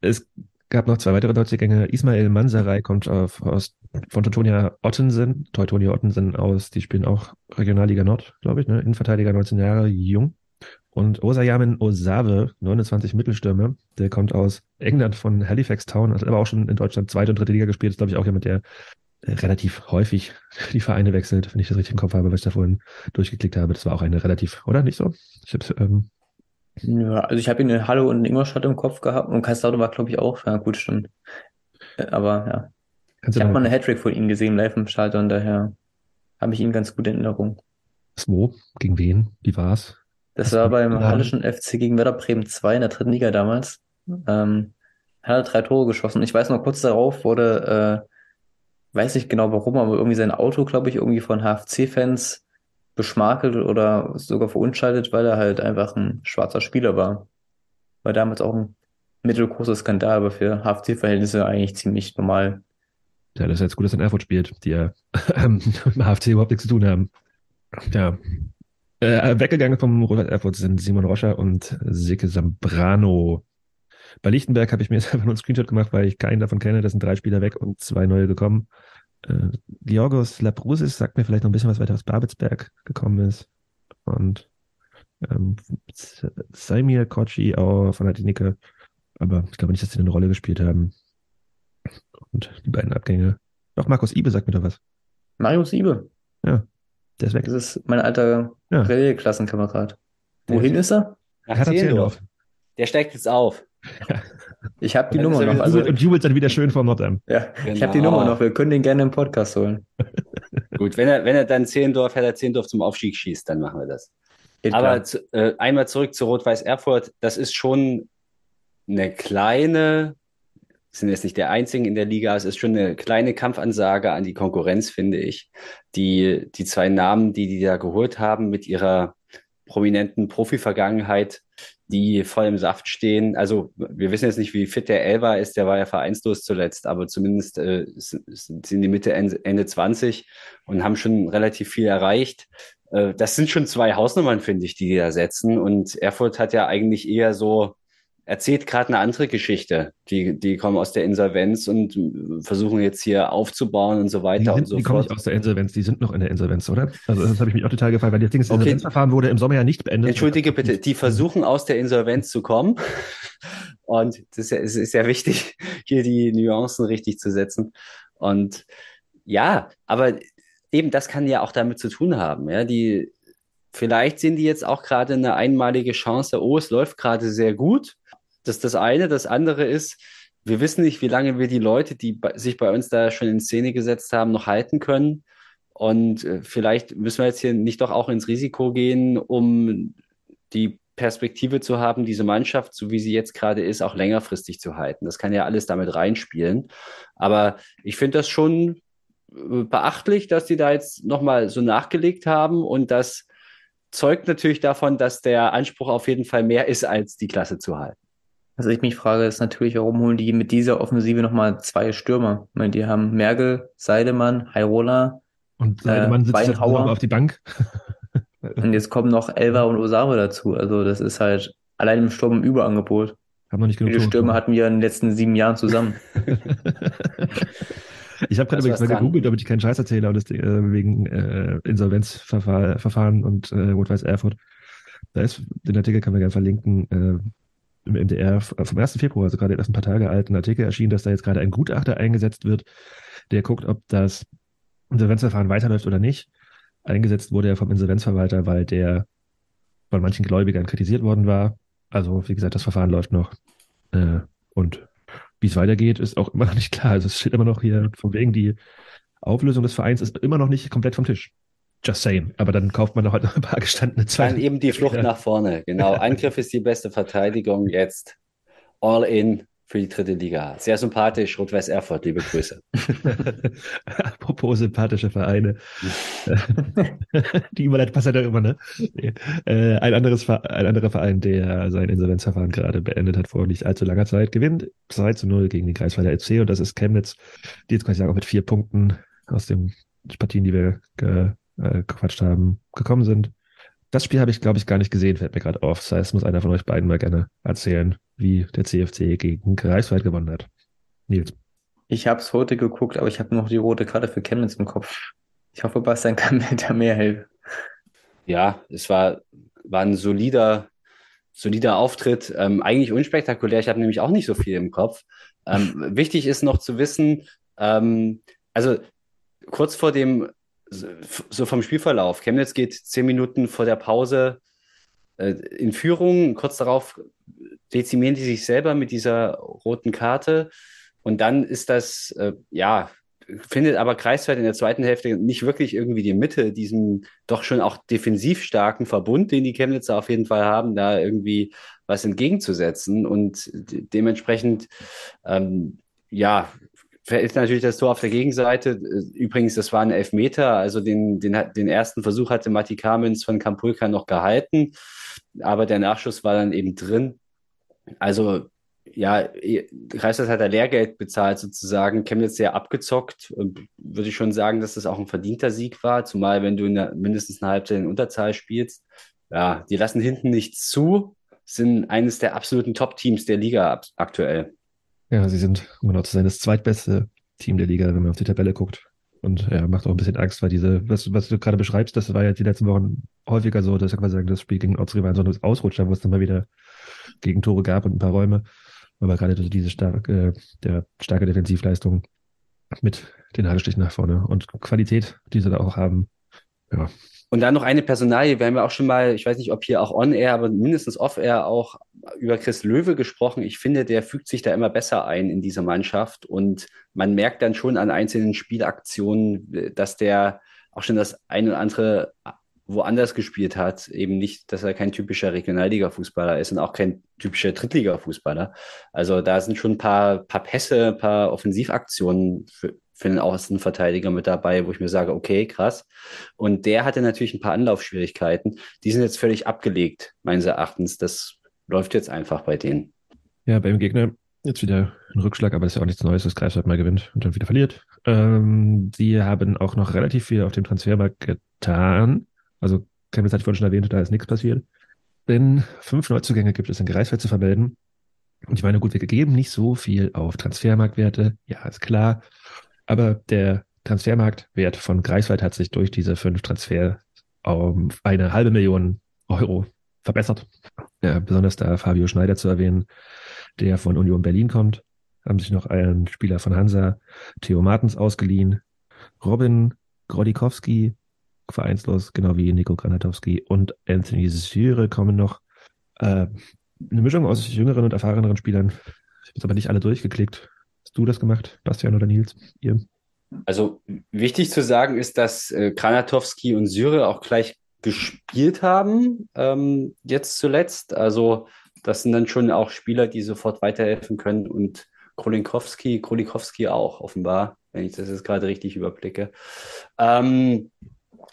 Es gab noch zwei weitere Neuzugänge. Ismail Mansaray kommt auf, aus, von Teutonia Ottensen, Teutonia Ottensen aus, die spielen auch Regionalliga Nord, glaube ich, ne? Innenverteidiger, 19 Jahre, jung. Und Osayamin Osave, 29 Mittelstürmer, der kommt aus England von Halifax Town, hat aber auch schon in Deutschland zweite und dritte Liga gespielt, ist glaube ich auch jemand, der äh, relativ häufig die Vereine wechselt, wenn ich das richtig im Kopf habe, was ich da vorhin durchgeklickt habe. Das war auch eine relativ, oder nicht so? Ich hab's, ähm, ja, also ich habe ihn in Halle und in Ingolstadt im Kopf gehabt und Kaiserslautern war, glaube ich, auch. Ja, gut, stimmt. Äh, aber ja. kannst Ich habe mal eine Hattrick von ihm gesehen, live im Stadion, daher habe ich ihn ganz gut in Erinnerung. wo? Gegen wen? Wie war's? Das war beim mitgeladen? Hallischen FC gegen Werder Bremen 2 in der dritten Liga damals. Ähm, hat er drei Tore geschossen. Ich weiß noch, kurz darauf wurde, äh, weiß nicht genau warum, aber irgendwie sein Auto, glaube ich, irgendwie von HFC-Fans beschmakelt oder sogar verunschaltet, weil er halt einfach ein schwarzer Spieler war. War damals auch ein mittelgroßer Skandal, aber für HFC-Verhältnisse eigentlich ziemlich normal. Ja, das ist jetzt gut, dass er in Erfurt spielt, die ja mit dem HFC überhaupt nichts zu tun haben. Ja. Äh, weggegangen vom Robert Erfurt sind Simon Roscher und Sike Zambrano. Bei Lichtenberg habe ich mir jetzt einfach nur einen Screenshot gemacht, weil ich keinen davon kenne. Da sind drei Spieler weg und zwei neue gekommen. Äh, Georgos Labrusis sagt mir vielleicht noch ein bisschen was weiter aus Babelsberg gekommen ist. Und ähm, S- Saimir Kochi auch von der Dinike. Aber ich glaube nicht, dass sie eine Rolle gespielt haben. Und die beiden Abgänge. Doch, Markus Ibe sagt mir doch was. Marius Siebe, Der ist weg. das ist mein alter Ja. Relegierklassenkamerad. Wohin ist er? Nach Zehlendorf. Der steigt jetzt auf. Ich habe die Nummer er noch. Also, und jubelt dann wieder schön vor Nordheim. ja, ich habe die Genau. Nummer noch. Wir können den gerne im Podcast holen. Gut, wenn er, wenn er dann Zehlendorf, Hertha Zehlendorf zum Aufstieg schießt, dann machen wir das. Geht Aber zu, äh, einmal zurück zu Rot-Weiß Erfurt. Das ist schon eine kleine, sind jetzt nicht der einzigen in der Liga, es ist schon eine kleine Kampfansage an die Konkurrenz, finde ich. Die, die zwei Namen, die die da geholt haben mit ihrer prominenten Profi-Vergangenheit, die voll im Saft stehen. Also wir wissen jetzt nicht, wie fit der Elva ist, der war ja vereinslos zuletzt, aber zumindest äh, sind die Mitte, Ende, Ende 20 und haben schon relativ viel erreicht. Äh, das sind schon zwei Hausnummern, finde ich, die die da setzen. Und Erfurt hat ja eigentlich eher so, erzählt gerade eine andere Geschichte. Die, die kommen aus der Insolvenz und versuchen jetzt hier aufzubauen und so Die, weiter und sind, so die kommen fort. nicht aus der Insolvenz, die sind noch in der Insolvenz, oder? Also das habe ich mich auch total gefallen, weil das Ding ist, das Okay. Insolvenzverfahren wurde im Sommer ja nicht beendet. Entschuldige bitte, die versuchen aus der Insolvenz zu kommen. Und das ist ja, es ist ja wichtig, hier die Nuancen richtig zu setzen. Und ja, aber eben das kann ja auch damit zu tun haben. Ja, die, vielleicht sehen die jetzt auch gerade eine einmalige Chance. Oh, es läuft gerade sehr gut. Das ist das eine. Das andere ist, wir wissen nicht, wie lange wir die Leute, die sich bei uns da schon in Szene gesetzt haben, noch halten können. Und äh, vielleicht müssen wir jetzt hier nicht doch auch ins Risiko gehen, um die Perspektive zu haben, diese Mannschaft, so wie sie jetzt gerade ist, auch längerfristig zu halten. Das kann ja alles damit reinspielen. Aber ich finde das schon äh, beachtlich, dass die da jetzt nochmal so nachgelegt haben und das zeugt natürlich davon, dass der Anspruch auf jeden Fall mehr ist, als die Klasse zu halten. Was ich mich frage, ist natürlich, warum holen die mit dieser Offensive nochmal zwei Stürmer? Ich meine, die haben Merkel, Seidemann, Hairola Und Seidemann Äh, sitzt jetzt Weinhauer. auf die Bank. und jetzt kommen noch Elva und Osave dazu. Also das ist halt Allein im Sturm im Überangebot. Haben noch nicht genug Wie viele Stürme gemacht. hatten wir in den letzten sieben Jahren zusammen? ich habe gerade übrigens mal dran. gegoogelt, damit ich keinen Scheiß erzähle, das äh, wegen äh, Insolvenzverfahren Verfahren und äh, Rot-Weiß Erfurt. Da ist, den Artikel können wir gerne verlinken, äh, im MDR f- vom 1. Februar, also gerade erst ein paar Tage alten Artikel erschienen, dass da jetzt gerade ein Gutachter eingesetzt wird, der guckt, ob das Insolvenzverfahren weiterläuft oder nicht. Eingesetzt wurde er vom Insolvenzverwalter, weil der von manchen Gläubigern kritisiert worden war. Also, wie gesagt, das Verfahren läuft noch. Äh, und wie es weitergeht, ist auch immer noch nicht klar. Also es steht immer noch hier, von wegen die Auflösung des Vereins ist immer noch nicht komplett vom Tisch. Just saying. Aber dann kauft man noch heute noch ein paar gestandene Dann Zweite. eben die Flucht Ja. nach vorne. Genau. Angriff ist die beste Verteidigung. Jetzt all in für die dritte Liga. Sehr sympathisch. Rot-Weiß Erfurt. Liebe Grüße. Apropos sympathische Vereine. die Überleitung passt ja doch immer, ne? Äh, ein, anderes, ein anderer Verein, der sein Insolvenzverfahren gerade beendet hat, vor nicht allzu langer Zeit, gewinnt 2 zu 0 gegen den Kreisweiler FC und das ist Chemnitz, die jetzt quasi sagen, auch mit vier Punkten aus den Partien, die wir äh, gequatscht haben, gekommen sind. Das Spiel habe ich, glaube ich, gar nicht gesehen, fällt mir gerade auf. Das heißt, muss einer von euch beiden mal gerne erzählen, wie der CFC gegen Greifswald gewonnen hat. Nils. Ich habe es heute geguckt, aber ich habe noch die rote Karte für Chemnitz im Kopf. Ich hoffe, Bastian kann mir da mehr helfen. Ja, es war, war ein solider, solider Auftritt. Ähm, eigentlich unspektakulär. Ich habe nämlich auch nicht so viel im Kopf. Ähm, wichtig ist noch zu wissen, ähm, also kurz vor dem, so vom Spielverlauf, Chemnitz geht zehn Minuten vor der Pause äh, in Führung. Kurz darauf dezimieren die sich selber mit dieser roten Karte. Und dann ist das, äh, ja, findet aber Kreisweit in der zweiten Hälfte nicht wirklich irgendwie die Mitte, diesem doch schon auch defensiv starken Verbund, den die Chemnitzer auf jeden Fall haben, da irgendwie was entgegenzusetzen. Und de dementsprechend, ähm, ja, ist natürlich das Tor auf der Gegenseite. Übrigens, das war ein Elfmeter, also den, den, den ersten Versuch hatte Matti Kamens von Kampulka noch gehalten, aber der Nachschuss war dann eben drin. Also ja, Kreiswald hat da Lehrgeld bezahlt sozusagen. Chemnitz sehr abgezockt. Würde ich schon sagen, dass das auch ein verdienter Sieg war, zumal wenn du in der, mindestens eine Halbzeit in Unterzahl spielst. Ja, die lassen hinten nichts zu, sind eines der absoluten Top-Teams der Liga aktuell. Ja, sie sind, um genau zu sein, das zweitbeste Team der Liga, wenn man auf die Tabelle guckt. Und ja, macht auch ein bisschen Angst, weil diese, was, was du gerade beschreibst, das war ja die letzten Wochen häufiger so, dass ich quasi sagen, das Spiel gegen Ortsrivalen so ein Ausrutscher, wo es dann mal wieder Gegentore gab und ein paar Räume. Aber gerade diese starke, der starke Defensivleistung mit den Nadelstichen nach vorne und Qualität, die sie da auch haben. Ja. Und dann noch eine Personalie. Wir haben ja auch schon mal, ich weiß nicht, ob hier auch on-air, aber mindestens off-air auch über Chris Löwe gesprochen. Ich finde, der fügt sich da immer besser ein in diese Mannschaft und man merkt dann schon an einzelnen Spielaktionen, dass der auch schon das eine oder andere woanders gespielt hat, eben nicht, dass er kein typischer Regionalliga-Fußballer ist und auch kein typischer Drittliga-Fußballer. Also da sind schon ein paar, paar Pässe, ein paar Offensivaktionen für, für den Außenverteidiger mit dabei, wo ich mir sage, okay, krass. Und der hatte natürlich ein paar Anlaufschwierigkeiten. Die sind jetzt völlig abgelegt, meines Erachtens. Das läuft jetzt einfach bei denen. Ja, beim Gegner jetzt wieder ein Rückschlag, aber das ist ja auch nichts Neues, dass Greifswald mal gewinnt und dann wieder verliert. Ähm, sie haben auch noch relativ viel auf dem Transfermarkt getan. Also, Chemnitz ich vorhin schon erwähnt, da ist nichts passiert. Denn fünf Neuzugänge gibt es in Greifswald zu vermelden. Und ich meine, gut, wir geben nicht so viel auf Transfermarktwerte. Ja, ist klar. Aber der Transfermarktwert von Greifswald hat sich durch diese fünf Transfer um eine halbe Million Euro verbessert. Ja, besonders da Fabio Schneider zu erwähnen, der von Union Berlin kommt. Haben sich noch einen Spieler von Hansa, Theo Martens, ausgeliehen. Robin Grodikowski, vereinslos, genau wie Nico Granatowski und Anthony Syre kommen noch. Äh, eine Mischung aus jüngeren und erfahreneren Spielern. Ich habe aber nicht alle durchgeklickt. Hast du das gemacht, Bastian oder Nils? Ihr? Also wichtig zu sagen ist, dass äh, Granatowski und Syre auch gleich gespielt haben, ähm, jetzt zuletzt. Also das sind dann schon auch Spieler, die sofort weiterhelfen können und Krolinkowski, Krolikowski auch offenbar, wenn ich das jetzt gerade richtig überblicke. Ähm,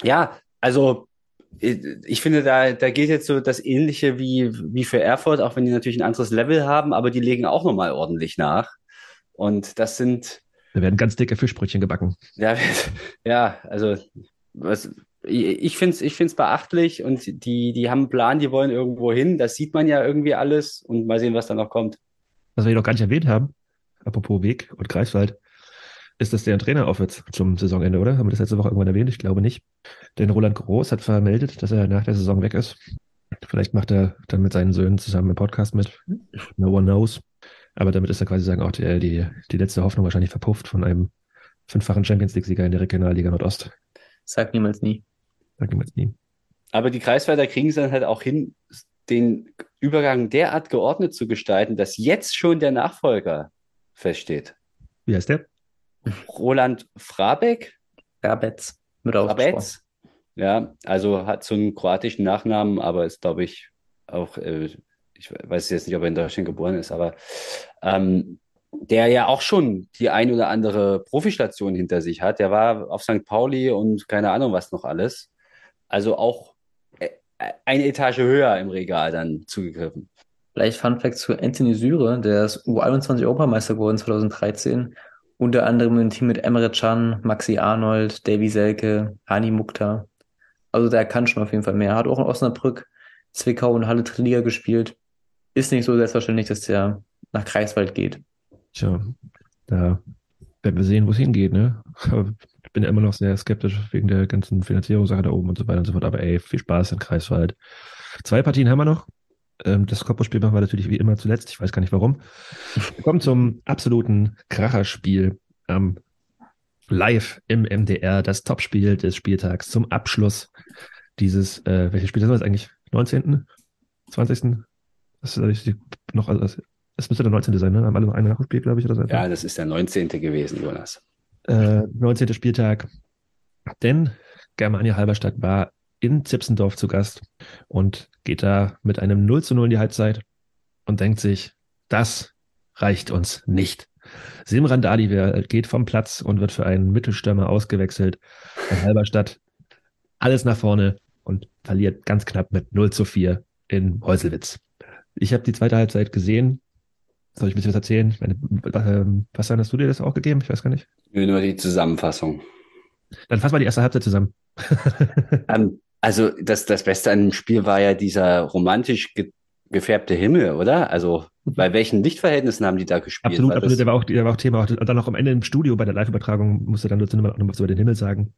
ja, also ich finde, da, da geht jetzt so das Ähnliche wie, wie für Erfurt, auch wenn die natürlich ein anderes Level haben, aber die legen auch nochmal ordentlich nach. Und das sind. Da werden ganz dicke Fischbrötchen gebacken. Ja, ja also was, ich finde es ich find's beachtlich und die, die haben einen Plan, die wollen irgendwo hin. Das sieht man ja irgendwie alles und mal sehen, was da noch kommt. Was wir hier noch gar nicht erwähnt haben, apropos Weg und Greifswald, ist, dass der Trainer aufhört zum Saisonende, oder? Haben wir das letzte Woche irgendwann erwähnt? Ich glaube nicht. Denn Roland Groß hat vermeldet, dass er nach der Saison weg ist. Vielleicht macht er dann mit seinen Söhnen zusammen einen Podcast mit. No one knows. Aber damit ist er quasi sagen, auch die, die, die letzte Hoffnung wahrscheinlich verpufft von einem fünffachen Champions League-Sieger in der Regionalliga Nordost. Sag niemals nie. Sag niemals nie. Aber die Kreiswälder kriegen es dann halt auch hin, den Übergang derart geordnet zu gestalten, dass jetzt schon der Nachfolger feststeht. Wie heißt der? Roland Frabeck? Rabetz. Mit Frabetz. Ja, also hat so einen kroatischen Nachnamen, aber ist, glaube ich, auch, äh, ich weiß jetzt nicht, ob er in Deutschland geboren ist, aber ähm, der ja auch schon die ein oder andere Profistation hinter sich hat. Der war auf St. Pauli und keine Ahnung was noch alles. Also auch äh, eine Etage höher im Regal dann zugegriffen. Vielleicht Fun Fact zu Anthony Syre, der ist U21 Europameister geworden 2013. Unter anderem im Team mit Emre Can, Maxi Arnold, Davy Selke, Hani Mukta. Also der kann schon auf jeden Fall mehr. Hat auch in Osnabrück, Zwickau und Halle Liga gespielt. Ist nicht so selbstverständlich, dass der nach Kreiswald geht. Tja, da werden wir sehen, wo es hingeht, ne? Ich bin ja immer noch sehr skeptisch wegen der ganzen Finanzierungssache da oben und so weiter und so fort. Aber ey, viel Spaß in Kreiswald. Zwei Partien haben wir noch. Ähm, das Kopfballspiel machen wir natürlich wie immer zuletzt. Ich weiß gar nicht warum. Wir kommen zum absoluten Kracherspiel ähm, live im MDR. Das Topspiel des Spieltags zum Abschluss dieses, äh, welches Spiel das eigentlich? 19., 20.? Das ist noch, also es müsste der 19. sein, ne? Haben alle noch eine nachgespielt, glaube ich, oder so. Ja, das ist der 19. gewesen, Jonas. Äh, 19. Spieltag. Denn Germania Halberstadt war in Zipsendorf zu Gast und geht da mit einem 0 zu 0 in die Halbzeit und denkt sich, das reicht uns nicht. Simran Dali geht vom Platz und wird für einen Mittelstürmer ausgewechselt. In Halberstadt alles nach vorne und verliert ganz knapp mit 0 zu 4 in Heuselwitz. Ich habe die zweite Halbzeit gesehen, soll ich ein bisschen was erzählen? Meine, ähm, was hast du dir das auch gegeben? Ich weiß gar nicht. Nur die Zusammenfassung. Dann fass mal die erste Halbzeit zusammen. um, also das, das Beste an dem Spiel war ja dieser romantisch ge gefärbte Himmel, oder? Also bei welchen Lichtverhältnissen haben die da gespielt? Absolut, absolut. Der war auch, der war auch Thema. Und dann auch am Ende im Studio bei der Live-Übertragung musste dann Lutz noch was über den Himmel sagen.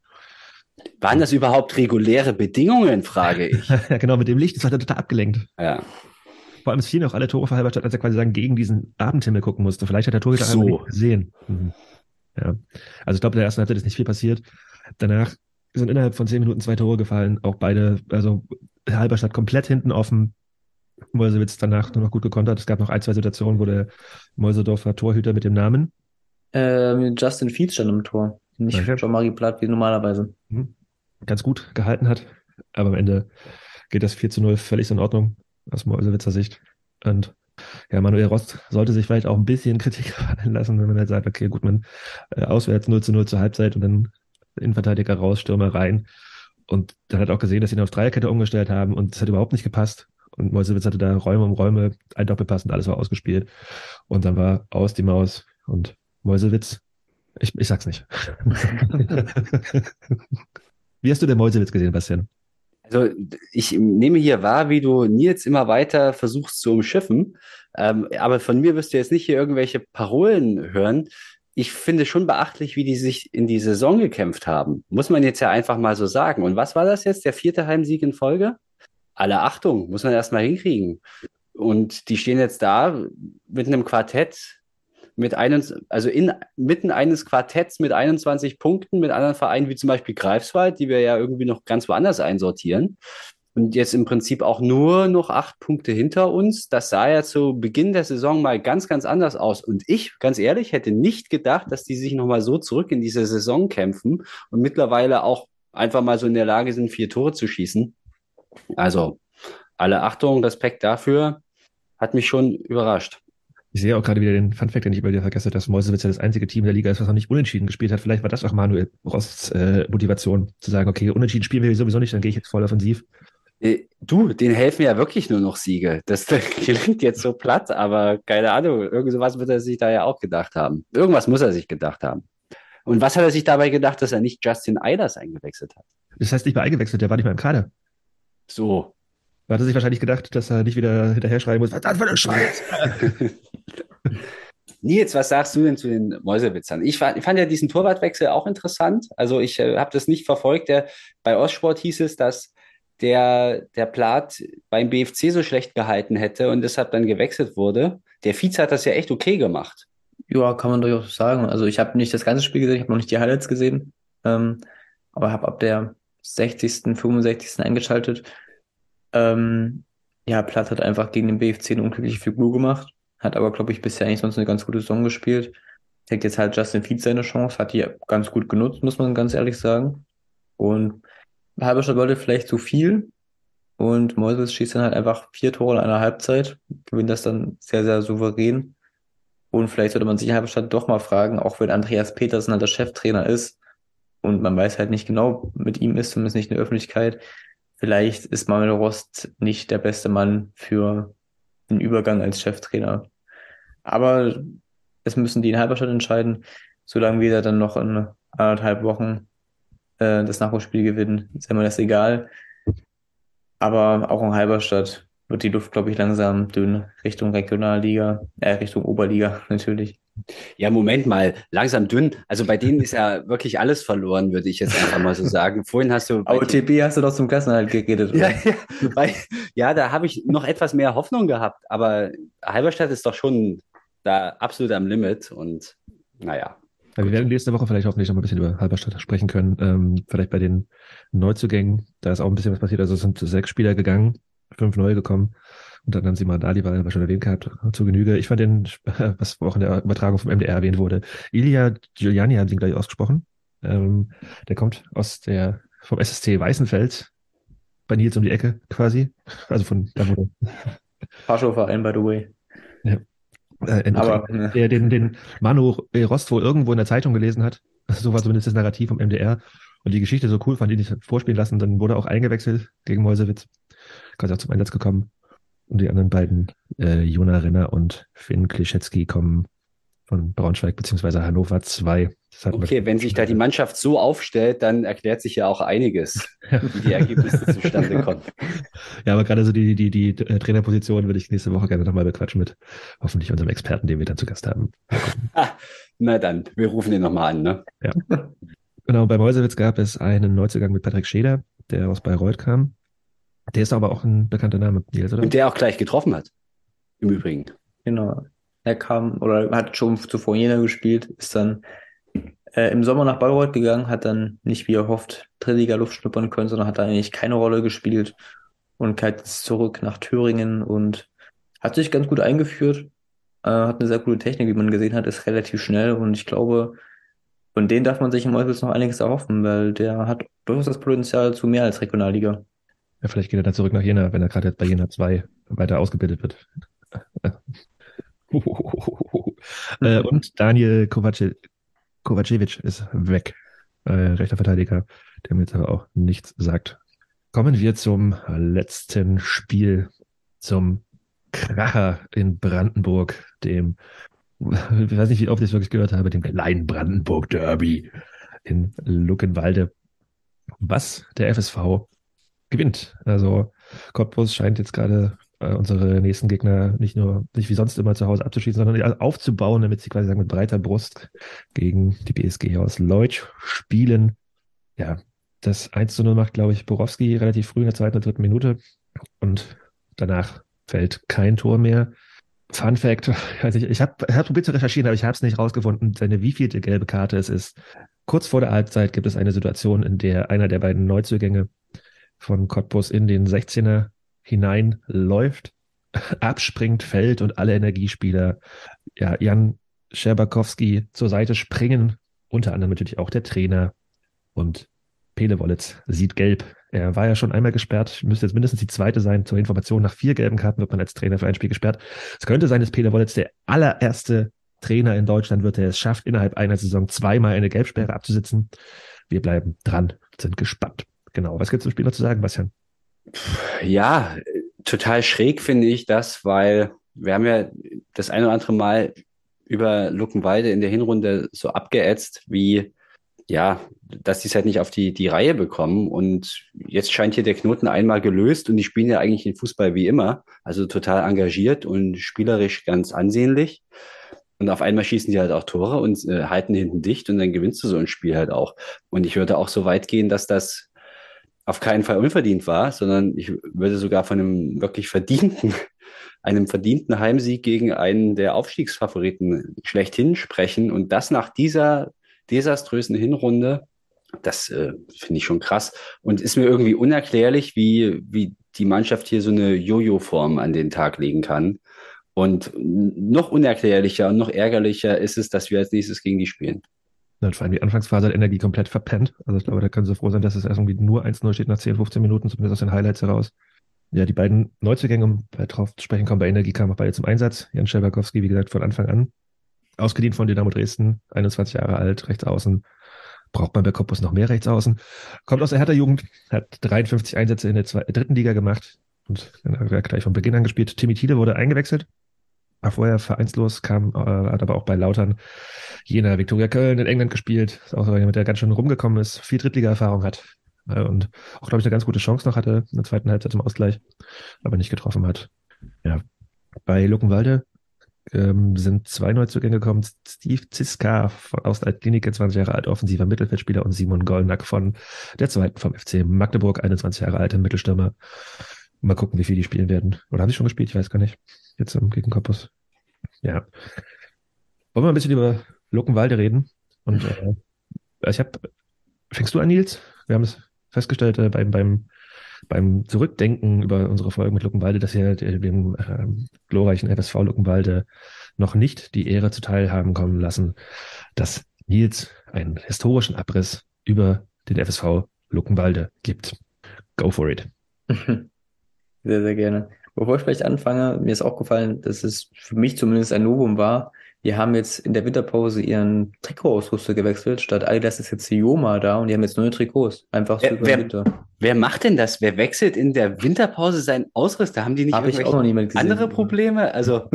Waren das überhaupt reguläre Bedingungen, frage ich. ja, genau, mit dem Licht, das war total abgelenkt. Ja. Vor allem es fielen auch alle Tore für Halberstadt, als er quasi sagen, gegen diesen Abendhimmel gucken musste. Vielleicht hat der Torhüter so. nicht gesehen. Mhm. Ja. Also ich glaube, in der ersten Halbzeit ist nicht viel passiert. Danach sind innerhalb von zehn Minuten zwei Tore gefallen. Auch beide, also Halberstadt komplett hinten offen. Mäusewitz danach nur noch gut gekontert. Es gab noch ein, zwei Situationen, wo der Mäuserdorfer Torhüter mit dem Namen. Ähm, Justin Fietz stand im Tor. Nicht okay. Jean-Marie Platt wie normalerweise. Mhm. Ganz gut gehalten hat. Aber am Ende geht das 4 zu 0 völlig in Ordnung aus Mäusewitzer Sicht. Und ja, Manuel Rost sollte sich vielleicht auch ein bisschen Kritik fallen lassen, wenn man halt sagt, okay, gut, man äh, auswärts 0 zu 0 zur Halbzeit und dann Innenverteidiger raus, Stürmer rein. Und dann hat auch gesehen, dass sie ihn auf Dreierkette umgestellt haben und es hat überhaupt nicht gepasst. Und Mäusewitz hatte da Räume um Räume, ein Doppelpass und alles war ausgespielt. Und dann war aus die Maus und Mäusewitz, ich, ich sag's nicht. Wie hast du den Mäusewitz gesehen, Bastian? Also ich nehme hier wahr, wie du Nils immer weiter versuchst zu umschiffen. Ähm, aber von mir wirst du jetzt nicht hier irgendwelche Parolen hören. Ich finde schon beachtlich, wie die sich in die Saison gekämpft haben. Muss man jetzt ja einfach mal so sagen. Und was war das jetzt? Der vierte Heimsieg in Folge? Alle Achtung, muss man erstmal hinkriegen. Und die stehen jetzt da mit einem Quartett, mit einem, also in, mitten eines Quartetts mit 21 Punkten mit anderen Vereinen wie zum Beispiel Greifswald, die wir ja irgendwie noch ganz woanders einsortieren. Und jetzt im Prinzip auch nur noch acht Punkte hinter uns. Das sah ja zu Beginn der Saison mal ganz, ganz anders aus. Und ich, ganz ehrlich, hätte nicht gedacht, dass die sich nochmal so zurück in diese Saison kämpfen und mittlerweile auch einfach mal so in der Lage sind, vier Tore zu schießen. Also alle Achtung, Respekt dafür. Hat mich schon überrascht. Ich sehe auch gerade wieder den Funfact, den ich über dir vergesse, dass Mäusewitz ja das einzige Team der Liga ist, was noch nicht unentschieden gespielt hat. Vielleicht war das auch Manuel Rosts äh, Motivation, zu sagen, okay, unentschieden spielen wir sowieso nicht, dann gehe ich jetzt voll offensiv. Äh, du, denen helfen ja wirklich nur noch Siege. Das klingt jetzt so platt, aber keine Ahnung, irgendwas wird er sich da ja auch gedacht haben. Irgendwas muss er sich gedacht haben. Und was hat er sich dabei gedacht, dass er nicht Justin Eilers eingewechselt hat? Das heißt nicht mehr eingewechselt, der war nicht mehr im Kader. So. Da hat er sich wahrscheinlich gedacht, dass er nicht wieder hinterher schreien muss, was das für eine Scheiß. Nils, was sagst du denn zu den Mäusewitzern? Ich fand, ich fand ja diesen Torwartwechsel auch interessant. Also ich äh, habe das nicht verfolgt. Der, bei Ostsport hieß es, dass der, der Plat beim BFC so schlecht gehalten hätte und deshalb dann gewechselt wurde. Der Vize hat das ja echt okay gemacht. Ja, kann man durchaus sagen. Also ich habe nicht das ganze Spiel gesehen, ich habe noch nicht die Highlights gesehen, ähm, aber habe ab der 60., 65. eingeschaltet. Ähm, ja, Platt hat einfach gegen den BFC eine unglückliche Figur gemacht, hat aber, glaube ich, bisher eigentlich sonst eine ganz gute Saison gespielt. Kriegt jetzt halt Justin Fietz seine Chance, hat die ganz gut genutzt, muss man ganz ehrlich sagen. Und Halberstadt wollte vielleicht zu viel und Moses schießt dann halt einfach vier Tore in einer Halbzeit, gewinnt das dann sehr, sehr souverän. Und vielleicht sollte man sich Halberstadt doch mal fragen, auch wenn Andreas Petersen halt der Cheftrainer ist und man weiß halt nicht genau, mit ihm ist, zumindest nicht in der Öffentlichkeit, vielleicht ist Manuel Rost nicht der beste Mann für den Übergang als Cheftrainer. Aber es müssen die in Halberstadt entscheiden, solange wir dann noch in anderthalb Wochen äh, das Nachholspiel gewinnen, ist immer das egal. Aber auch in Halberstadt wird die Luft, glaube ich, langsam dünn Richtung Regionalliga, äh, Richtung Oberliga natürlich. Ja, Moment mal, langsam dünn. Also bei denen ist ja wirklich alles verloren, würde ich jetzt einfach mal so sagen. Vorhin hast du. OTB hast du doch zum Klassenhalt geredet, oder? Ja, ja, bei, ja da habe ich noch etwas mehr Hoffnung gehabt. Aber Halberstadt ist doch schon da absolut am Limit und naja. Ja, wir werden nächste Woche vielleicht hoffentlich noch mal ein bisschen über Halberstadt sprechen können. Ähm, vielleicht bei den Neuzugängen, da ist auch ein bisschen was passiert. Also es sind sechs Spieler gegangen, fünf neue gekommen. Und dann haben sie mal Dali, weil er schon erwähnt gehabt, zur Genüge. Ich fand den, was auch in der Übertragung vom MDR erwähnt wurde, Ilya Giuliani haben sie ihn gleich ausgesprochen. Ähm, der kommt aus der, vom SSC Weißenfeld, bei Nils um die Ecke quasi. Also von da wurde. Fahrschulverein, by the way. Ja. Äh, Aber, ne. der den, den Manu Rost wohl irgendwo in der Zeitung gelesen hat. So war zumindest das Narrativ vom MDR. Und die Geschichte so cool fand, die nicht vorspielen lassen. Dann wurde auch eingewechselt gegen Mäusewitz. Quasi auch zum Einsatz gekommen. Und die anderen beiden, äh, Jona Renner und Finn Klischetzky, kommen von Braunschweig beziehungsweise Hannover 2. Okay, wenn sich da die Mannschaft so aufstellt, dann erklärt sich ja auch einiges, wie die Ergebnisse zustande kommen. Ja, aber gerade so die, die, die äh, Trainerposition würde ich nächste Woche gerne nochmal bequatschen mit hoffentlich unserem Experten, den wir dann zu Gast haben. Ah, na dann, wir rufen ihn nochmal an, ne? Ja. Genau, bei Mäusewitz gab es einen Neuzugang mit Patrick Scheder, der aus Bayreuth kam. Der ist aber auch ein bekannter Name, Nils, oder? Und der auch gleich getroffen hat. Im Übrigen. Genau. Er kam oder hat schon zuvor Jena gespielt, ist dann äh, im Sommer nach Bayreuth gegangen, hat dann nicht wie er hofft Drittliga Luft schnuppern können, sondern hat da eigentlich keine Rolle gespielt und kehrt jetzt zurück nach Thüringen und hat sich ganz gut eingeführt, äh, hat eine sehr gute Technik, wie man gesehen hat, ist relativ schnell und ich glaube, von denen darf man sich im Eufels noch einiges erhoffen, weil der hat durchaus das Potenzial zu mehr als Regionalliga. Ja, vielleicht geht er dann zurück nach Jena, wenn er gerade jetzt bei Jena 2 weiter ausgebildet wird. äh, und Daniel Kovace Kovacevic ist weg. Äh, rechter Verteidiger, der mir jetzt aber auch nichts sagt. Kommen wir zum letzten Spiel, zum Kracher in Brandenburg, dem, ich weiß nicht, wie oft ich es wirklich gehört habe, dem kleinen Brandenburg Derby in Luckenwalde. Was der FSV gewinnt. Also Cottbus scheint jetzt gerade äh, unsere nächsten Gegner nicht nur, nicht wie sonst immer zu Hause abzuschießen, sondern aufzubauen, damit sie quasi sagen, mit breiter Brust gegen die BSG aus Leutsch spielen. Ja, das 1 zu 0 macht, glaube ich, Borowski relativ früh in der zweiten oder dritten Minute und danach fällt kein Tor mehr. Fun Fact, also ich, ich habe hab probiert zu recherchieren, aber ich habe es nicht rausgefunden, seine wievielte gelbe Karte es ist. Kurz vor der Halbzeit gibt es eine Situation, in der einer der beiden Neuzugänge von Cottbus in den 16er hineinläuft, abspringt, fällt und alle Energiespieler, ja, Jan Scherbakowski zur Seite springen, unter anderem natürlich auch der Trainer und Pele Wollitz sieht gelb. Er war ja schon einmal gesperrt, müsste jetzt mindestens die zweite sein. Zur Information, nach vier gelben Karten wird man als Trainer für ein Spiel gesperrt. Es könnte sein, dass Pele Wollitz der allererste Trainer in Deutschland wird, der es schafft, innerhalb einer Saison zweimal eine Gelbsperre abzusitzen. Wir bleiben dran, sind gespannt. Genau. Was gibt es zum Spiel noch zu sagen, Bastian? Ja, total schräg finde ich das, weil wir haben ja das ein oder andere Mal über Luckenwalde in der Hinrunde so abgeätzt, wie ja, dass die es halt nicht auf die, die Reihe bekommen. Und jetzt scheint hier der Knoten einmal gelöst und die spielen ja eigentlich den Fußball wie immer. Also total engagiert und spielerisch ganz ansehnlich. Und auf einmal schießen die halt auch Tore und äh, halten hinten dicht und dann gewinnst du so ein Spiel halt auch. Und ich würde auch so weit gehen, dass das auf keinen Fall unverdient war, sondern ich würde sogar von einem wirklich verdienten, einem verdienten Heimsieg gegen einen der Aufstiegsfavoriten schlechthin sprechen. Und das nach dieser desaströsen Hinrunde, das äh, finde ich schon krass und ist mir irgendwie unerklärlich, wie, wie die Mannschaft hier so eine Jojo-Form an den Tag legen kann. Und noch unerklärlicher und noch ärgerlicher ist es, dass wir als nächstes gegen die spielen. Ja, vor allem die Anfangsphase hat Energie komplett verpennt. Also ich glaube, da können sie froh sein, dass es erst irgendwie nur 1-0 steht nach 10, 15 Minuten, zumindest aus den Highlights heraus. Ja, die beiden Neuzugänge, um darauf zu sprechen kommen, bei Energie kamen auch beide zum Einsatz. Jan Schelberkowski, wie gesagt, von Anfang an. Ausgedient von Dynamo Dresden, 21 Jahre alt, rechts außen. Braucht man bei Cottbus noch mehr rechts außen. Kommt aus der Hertha-Jugend, hat 53 Einsätze in der zwei, dritten Liga gemacht und dann gleich von Beginn an gespielt. Timmy Thiele wurde eingewechselt, war vorher vereinslos, kam, äh, hat aber auch bei Lautern, Jena, Viktoria Köln in England gespielt. Auch jemand, der ganz schön rumgekommen ist, viel Drittliga-Erfahrung hat äh, und auch, glaube ich, eine ganz gute Chance noch hatte in der zweiten Halbzeit zum Ausgleich, aber nicht getroffen hat. Ja, bei Luckenwalde ähm, sind zwei Neuzugänge gekommen. Steve Ziska von, aus der Klinik, 20 Jahre alt, offensiver Mittelfeldspieler und Simon Gollnack von der zweiten vom FC Magdeburg, 21 Jahre alter Mittelstürmer. Mal gucken, wie viel die spielen werden. Oder haben sie schon gespielt? Ich weiß gar nicht. Jetzt um, gegen Koppus. Ja. Wollen wir ein bisschen über Luckenwalde reden? Und äh, ich habe, fängst du an, Nils? Wir haben es festgestellt äh, beim, beim beim Zurückdenken über unsere Folge mit Luckenwalde, dass wir dem äh, glorreichen FSV Luckenwalde noch nicht die Ehre zuteil haben kommen lassen, dass Nils einen historischen Abriss über den FSV Luckenwalde gibt. Go for it. Sehr, sehr gerne. Bevor ich vielleicht anfange, mir ist auch gefallen, dass es für mich zumindest ein Novum war, die haben jetzt in der Winterpause ihren Trikotausrüster gewechselt. Statt Adidas ist jetzt Yoma da und die haben jetzt neue Trikots. Einfach so wer, über wer, Winter. Wer macht denn das? Wer wechselt in der Winterpause seinen Ausrüster? Haben die nicht Hab ich auch noch niemand gesehen. andere Probleme? Also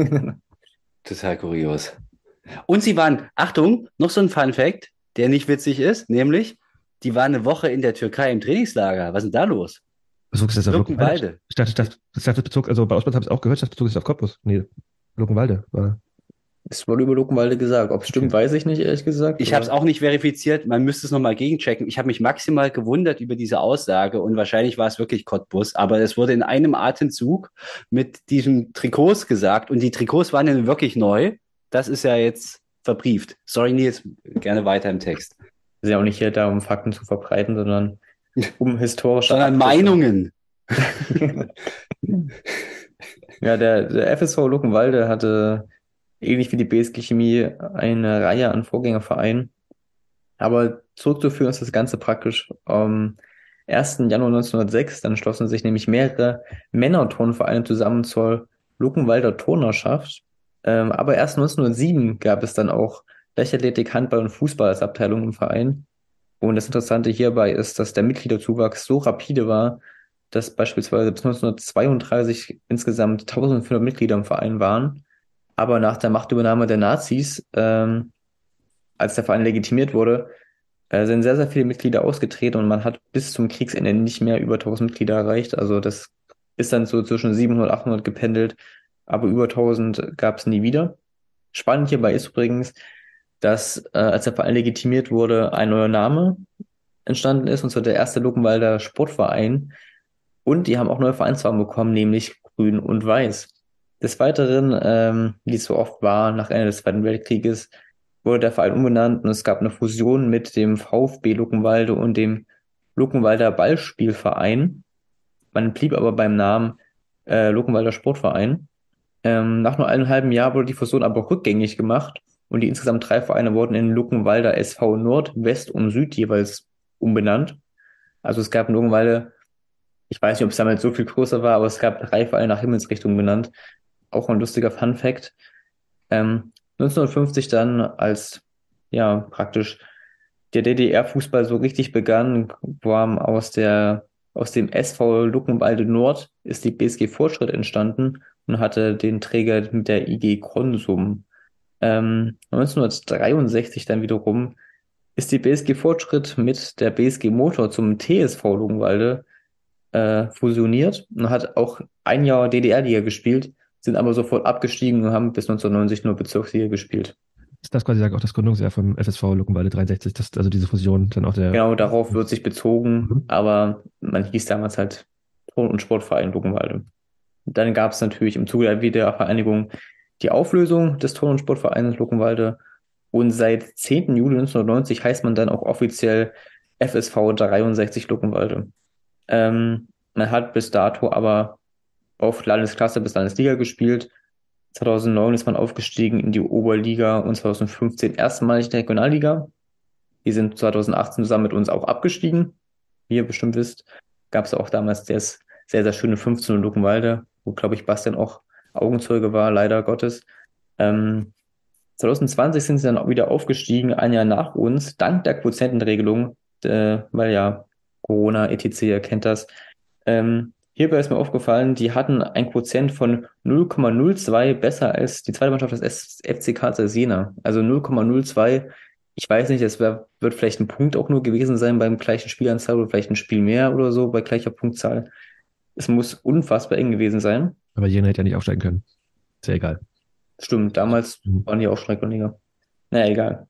total kurios. Und sie waren, Achtung, noch so ein Fun Fact, der nicht witzig ist, nämlich, die waren eine Woche in der Türkei im Trainingslager. Was ist denn da los? Bezog ist das auf Luckenwalde? Ich dachte, ich dachte, ich dachte Bezug, also bei Ausbildung habe ich auch gehört, das Bezug ist auf Cottbus. Nee, Luckenwalde war. Es wurde über Luckenwalde gesagt. Ob es stimmt, weiß ich nicht, ehrlich gesagt. Ich habe es auch nicht verifiziert. Man müsste es nochmal gegenchecken. Ich habe mich maximal gewundert über diese Aussage und wahrscheinlich war es wirklich Cottbus, aber es wurde in einem Atemzug mit diesem Trikots gesagt und die Trikots waren ja wirklich neu. Das ist ja jetzt verbrieft. Sorry, Nils, gerne weiter im Text. Wir sind ja auch nicht hier da, um Fakten zu verbreiten, sondern um historische. sondern Meinungen. ja, der, der FSV Luckenwalde hatte ähnlich wie die BSG Chemie eine Reihe an Vorgängervereinen. Aber zurückzuführen ist das Ganze praktisch am 1. Januar 1906. Dann schlossen sich nämlich mehrere Männerturnvereine zusammen zur Luckenwalder Turnerschaft. Ähm, aber erst 1907 gab es dann auch Leichtathletik, Handball und Fußball als Abteilung im Verein. Und das Interessante hierbei ist, dass der Mitgliederzuwachs so rapide war, dass beispielsweise bis 1932 insgesamt 1500 Mitglieder im Verein waren. Aber nach der Machtübernahme der Nazis, ähm, als der Verein legitimiert wurde, äh, sind sehr, sehr viele Mitglieder ausgetreten und man hat bis zum Kriegsende nicht mehr über 1000 Mitglieder erreicht. Also das ist dann so zwischen 700 und 800 gependelt, aber über 1000 gab es nie wieder. Spannend hierbei ist übrigens, dass äh, als der Verein legitimiert wurde, ein neuer Name entstanden ist, und zwar der erste Luckenwalder Sportverein. Und die haben auch neue Vereinsfarben bekommen, nämlich grün und weiß. Des Weiteren, ähm, wie es so oft war, nach Ende des Zweiten Weltkrieges wurde der Verein umbenannt und es gab eine Fusion mit dem VfB Luckenwalde und dem Luckenwalder Ballspielverein. Man blieb aber beim Namen äh, Luckenwalder Sportverein. Ähm, nach nur einem halben Jahr wurde die Fusion aber rückgängig gemacht und die insgesamt drei Vereine wurden in Luckenwalder SV Nord, West und Süd jeweils umbenannt. Also es gab in Luckenwalde, ich weiß nicht, ob es damals so viel größer war, aber es gab drei Vereine nach Himmelsrichtung benannt auch ein lustiger Fun Fact. Ähm, 1950 dann, als ja praktisch der DDR-Fußball so richtig begann, war aus der aus dem SV Luckenwalde Nord ist die BSG Fortschritt entstanden und hatte den Träger mit der IG Konsum. Ähm, 1963 dann wiederum ist die BSG Fortschritt mit der BSG Motor zum TSV Luckenwalde äh, fusioniert und hat auch ein Jahr DDR-Liga gespielt, sind aber sofort abgestiegen und haben bis 1990 nur Bezirksliga gespielt. Ist das quasi auch das Gründungsjahr vom FSV Luckenwalde 63, das, also diese Fusion dann auch der. Genau, darauf wird sich bezogen, Mhm. aber man hieß damals halt Ton- und Sportverein Luckenwalde. Dann gab es natürlich im Zuge der Wiedervereinigung die Auflösung des Ton- und Sportvereins Luckenwalde und seit 10. Juli 1990 heißt man dann auch offiziell FSV 63 Luckenwalde. Ähm, man hat bis dato aber auf Landesklasse bis Landesliga gespielt. 2009 ist man aufgestiegen in die Oberliga und 2015 erstmalig in die Regionalliga. Die sind 2018 zusammen mit uns auch abgestiegen. Wie ihr bestimmt wisst, gab es auch damals das sehr, sehr schöne 15 in Luckenwalde, wo, glaube ich, Bastian auch Augenzeuge war, leider Gottes. Ähm, 2020 sind sie dann auch wieder aufgestiegen, ein Jahr nach uns, dank der Quotientenregelung, äh, weil ja Corona, etc., ihr kennt das. Ähm, hierbei ist mir aufgefallen, die hatten ein Quotient von 0,02 besser als die zweite Mannschaft des S- FC Karl Jena. Also 0,02. Ich weiß nicht, es wird vielleicht ein Punkt auch nur gewesen sein beim gleichen Spielanzahl oder vielleicht ein Spiel mehr oder so bei gleicher Punktzahl. Es muss unfassbar eng gewesen sein. Aber Jena hätte ja nicht aufsteigen können. Ist ja egal. Stimmt, damals Mhm. waren die auch Regionalliga. Naja, egal.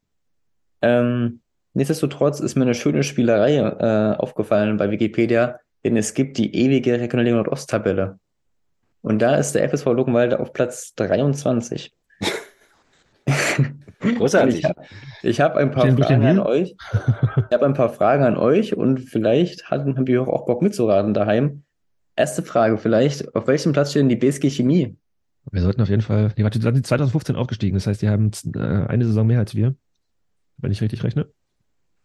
Ähm, nichtsdestotrotz ist mir eine schöne Spielerei äh, aufgefallen bei Wikipedia, denn es gibt die ewige Regionalliga Nordost-Tabelle. Und da ist der FSV Luckenwalde auf Platz 23. Großartig. Ich habe hab ein paar Stehen- Fragen an euch. Ich habe ein paar Fragen an euch und vielleicht hatten, haben wir auch Bock mitzuraten daheim. Erste Frage vielleicht, auf welchem Platz steht denn die BSG Chemie? Wir sollten auf jeden Fall. Die, sind 2015 aufgestiegen. Das heißt, die haben äh, eine Saison mehr als wir. Wenn ich richtig rechne.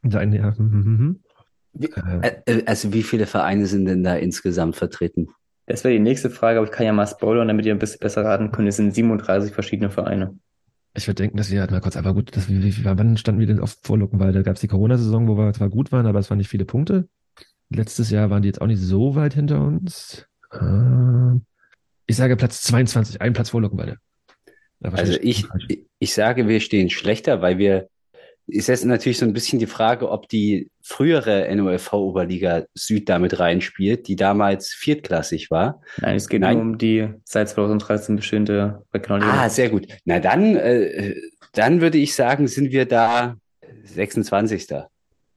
Ein Jahr. hm, hm, hm. Wie, Äh, äh, also wie viele Vereine sind denn da insgesamt vertreten? Das wäre die nächste Frage, aber ich kann ja mal spoilern, damit ihr ein bisschen besser raten könnt. Es sind 37 verschiedene Vereine. Ich würde denken, dass wir, mal kurz, aber gut, dass wir, wann standen wir denn auf Vorlucken? Weil da gab es die Corona-Saison, wo wir zwar gut waren, aber es waren nicht viele Punkte. Letztes Jahr waren die jetzt auch nicht so weit hinter uns. Ähm, ich sage Platz 22, ein Platz vor Luckenwalde. Also ich, ich- sage, wir stehen schlechter, weil wir, ist jetzt natürlich so ein bisschen die Frage, ob die frühere NOFV-Oberliga Süd damit reinspielt, die damals viertklassig war. Nein, es geht Nein. nur um die seit 2013 bestehende Regionalliga. Ah, sehr gut. Na dann, äh, dann würde ich sagen, sind wir da 26.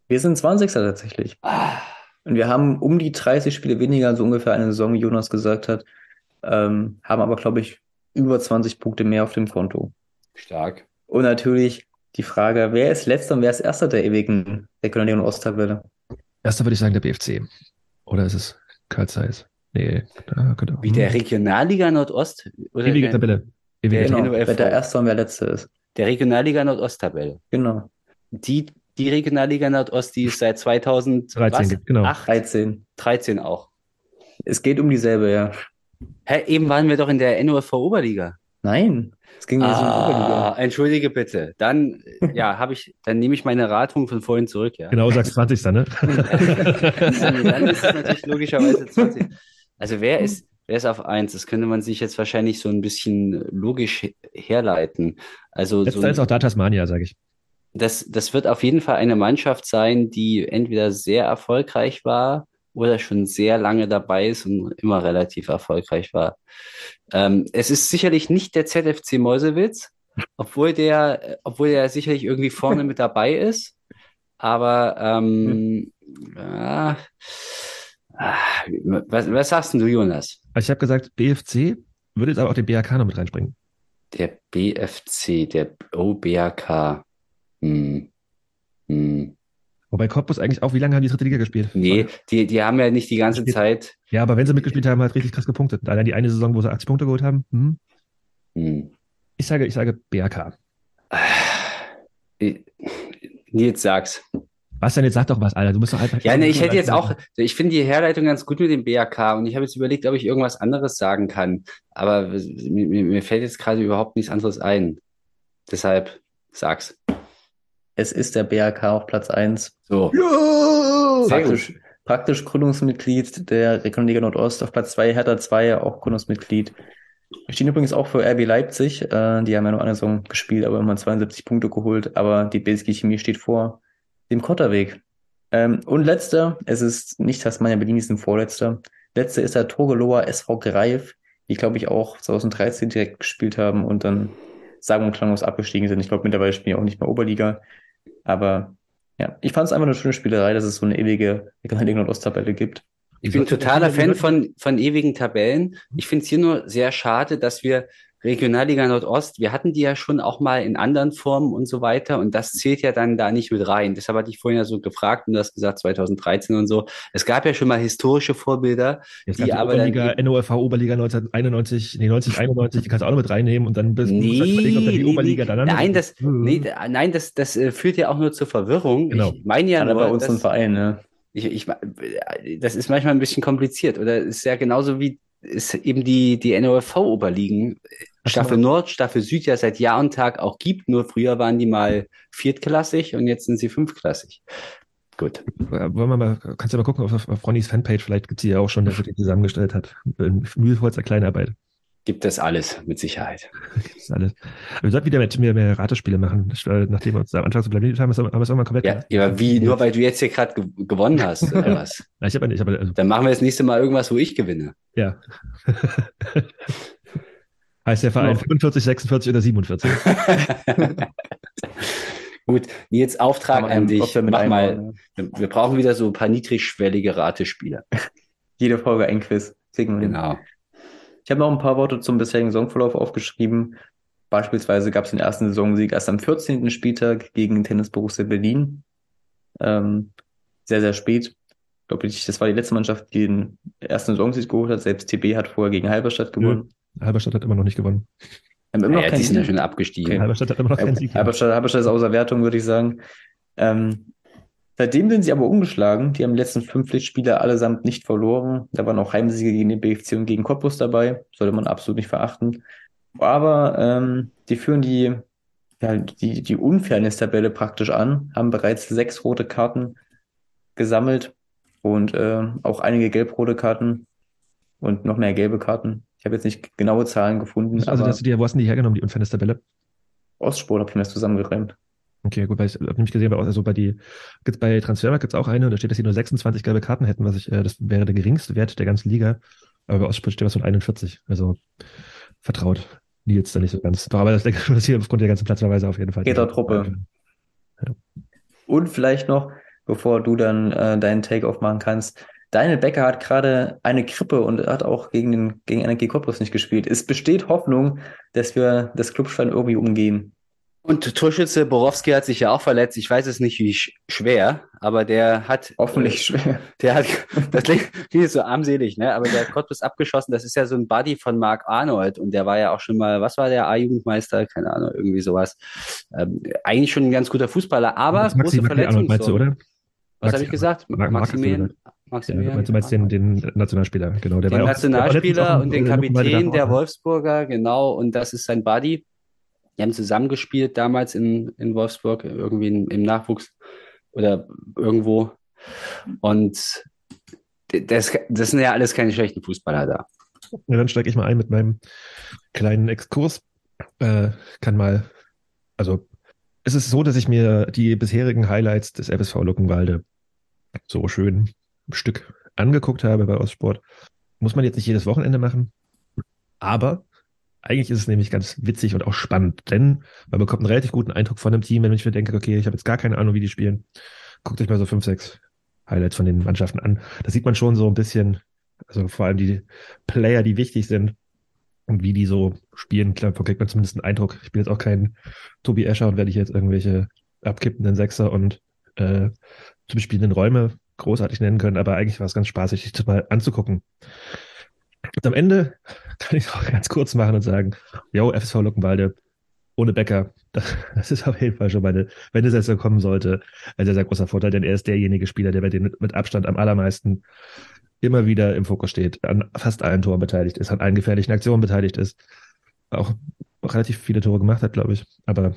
Wir sind 20. tatsächlich. Ah, Und wir haben um die 30 Spiele weniger, so ungefähr eine Saison, wie Jonas gesagt hat. Ähm, haben aber, glaube ich, über 20 Punkte mehr auf dem Konto. stark. Und natürlich die Frage, wer ist letzter und wer ist erster der ewigen Regionalliga und Osttabelle? Erster würde ich sagen der BFC. Oder ist es Karl Zeiss? Nee, da könnte auch. Wie der Regionalliga Nordost? Oder Ewige der, Tabelle. Ewige Der Genau, NOFV. wer der erste und wer letzte ist. der Regionalliga Nordost-Tabelle. Genau. Die, die Regionalliga Nordost, die ist seit 2013 13 gibt, genau. 13. 13 auch. Es geht um dieselbe, ja. Hä, eben waren wir doch in der NOFV-Oberliga. Nein, es ging um die Ah, Oberliga. entschuldige bitte. Dann, ja, habe ich, dann nehme ich meine Ratung von vorhin zurück, ja. Genau, sagst 20. ne? dann ist es natürlich logischerweise 20. Also wer ist, wer ist auf 1? Das könnte man sich jetzt wahrscheinlich so ein bisschen logisch he- herleiten. Also so Letzter ein, ist auch da Tasmania, sage ich. Das, das wird auf jeden Fall eine Mannschaft sein, die entweder sehr erfolgreich war oder schon sehr lange dabei ist und immer relativ erfolgreich war. Ähm, es ist sicherlich nicht der ZFC Mäusewitz, obwohl der, obwohl der sicherlich irgendwie vorne mit dabei ist. Aber ähm, ja, ah, was, was sagst du, Jonas? Also ich habe gesagt, BFC würde jetzt aber auch den BAK noch mit reinspringen. Der BFC, der OBAK. Hm. Hm. Wobei Cottbus eigentlich auch, wie lange haben die dritte Liga gespielt? Nee, die, die haben ja nicht die ganze Zeit. Ja, aber wenn sie mitgespielt haben, halt richtig krass gepunktet. Allein die eine Saison, wo sie 80 Punkte geholt haben. Hm. Hm. Ich sage, ich sage BAK. Äh, Nils, sag's. Was denn jetzt? Sag doch was, Alter. Du bist doch einfach. Ja, nee, ich hätte jetzt auch, ich finde die Herleitung ganz gut mit dem BAK und ich habe jetzt überlegt, ob ich irgendwas anderes sagen kann. Aber mir mir fällt jetzt gerade überhaupt nichts anderes ein. Deshalb sag's. Es ist der BRK auf Platz 1. So. Sehr Praktisch, praktisch Gründungsmitglied der Regionalliga Nordost. Auf Platz 2 Hertha 2, auch Gründungsmitglied. Wir stehen übrigens auch für RB Leipzig. Äh, die haben ja nur eine Saison gespielt, aber immer 72 Punkte geholt. Aber die BSG Chemie steht vor. dem Kotterweg. Ähm, und letzter, es ist nicht Tasmania Berlin, ist ein vorletzter. Letzter ist der Torgeloa SV Greif, die, glaube ich, auch 2013 direkt gespielt haben und dann sagen und klanglos abgestiegen sind. Ich glaube, mittlerweile spielen die auch nicht mehr Oberliga. Aber ja, ich fand es einfach eine schöne Spielerei, dass es so eine ewige regionale Nordostabelle gibt. Ich bin totaler Fan von, von ewigen Tabellen. Ich finde es hier nur sehr schade, dass wir Regionalliga Nordost, wir hatten die ja schon auch mal in anderen Formen und so weiter und das zählt ja dann da nicht mit rein. Deshalb hatte ich vorhin ja so gefragt und du hast gesagt 2013 und so. Es gab ja schon mal historische Vorbilder, Jetzt die aber Oberliga, dann NOFV Oberliga 1991, nee, 1991, die kannst du auch noch mit reinnehmen und dann bist Nee, du halt überlegen, ob da die Oberliga nee. dann Nein, das, Mhm. nee, nein, das, das äh, führt ja auch nur zur Verwirrung. Genau. Ich meine ja Gerade nur, bei uns im dass, Verein, ne? ich, ich, das ist manchmal ein bisschen kompliziert oder ist ja genauso wie es eben die, die NOFV-Oberligen, Staffel mal- Nord, Staffel Süd ja seit Jahr und Tag auch gibt, nur früher waren die mal viertklassig und jetzt sind sie fünfklassig. Gut. Wollen wir mal, kannst du mal gucken auf, auf Ronnys Fanpage, vielleicht gibt es die ja auch schon, der die zusammengestellt hat. Mühevollster Kleinarbeit. Gibt es alles, mit Sicherheit. Das ist alles. Aber wir sollten wieder mehr, mehr, mehr Ratespiele machen. Äh, Nachdem wir uns am Anfang so blamiert haben, haben wir es irgendwann komplett Ja, ja, aber wie, nur weil du jetzt hier gerade ge gewonnen hast, oder was? Na, ich habe ich hab, also, Dann machen wir das nächste Mal irgendwas, wo ich gewinne. ja. heißt der Verein Noch. 45, 46 oder 47? Gut, Nils, Auftrag an dich. Mach mal, wir brauchen wieder so ein paar niedrigschwellige Ratespiele. Jede Folge ein Quiz. Hin. Genau. Ich habe noch ein paar Worte zum bisherigen Saisonverlauf aufgeschrieben. Beispielsweise gab es den ersten Saisonsieg erst am 14. Spieltag gegen Tennis Borussia Berlin. Ähm, sehr, sehr spät. Ich glaube, ich- das war die letzte Mannschaft, die den ersten Saisonsieg geholt hat. Selbst TB hat vorher gegen Halberstadt gewonnen. Halberstadt hat immer noch nicht gewonnen. Haben immer noch Ja, keinen die sind ja Sieg. schon abgestiegen. Okay. Halberstadt hat immer noch keinen Sieg. Halberstadt, Halberstadt ist außer Wertung, würde ich sagen. Ähm, seitdem sind sie aber umgeschlagen. Die haben die letzten fünf Pflichtspiele allesamt nicht verloren. Da waren auch Heimsiege gegen den BFC und gegen Cottbus dabei. Sollte man absolut nicht verachten. Aber ähm, die führen die, ja, die, die Unfairness-Tabelle praktisch an, haben bereits sechs rote Karten gesammelt und äh, auch einige gelb-rote Karten und noch mehr gelbe Karten. Ich habe jetzt nicht genaue Zahlen gefunden, Also, dass du dir, wo hast du die hergenommen, die Unfairness-Tabelle? Ostsport habe ich mir das zusammengereimt. Okay, gut, weil ich habe nämlich gesehen, bei, also bei die, gibt's bei Transfermarkt gibt es auch eine und da steht, dass sie nur 26 gelbe Karten hätten, was ich, äh, das wäre der geringste Wert der ganzen Liga. Aber bei Ostsport steht was von 41. Also vertraut Nils da nicht so ganz. Doch, aber das denke ich dass hier aufgrund der ganzen Platzverweise auf jeden Fall. Auch Truppe. Und vielleicht noch, bevor du dann äh, deinen Take aufmachen kannst, Daniel Becker hat gerade eine Krippe und hat auch gegen den gegen NRG Cottbus nicht gespielt. Es besteht Hoffnung, dass wir das Clubstein irgendwie umgehen. Und Torschütze Borowski hat sich ja auch verletzt. Ich weiß es nicht, wie sch schwer, aber der hat, Hoffentlich schwer. der hat, das klingt klingt so armselig, ne? Aber der hat Cottbus abgeschossen. Das ist ja so ein Buddy von Mark Arnold und der war ja auch schon mal, was war der A-Jugendmeister? Keine Ahnung, irgendwie sowas. Ähm, eigentlich schon ein ganz guter Fußballer, aber große Maxi Arnold meinst du, Verletzungssorgen. oder? Was habe ich gesagt? Du Maximilian? Ja, du meinst, den, den Nationalspieler, genau. Der den Nationalspieler auch und den Kapitän der im- Wolfsburger, genau, und das ist sein Buddy. Die haben zusammengespielt damals in, in Wolfsburg, irgendwie in, im Nachwuchs oder irgendwo. Und das, das sind ja alles keine schlechten Fußballer da. Ja, dann steige ich mal ein mit meinem kleinen Exkurs. Äh, kann mal, also es ist so, dass ich mir die bisherigen Highlights des FSV Luckenwalde so schön Stück angeguckt habe bei Ostsport. Muss man jetzt nicht jedes Wochenende machen, aber eigentlich ist es nämlich ganz witzig und auch spannend, denn man bekommt einen relativ guten Eindruck von einem Team, wenn ich mir denke, okay, ich habe jetzt gar keine Ahnung, wie die spielen. Guckt euch mal so fünf, sechs Highlights von den Mannschaften an. Da sieht man schon so ein bisschen, also vor allem die Player, die wichtig sind und wie die so spielen, klar, kriegt man zumindest einen Eindruck. Ich bin jetzt auch kein Tobi Escher und werde ich jetzt irgendwelche abkippenden Sechser und äh, zu bespielenden Räume großartig nennen können, aber eigentlich war es ganz spaßig, sich das mal anzugucken. Und am Ende kann ich es auch ganz kurz machen und sagen, yo, FSV Luckenwalde ohne Becker, das, das ist auf jeden Fall schon meine, wenn es jetzt kommen sollte, ein sehr, sehr großer Vorteil, denn er ist derjenige Spieler, der bei denen mit Abstand am allermeisten immer wieder im Fokus steht, an fast allen Toren beteiligt ist, an allen gefährlichen Aktionen beteiligt ist, auch relativ viele Tore gemacht hat, glaube ich. Aber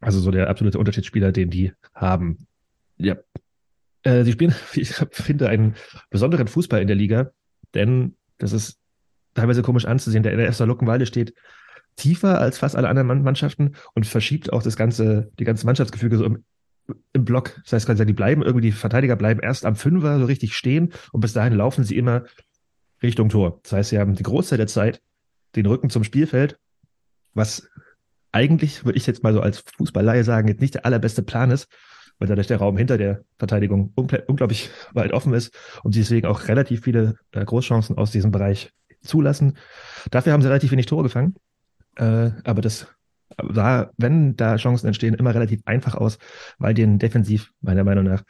also so der absolute Unterschiedsspieler, den die haben. Ja. Äh, sie spielen, ich finde, einen besonderen Fußball in der Liga, denn das ist teilweise komisch anzusehen. Der NRF Luckenwalde steht tiefer als fast alle anderen Mann- Mannschaften und verschiebt auch das ganze, die ganze Mannschaftsgefüge so im, im Block. Das heißt, die bleiben irgendwie, die Verteidiger bleiben erst am Fünfer so richtig stehen und bis dahin laufen sie immer Richtung Tor. Das heißt, sie haben die Großteil der Zeit den Rücken zum Spielfeld, was eigentlich, würde ich jetzt mal so als Fußballleihe sagen, jetzt nicht der allerbeste Plan ist, weil dadurch der Raum hinter der Verteidigung unglaublich weit offen ist und sie deswegen auch relativ viele äh, Großchancen aus diesem Bereich zulassen. Dafür haben sie relativ wenig Tore gefangen, äh, aber das sah, wenn da Chancen entstehen, immer relativ einfach aus, weil denen defensiv meiner Meinung nach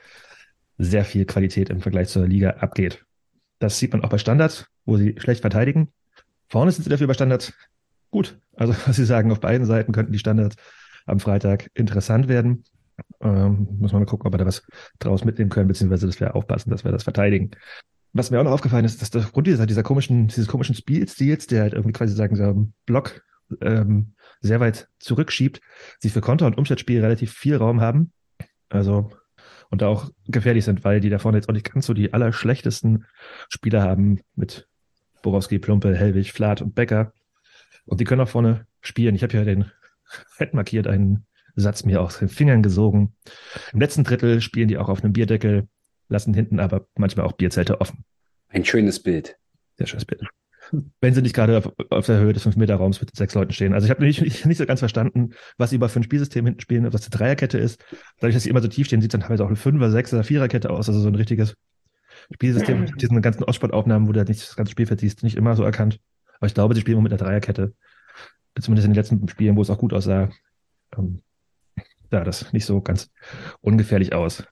sehr viel Qualität im Vergleich zur Liga abgeht. Das sieht man auch bei Standards, wo sie schlecht verteidigen. Vorne sind sie dafür bei Standards gut. Also, was Sie sagen, auf beiden Seiten könnten die Standards am Freitag interessant werden. Ähm, muss man mal gucken, ob wir da was draus mitnehmen können, beziehungsweise dass wir aufpassen, dass wir das verteidigen. Was mir auch noch aufgefallen ist, dass der Grund dieser, dieser komischen, dieses komischen Spielstils, der halt irgendwie quasi sagen, so Block ähm, sehr weit zurückschiebt, sie für Konter- und Umschaltspiel relativ viel Raum haben. Also und auch gefährlich sind, weil die da vorne jetzt auch nicht ganz so die allerschlechtesten Spieler haben mit Borowski, Plumpe, Hellwig, Flat und Becker. Und die können auch vorne spielen. Ich habe ja den fett markiert einen Satz mir aus den Fingern gesogen. Im letzten Drittel spielen die auch auf einem Bierdeckel, lassen hinten aber manchmal auch Bierzelte offen. Ein schönes Bild. Sehr schönes Bild. Wenn sie nicht gerade auf, auf der Höhe des 5-Meter-Raums mit sechs Leuten stehen. Also ich habe nicht, nicht so ganz verstanden, was sie über für ein Spielsystem hinten spielen, das eine Dreierkette ist. Dadurch, dass sie immer so tief stehen, sieht dann teilweise auch eine Fünfer-, Sechser-, Viererkette aus. Also so ein richtiges Spielsystem mit diesen ganzen Ostsportaufnahmen, wo du halt nicht das ganze Spielfeld siehst, nicht immer so erkannt. Aber ich glaube, sie spielen immer mit einer Dreierkette. Zumindest in den letzten Spielen, wo es auch gut aussah, ähm, sah das nicht so ganz ungefährlich aus.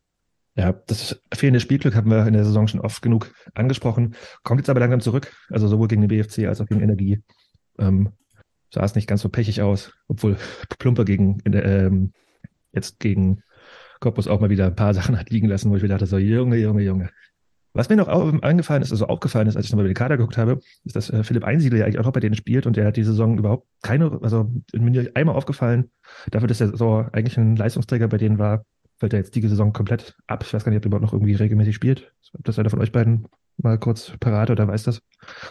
Ja, das fehlende Spielglück haben wir in der Saison schon oft genug angesprochen. Kommt jetzt aber langsam zurück, also sowohl gegen den BFC als auch gegen Energie. Ähm, sah es nicht ganz so pechig aus, obwohl Plumper gegen ähm, jetzt gegen Korpus auch mal wieder ein paar Sachen hat liegen lassen, wo ich mir dachte, so Junge, Junge, Junge. Was mir noch angefallen ist, also aufgefallen ist, als ich nochmal über den Kader geguckt habe, ist, dass äh, Philipp Einsiedel ja eigentlich auch noch bei denen spielt und der hat die Saison überhaupt keine, also mir einmal aufgefallen, dafür, dass er so eigentlich ein Leistungsträger bei denen war, fällt er jetzt die Saison komplett ab. Ich weiß gar nicht, ob er überhaupt noch irgendwie regelmäßig spielt. Ob das einer von euch beiden mal kurz parat oder weiß das?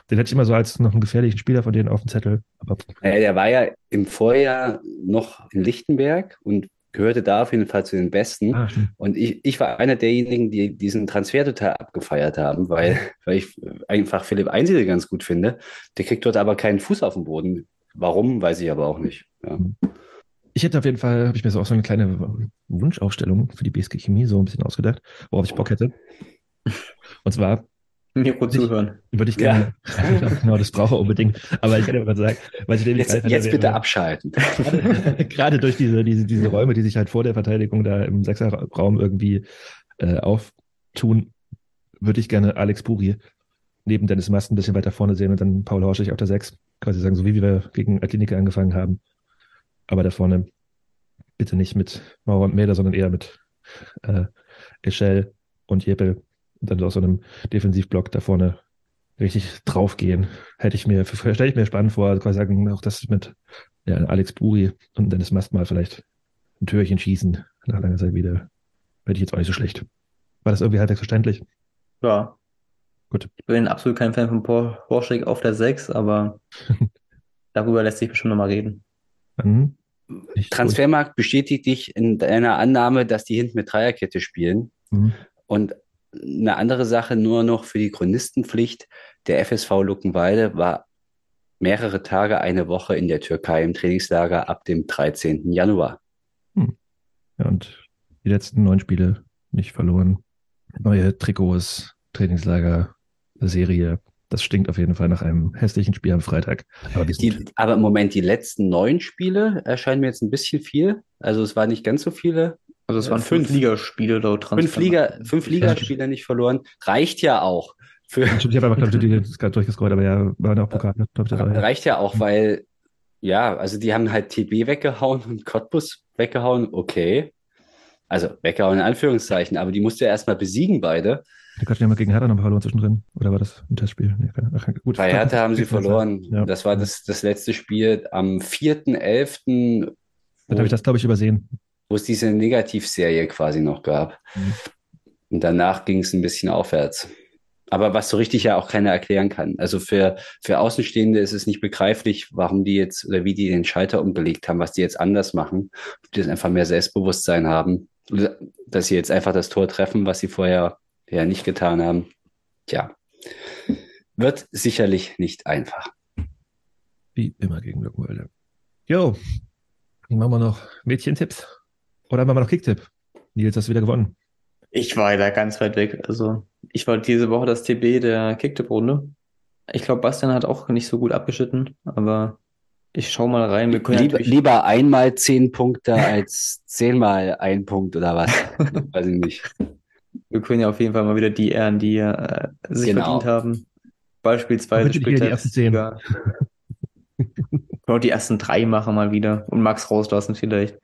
Den hätte ich immer so als noch einen gefährlichen Spieler von denen auf dem Zettel. Aber äh, der war ja im Vorjahr noch in Lichtenberg und gehörte da auf jeden Fall zu den Besten. Ah, und ich, ich war einer derjenigen, die diesen Transfer total abgefeiert haben, weil, weil ich einfach Philipp Einsiedel ganz gut finde. Der kriegt dort aber keinen Fuß auf den Boden. Warum, weiß ich aber auch nicht. Ja. Ich hätte auf jeden Fall, habe ich mir so auch so eine kleine Wunschaufstellung für die BSG Chemie so ein bisschen ausgedacht, worauf ich Bock hätte. Und zwar Mikro zuhören. Würde ich gerne. Ja. genau, das brauche ich unbedingt. Aber ich kann aber sagen, weil ich jetzt, jetzt bitte abschalten. Gerade, gerade, durch diese, diese, diese Räume, die sich halt vor der Verteidigung da im Sechserraum irgendwie äh, auftun, würde ich gerne Alex Puri neben Dennis Mast ein bisschen weiter vorne sehen und dann Paul Horschig auf der Sechs. Quasi sagen, so wie wir gegen Atletico angefangen haben. Aber da vorne bitte nicht mit Mauer und Mäder, sondern eher mit äh, Eschel und Jeppel und dann aus so einem Defensivblock da vorne richtig draufgehen. Hätte ich mir, stelle ich mir spannend vor, also quasi sagen, auch das mit ja, Alex Buri und Dennis Mast mal vielleicht ein Türchen schießen nach langer Zeit wieder. Hätte ich jetzt auch nicht so schlecht. War das irgendwie halbwegs verständlich? Ja. Gut. Ich bin absolut kein Fan von Porsche auf der 6, aber darüber lässt sich bestimmt nochmal reden. Mhm. Transfermarkt bestätigt dich in deiner Annahme, dass die hinten mit Dreierkette spielen. Mhm. Und eine andere Sache nur noch für die Chronistenpflicht. Der FSV Luckenwalde war mehrere Tage, eine Woche in der Türkei im Trainingslager ab dem 13. Januar. Hm. Ja, und die letzten neun Spiele nicht verloren. Neue Trikots, Trainingslager, Serie. Das stinkt auf jeden Fall nach einem hässlichen Spiel am Freitag. Aber, die, aber im Moment, die letzten neun Spiele erscheinen mir jetzt ein bisschen viel. Also es waren nicht ganz so viele. Also es waren fünf, fünf Ligaspiele laut Transfer. Fünf, Liga, fünf Ligaspiele nicht verloren. Reicht ja auch. Für ich habe einfach die gerade durchgescrollt, aber ja, waren auch Pokal. Ne? Reicht ja auch, weil, ja, also die haben halt TB weggehauen und Cottbus weggehauen, okay. Also weggehauen in Anführungszeichen, aber die musste ja erstmal besiegen, beide. Die hatten ja mal gegen Hertha noch verloren zwischendrin. Oder war das ein Testspiel? Nee, ach, gut, Bei Hertha haben sie verloren. Ja. Das war das, das letzte Spiel am 4.11. Dann habe ich das, glaube ich, übersehen wo es diese Negativserie quasi noch gab. Mhm. Und danach ging es ein bisschen aufwärts. aber was so richtig ja auch keiner erklären kann. Also für, für Außenstehende ist es nicht begreiflich, warum die jetzt oder wie die den Schalter umgelegt haben, was die jetzt anders machen. Ob die jetzt einfach mehr Selbstbewusstsein haben, dass sie jetzt einfach das Tor treffen, was sie vorher ja nicht getan haben. Tja, wird sicherlich nicht einfach. Wie immer gegen Luckenwalde. Jo, machen wir noch Mädchentipps. Oder machen wir noch Kicktipp? Nils, hast du wieder gewonnen. Ich war da ganz weit weg. Also, ich war diese Woche das TB der Kicktipp-Runde. Ich glaube, Bastian hat auch nicht so gut abgeschnitten, aber ich schau mal rein. Wir können lieber, lieber einmal zehn Punkte als zehnmal ein Punkt oder was. Weiß ich nicht. Wir können ja auf jeden Fall mal wieder die ehren, die äh, sich genau. verdient haben. Beispielsweise spielt die ersten zehn. Können die ersten drei machen mal wieder und Max rauslassen vielleicht.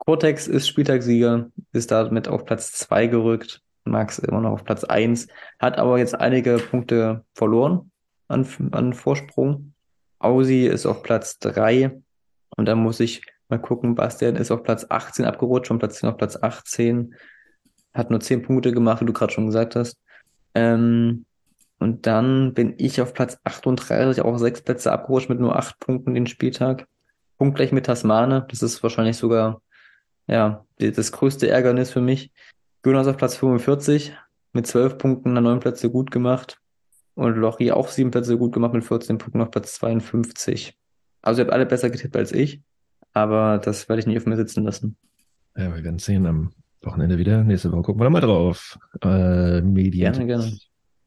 Cortex ist Spieltagssieger, ist damit auf Platz zwei gerückt. Max immer noch auf Platz eins, hat aber jetzt einige Punkte verloren an, an Vorsprung. Ausi ist auf Platz drei und dann muss ich mal gucken, Bastian ist auf Platz 18 abgerutscht, von Platz 10 auf Platz 18. Hat nur zehn Punkte gemacht, wie du gerade schon gesagt hast. Ähm, und dann bin ich auf Platz 38, auch sechs Plätze abgerutscht mit nur acht Punkten den Spieltag. Punktgleich mit Tasmane. Das ist wahrscheinlich sogar, ja, das größte Ärgernis für mich. Jonas auf Platz 45 mit zwölf Punkten an neun Plätze gut gemacht. Und Lochi auch sieben Plätze gut gemacht mit 14 Punkten auf Platz 52. Also ihr habt alle besser getippt als ich. Aber das werde ich nicht auf mir sitzen lassen. Ja, wir werden sehen am Wochenende wieder. Nächste Woche gucken wir mal drauf. Äh, Medien. Gerne, gerne.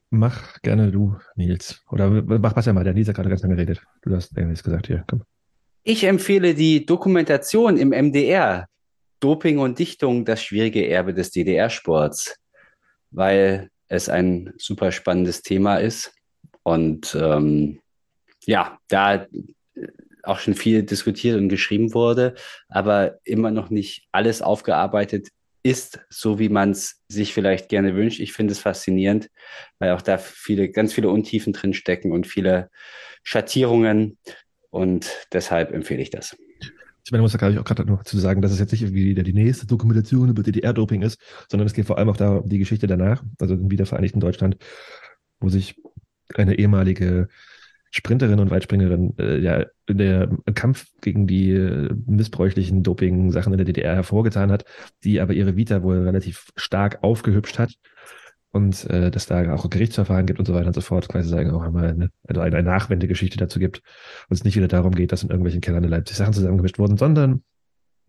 Mach gerne du, Nils. Oder mach was ja mal, der Nils hat gerade ganz lange geredet. Du hast irgendwas gesagt hier, komm. Ich empfehle die Dokumentation im MDR. Doping und Dichtung, das schwierige Erbe des DDR-Sports. Weil es ein super spannendes Thema ist. Und ähm, ja, da auch schon viel diskutiert und geschrieben wurde, aber immer noch nicht alles aufgearbeitet ist, so wie man es sich vielleicht gerne wünscht. Ich finde es faszinierend, weil auch da viele, ganz viele Untiefen drin stecken und viele Schattierungen. Und deshalb empfehle ich das. Ich meine, muss da glaube ich auch gerade noch zu sagen, dass es jetzt nicht irgendwie die nächste Dokumentation über DDR-Doping ist, sondern es geht vor allem auch da um die Geschichte danach, also im wiedervereinigten Deutschland, wo sich eine ehemalige Sprinterin und Weitspringerin äh, ja in der Kampf gegen die äh, missbräuchlichen Doping-Sachen in der DDR hervorgetan hat, die aber ihre Vita wohl relativ stark aufgehübscht hat und äh, dass da auch Gerichtsverfahren gibt und so weiter und so fort, quasi sagen auch einmal eine, also eine, eine Nachwendegeschichte dazu gibt und es nicht wieder darum geht, dass in irgendwelchen Kellern in Leipzig Sachen zusammengemischt wurden, sondern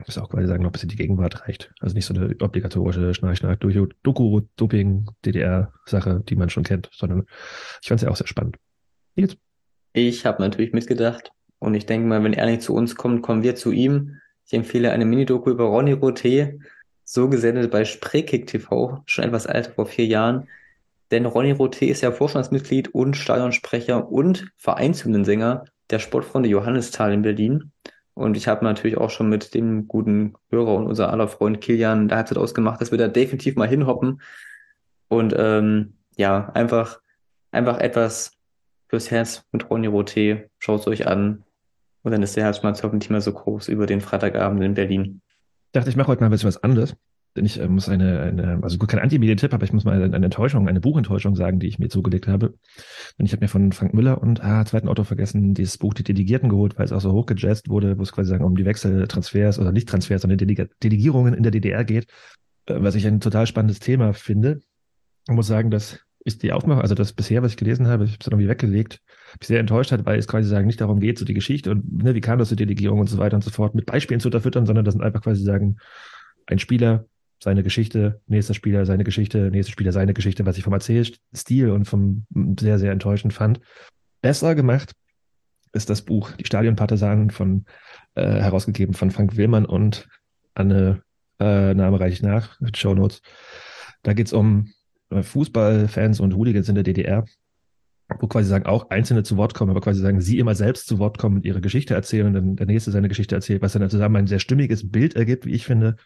das auch quasi sagen, noch bis in die Gegenwart reicht. Also nicht so eine obligatorische Schnarch-Schnarch Doku-Doping-DDR-Sache, die man schon kennt, sondern ich fand es ja auch sehr spannend. Jetzt. Ich habe natürlich mitgedacht und ich denke mal, wenn er nicht zu uns kommt, kommen wir zu ihm. Ich empfehle eine Mini-Doku über Ronny Roté, so gesendet bei Spreekick TV, schon etwas alt, vor vier Jahren. Denn Ronny Roté ist ja Vorstandsmitglied und Stadionsprecher und Vereinshymnensänger der Sportfreunde Johannisthal in Berlin. Und ich habe natürlich auch schon mit dem guten Hörer und unser aller Freund Kilian da Halbzeit ausgemacht, dass wir da definitiv mal hinhoppen und ähm, ja, einfach, einfach etwas fürs Herz mit Ronny Roté. Schaut es euch an. Und dann ist der Herzschmerz hoffentlich mehr so groß über den Freitagabend in Berlin. Ich dachte, ich mache heute mal ein bisschen was anderes. Denn ich äh, muss eine, eine, also gut, kein Anti-Medien-Tipp, aber ich muss mal eine, Enttäuschung, eine Buchenttäuschung sagen, die ich mir zugelegt habe. Denn ich habe mir von Frank Müller und, ah, zweiten Auto vergessen, dieses Buch Die Delegierten geholt, weil es auch so hochgejazzt wurde, wo es quasi sagen, um die Wechseltransfers oder nicht Transfers, sondern Deleg Delegierungen in der DDR geht, äh, was ich ein total spannendes Thema finde. Ich muss sagen, dass ist die Aufmachung, also das bisher, was ich gelesen habe, ich habe es irgendwie weggelegt, mich sehr enttäuscht hat, weil es quasi sagen, nicht darum geht, so die Geschichte und ne, wie kam das zur Delegierung und so weiter und so fort, mit Beispielen zu unterfüttern, sondern das sind einfach quasi sagen, ein Spieler, seine Geschichte, nächster Spieler, seine Geschichte, nächster Spieler, seine Geschichte, was ich vom Erzählstil und vom sehr, sehr enttäuschend fand. Besser gemacht ist das Buch Die Stadionpartisanen von, äh, herausgegeben von Frank Willmann und Anne, äh, Name reiche ich nach, Show Notes. Da geht's um äh, Fußballfans und Hooligans in der DDR, wo quasi sagen, auch Einzelne zu Wort kommen, aber quasi sagen, sie immer selbst zu Wort kommen und ihre Geschichte erzählen und dann der Nächste seine Geschichte erzählt, was dann zusammen ein sehr stimmiges Bild ergibt, wie ich finde.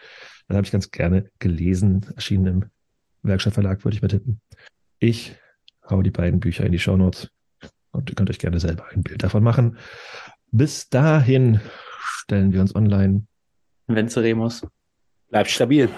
Das habe ich ganz gerne gelesen, erschienen im Werkstattverlag, würde ich mal tippen. Ich hau die beiden Bücher in die Shownotes und ihr könnt euch gerne selber ein Bild davon machen. Bis dahin stellen wir uns online. Venceremus. Bleibt stabil.